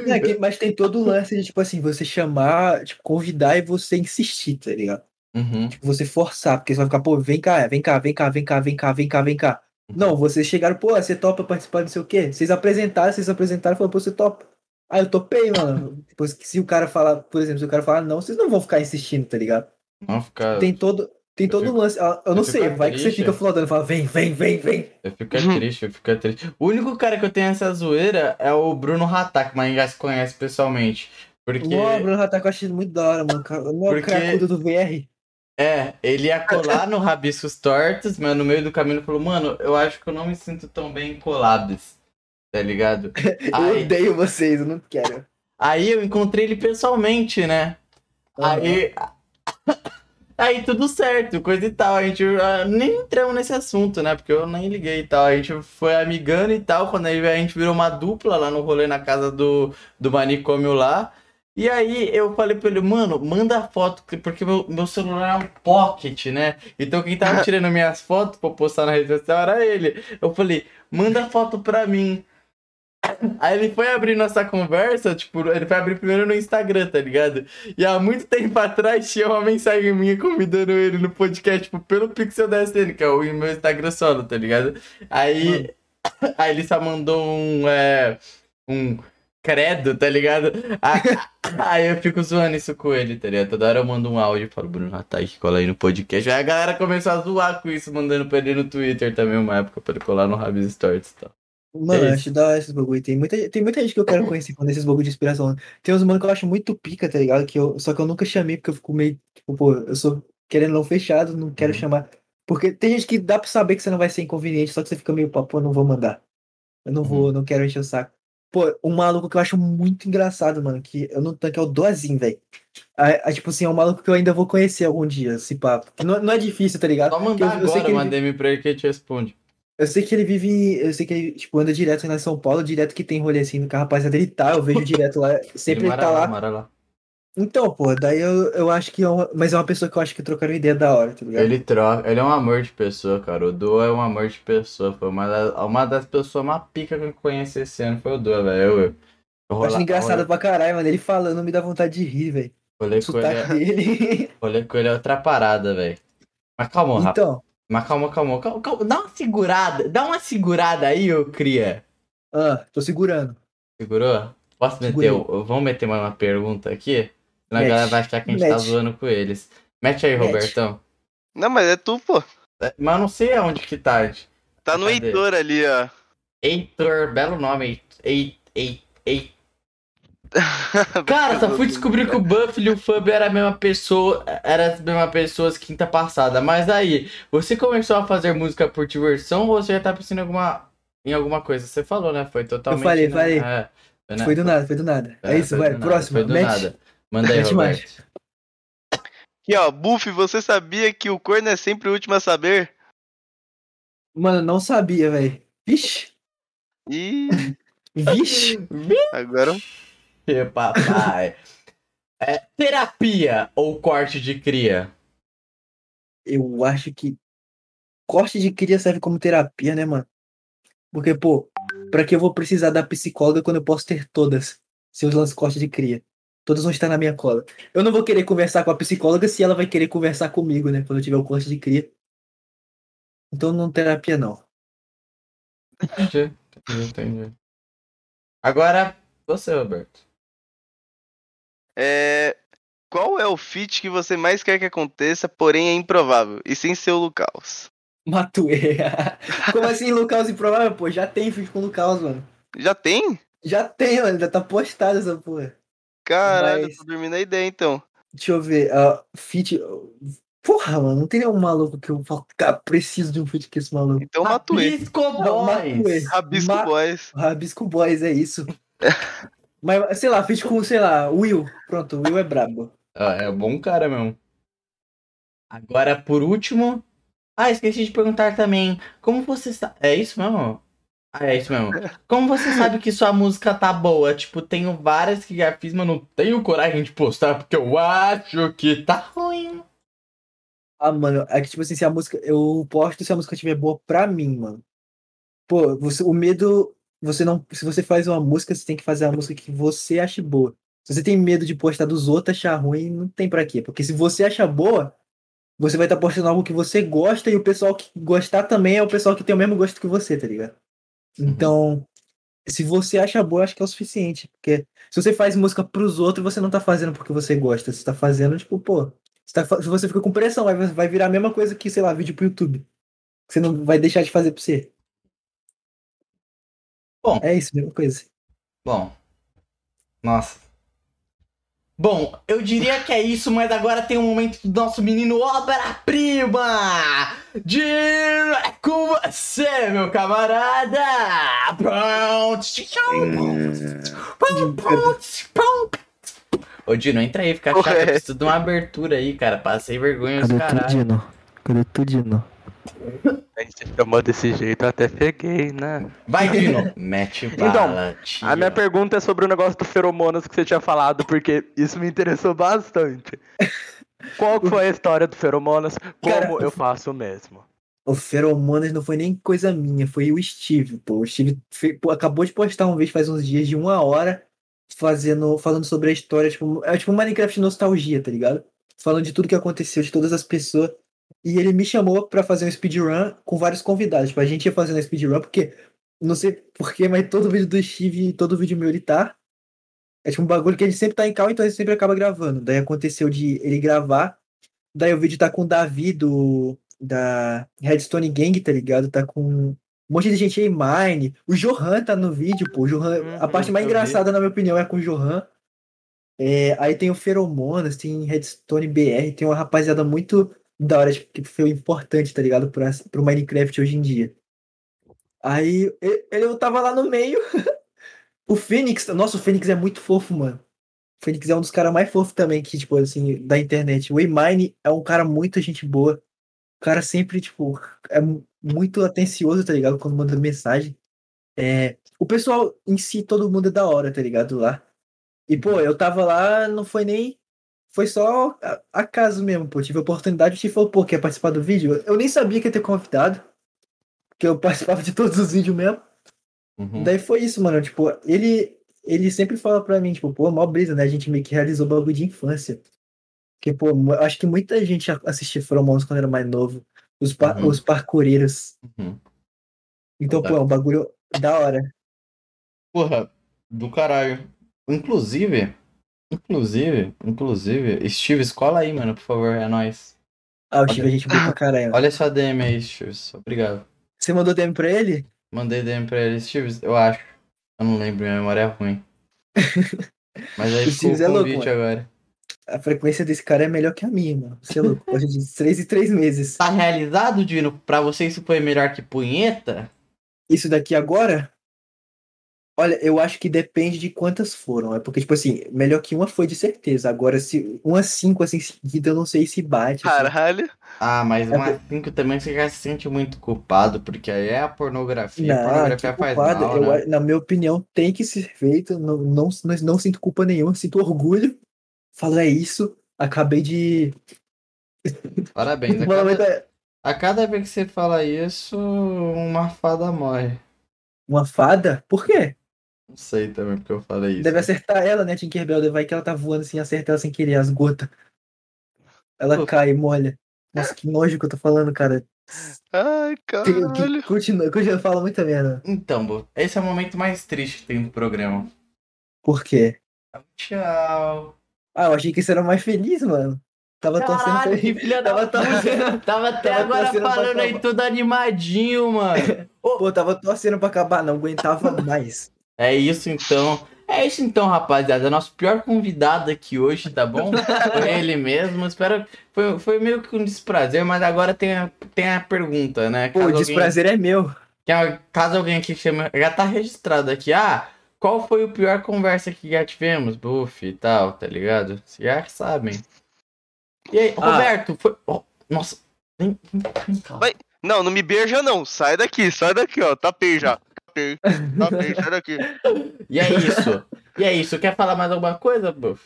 É, mas tem todo o lance de, tipo assim, você chamar, tipo, convidar e você insistir, tá ligado? Uhum. Tipo, você forçar, porque você vai ficar, pô, vem cá, vem cá, vem cá, vem cá, vem cá, vem cá, vem cá. Não, vocês chegaram, pô, você topa participar não sei o quê. Vocês apresentaram, vocês apresentaram, falaram, pô, você topa. Ah, eu topei, mano. Depois que se o cara falar, por exemplo, se o cara falar não, vocês não vão ficar insistindo, tá ligado? Não fica. Tem todo, tem todo o fico- lance. ah, Eu não eu sei, fico vai que você triste. fica flodando, fala, vem, vem, vem, vem. Eu fico triste, eu fico triste. O único cara que eu tenho essa zoeira é o Bruno Hatak, mas já se conhece pessoalmente. Porque. Ó, Bruno Rataco eu achei muito da hora, mano. Não o Porque- cracudo do VR. É, ele ia colar no Rabiscos Tortos, mas no meio do caminho ele falou, mano, eu acho que eu não me sinto tão bem em collabs. Tá ligado? Eu Aí, odeio vocês, eu não quero. aí eu encontrei ele pessoalmente, né? Aí. Aí tudo certo, coisa e tal. A gente ah, nem entramos nesse assunto, né? Porque eu nem liguei e tal. A gente foi amigando e tal. Quando aí a gente virou uma dupla lá no rolê na casa do, do manicômio lá. E aí eu falei pra ele, mano, manda foto, porque meu, meu celular é um pocket, né? Então quem tava tirando minhas fotos pra postar na rede social era ele. Eu falei, manda foto pra mim. Aí ele foi abrir nossa conversa, tipo, ele foi abrir primeiro no Instagram, tá ligado? E há muito tempo atrás tinha uma mensagem minha convidando ele no podcast, tipo, pelo Pixel DSN, que é o meu Instagram solo, tá ligado? Aí, aí ele só mandou um, é, um credo, tá ligado? Aí, eu fico zoando isso com ele, tá ligado? Toda hora eu mando um áudio e falo, Bruno Ataque, cola aí no podcast. Aí a galera começou a zoar com isso, mandando pra ele no Twitter também, uma época, pra ele colar no Rabis Stories e tal. Mano, É acho da hora esses bagulho. Tem muita, tem muita gente que eu quero conhecer quando esses bagulho de inspiração. Tem uns mano que eu acho muito pica, tá ligado? Que eu, só que eu nunca chamei, porque eu fico meio, tipo, pô, eu sou querendo não fechado, não quero Uhum. chamar. Porque tem gente que dá pra saber que você não vai ser inconveniente, só que você fica meio, pô, pô, não vou mandar. Eu não vou, não quero encher o saco. Pô, um maluco que eu acho muito engraçado, mano, que eu não tanque é o Doazinho, velho. É, é, tipo assim, é um maluco que eu ainda vou conhecer algum dia, esse papo. Não, não é difícil, tá ligado? Só mandar eu, eu sei agora que ele, uma DM pra ele que ele te responde. eu sei que ele vive. Eu sei que ele, tipo, anda direto lá em São Paulo, direto que tem rolê assim com a rapaziada, ele tá, eu vejo direto lá, sempre ele, mora tá lá. lá. Então, pô, daí eu, eu acho que é uma, mas é uma pessoa que eu acho que trocaram ideia da hora, tá ligado? Ele troca, ele é um amor de pessoa, cara. O Dua é um amor de pessoa. Foi uma, da- uma das pessoas mais pica que eu conheci esse ano foi o Dua, velho. Eu, eu, Eu acho engraçado pra caralho, mano. Ele falando me dá vontade de rir, velho. Rolei O com ele, dele. rolei com ele é outra parada, velho. Mas calma, rapaz. então, Mas calma, calma, calma, calma. Dá uma segurada. Dá uma segurada aí, ô cria. ah, tô segurando. Segurou? Posso meter? Segurei. Vamos meter mais uma pergunta aqui? A galera vai achar que a gente tá Mete. zoando com eles. Mete aí, Mete. Robertão. Não, mas é tu, pô. É, Mas eu não sei aonde que tá. Tá no Cadê? Heitor ali, ó. Heitor, belo nome. Ei, ei, ei. Cara, só fui descobrir que o Buffalo e o Fub era a mesma pessoa, era as mesmas pessoas quinta passada. Mas aí, você começou a fazer música por diversão ou você já tá pensando em alguma, em alguma coisa? Você falou, né? Foi totalmente. falei, né? falei. É, foi, né? Foi do nada, foi do nada. É, isso, foi vai. Próximo. Foi do Mete. nada. Manda aí, Mete mais. Roberto. Aqui, ó. Buff, você sabia que o corno é sempre o último a saber? Mano, não sabia, velho. Vixe. Ih, Vixe. agora. Ê, papai. É, terapia ou corte de cria? Eu acho que corte de cria serve como terapia, né, mano? Porque, pô, pra que eu vou precisar da psicóloga quando eu posso ter todas? Se eu lanço corte de cria. Todas vão estar na minha cola. Eu não vou querer conversar com a psicóloga se ela vai querer conversar comigo, né? Quando eu tiver o corte de cria. Então não terapia, não. Entendi, entendi, entendi. Agora, você, Roberto. É. Qual é o feat que você mais quer que aconteça, porém é improvável? E sem ser o Lucas? Matuê. Como assim, Lucas improvável? Pô, já tem feat com o Lucas, mano. Já tem? Já tem, mano. Já tá postado essa porra. Caralho, Mas- tô dormindo a ideia então. Deixa eu ver. Uh, feat. Porra, mano, não tem nenhum maluco que eu falo, cara, preciso de um feat com esse maluco. Então Matuê. Rabisco. Boys. Rabisco Ma- Boys. Rabisco Boys, é isso. Mas, sei lá, feat com, sei lá, Will. Pronto, Will é brabo. Ah, é bom cara mesmo. Agora, por último. Ah, esqueci de perguntar também. Como você sabe. É isso mesmo? Ah, é isso mesmo. Como você sabe que sua música tá boa? Tipo, tenho várias que já fiz, mas não tenho coragem de postar porque eu acho que tá ruim. Ah, mano, é que, tipo assim, se a música. Eu posto se a música estiver boa pra mim, mano. Pô, você, o medo. Você não. Se você faz uma música, você tem que fazer a música que você ache boa. Se você tem medo de postar dos outros achar ruim, não tem pra quê. Porque se você acha boa, você vai estar postando algo que você gosta e o pessoal que gostar também é o pessoal que tem o mesmo gosto que você, tá ligado? Então, se você acha boa, acho que é o suficiente. Porque se você faz música pros outros, você não tá fazendo porque você gosta. Você tá fazendo, tipo, pô. Você, tá você fica com pressão, vai, vai virar a mesma coisa que, sei lá, vídeo pro YouTube. Você não vai deixar de fazer pra você. Bom. É isso, mesma coisa. Bom. Nossa. Bom, eu diria que é isso, mas agora tem um momento do nosso menino obra-prima! De é com você, meu camarada! Pronto! Ô, Dino, entra aí, fica chato. Eu preciso de uma abertura aí, cara. Passei vergonha dos caralho. Tudino? Cadê Tudino? A gente chamou desse jeito, eu até peguei, né? Vai, Dino. Mete bala, tia. A minha pergunta é sobre o negócio do feromonas que você tinha falado, porque isso me interessou bastante. Qual que foi a história do feromonas? Como Cara, eu faço o mesmo? O Feromonas não foi nem coisa minha, foi o Steve, pô. O Steve fe- pô, acabou de postar um vídeo faz uns dias de uma hora fazendo, falando sobre a história, tipo, é tipo um Minecraft nostalgia, tá ligado? Falando de tudo que aconteceu, de todas as pessoas. E ele me chamou pra fazer um speedrun com vários convidados. Tipo, a gente ia fazendo speedrun porque, não sei porquê, mas todo vídeo do Steve e todo vídeo meu ele tá. É tipo um bagulho que ele sempre tá em cal, então ele sempre acaba gravando. Daí aconteceu de ele gravar, daí o vídeo tá com o Davi do, da Redstone Gang, tá ligado? Tá com um monte de gente aí, Mine. O Johan tá no vídeo, pô. O Johan, a Uhum, parte mais vi. engraçada, na minha opinião, é com o Johan. É, aí tem o Feromonas, tem Redstone BR, tem uma rapaziada muito da hora, tipo, que foi importante, tá ligado? Pra, pro Minecraft hoje em dia. Aí ele, eu tava lá no meio. o Phoenix, nossa, o Phoenix é muito fofo, mano. O Phoenix é um dos caras mais fofos também, que, tipo, assim, da internet. O Waymine é um cara muito gente boa. O cara sempre, tipo, é muito atencioso, tá ligado? Quando manda mensagem. É, o pessoal em si, todo mundo é da hora, tá ligado? Lá. E, pô, eu tava lá, não foi nem. Foi só acaso mesmo, pô. Tive a oportunidade, o Steve falou, pô, quer participar do vídeo? Eu nem sabia que ia ter convidado. Porque eu participava de todos os vídeos mesmo. Uhum. Daí foi isso, mano. Tipo, ele, ele sempre fala pra mim, tipo, pô, mó brisa, né? A gente meio que realizou bagulho de infância. Porque, pô, acho que muita gente assistia Fromons quando era mais novo. Os, par uhum. os parkoureiros. Uhum. Então, pô, é um bagulho da hora. Porra, do caralho. Inclusive, inclusive, inclusive, Steve, escola aí, mano, por favor, é nóis. Ah, o Steve, a gente boa pra caralho. Olha sua DM aí, Steve, obrigado. Você mandou DM pra ele? Mandei DM pra ele, Steve, eu acho. Eu não lembro, minha memória é ruim. Mas aí ficou o é louco, agora. A frequência desse cara é melhor que a minha, mano. Você é louco, pode de 3 em 3 meses. Tá realizado, Dino? Pra você isso foi melhor que punheta? Isso daqui agora? Olha, eu acho que depende de quantas foram. É porque, tipo assim, melhor que uma foi de certeza. Agora, se uma cinco assim seguida, eu não sei se bate. Assim. Caralho. Assim. Ah, mas é uma é... cinco também você já se sente muito culpado, porque aí é a pornografia. Não, a pornografia faz culpado, mal, eu, né? Na minha opinião, tem que ser feito. Não, não, não, não sinto culpa nenhuma, sinto orgulho. Falo, é isso. Acabei de. Parabéns. A cada, a cada vez que você fala isso, uma fada morre. Uma fada? Por quê? Não sei também porque eu falei isso. Deve acertar ela, né, Tinkerbell? Vai que ela tá voando assim, acerta ela sem querer, as gotas. Ela Pô. cai, molha. Nossa, que nojo que eu tô falando, cara. Ai, caralho. Continua, continua, fala muita merda. Então, Bo, esse é o momento mais triste que tem no programa. Por quê? Tchau. Ah, eu achei que isso era mais feliz, mano. Tava Caralho, torcendo pra ele. filha tava da torcendo, Tava até tava agora falando aí tudo animadinho, mano. Pô, tava torcendo pra acabar, não aguentava mais. É isso então. É isso então, rapaziada. Nosso pior convidado aqui hoje, tá bom? Foi ele mesmo. Espero. Foi, foi meio que um desprazer, mas agora tem a, tem a pergunta, né? Caso Pô, o desprazer alguém, é meu. Caso alguém aqui chama. Já tá registrado aqui. Ah, qual foi o pior conversa que já tivemos? Buff e tal, tá ligado? Vocês já sabem. E aí, ah. Roberto, foi. Oh, nossa. Vem, vem, vem cá. Vai. Não, não me beija, não. Sai daqui, sai daqui, ó. Tapei já. Tapei, sai daqui. E é isso. E é isso. Quer falar mais alguma coisa, Buff?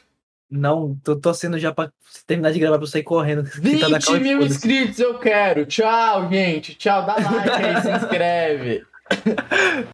Não, tô torcendo já pra terminar de gravar pra eu sair correndo. 20 tá mil inscritos eu quero. Tchau, gente. Tchau, dá like aí, se inscreve.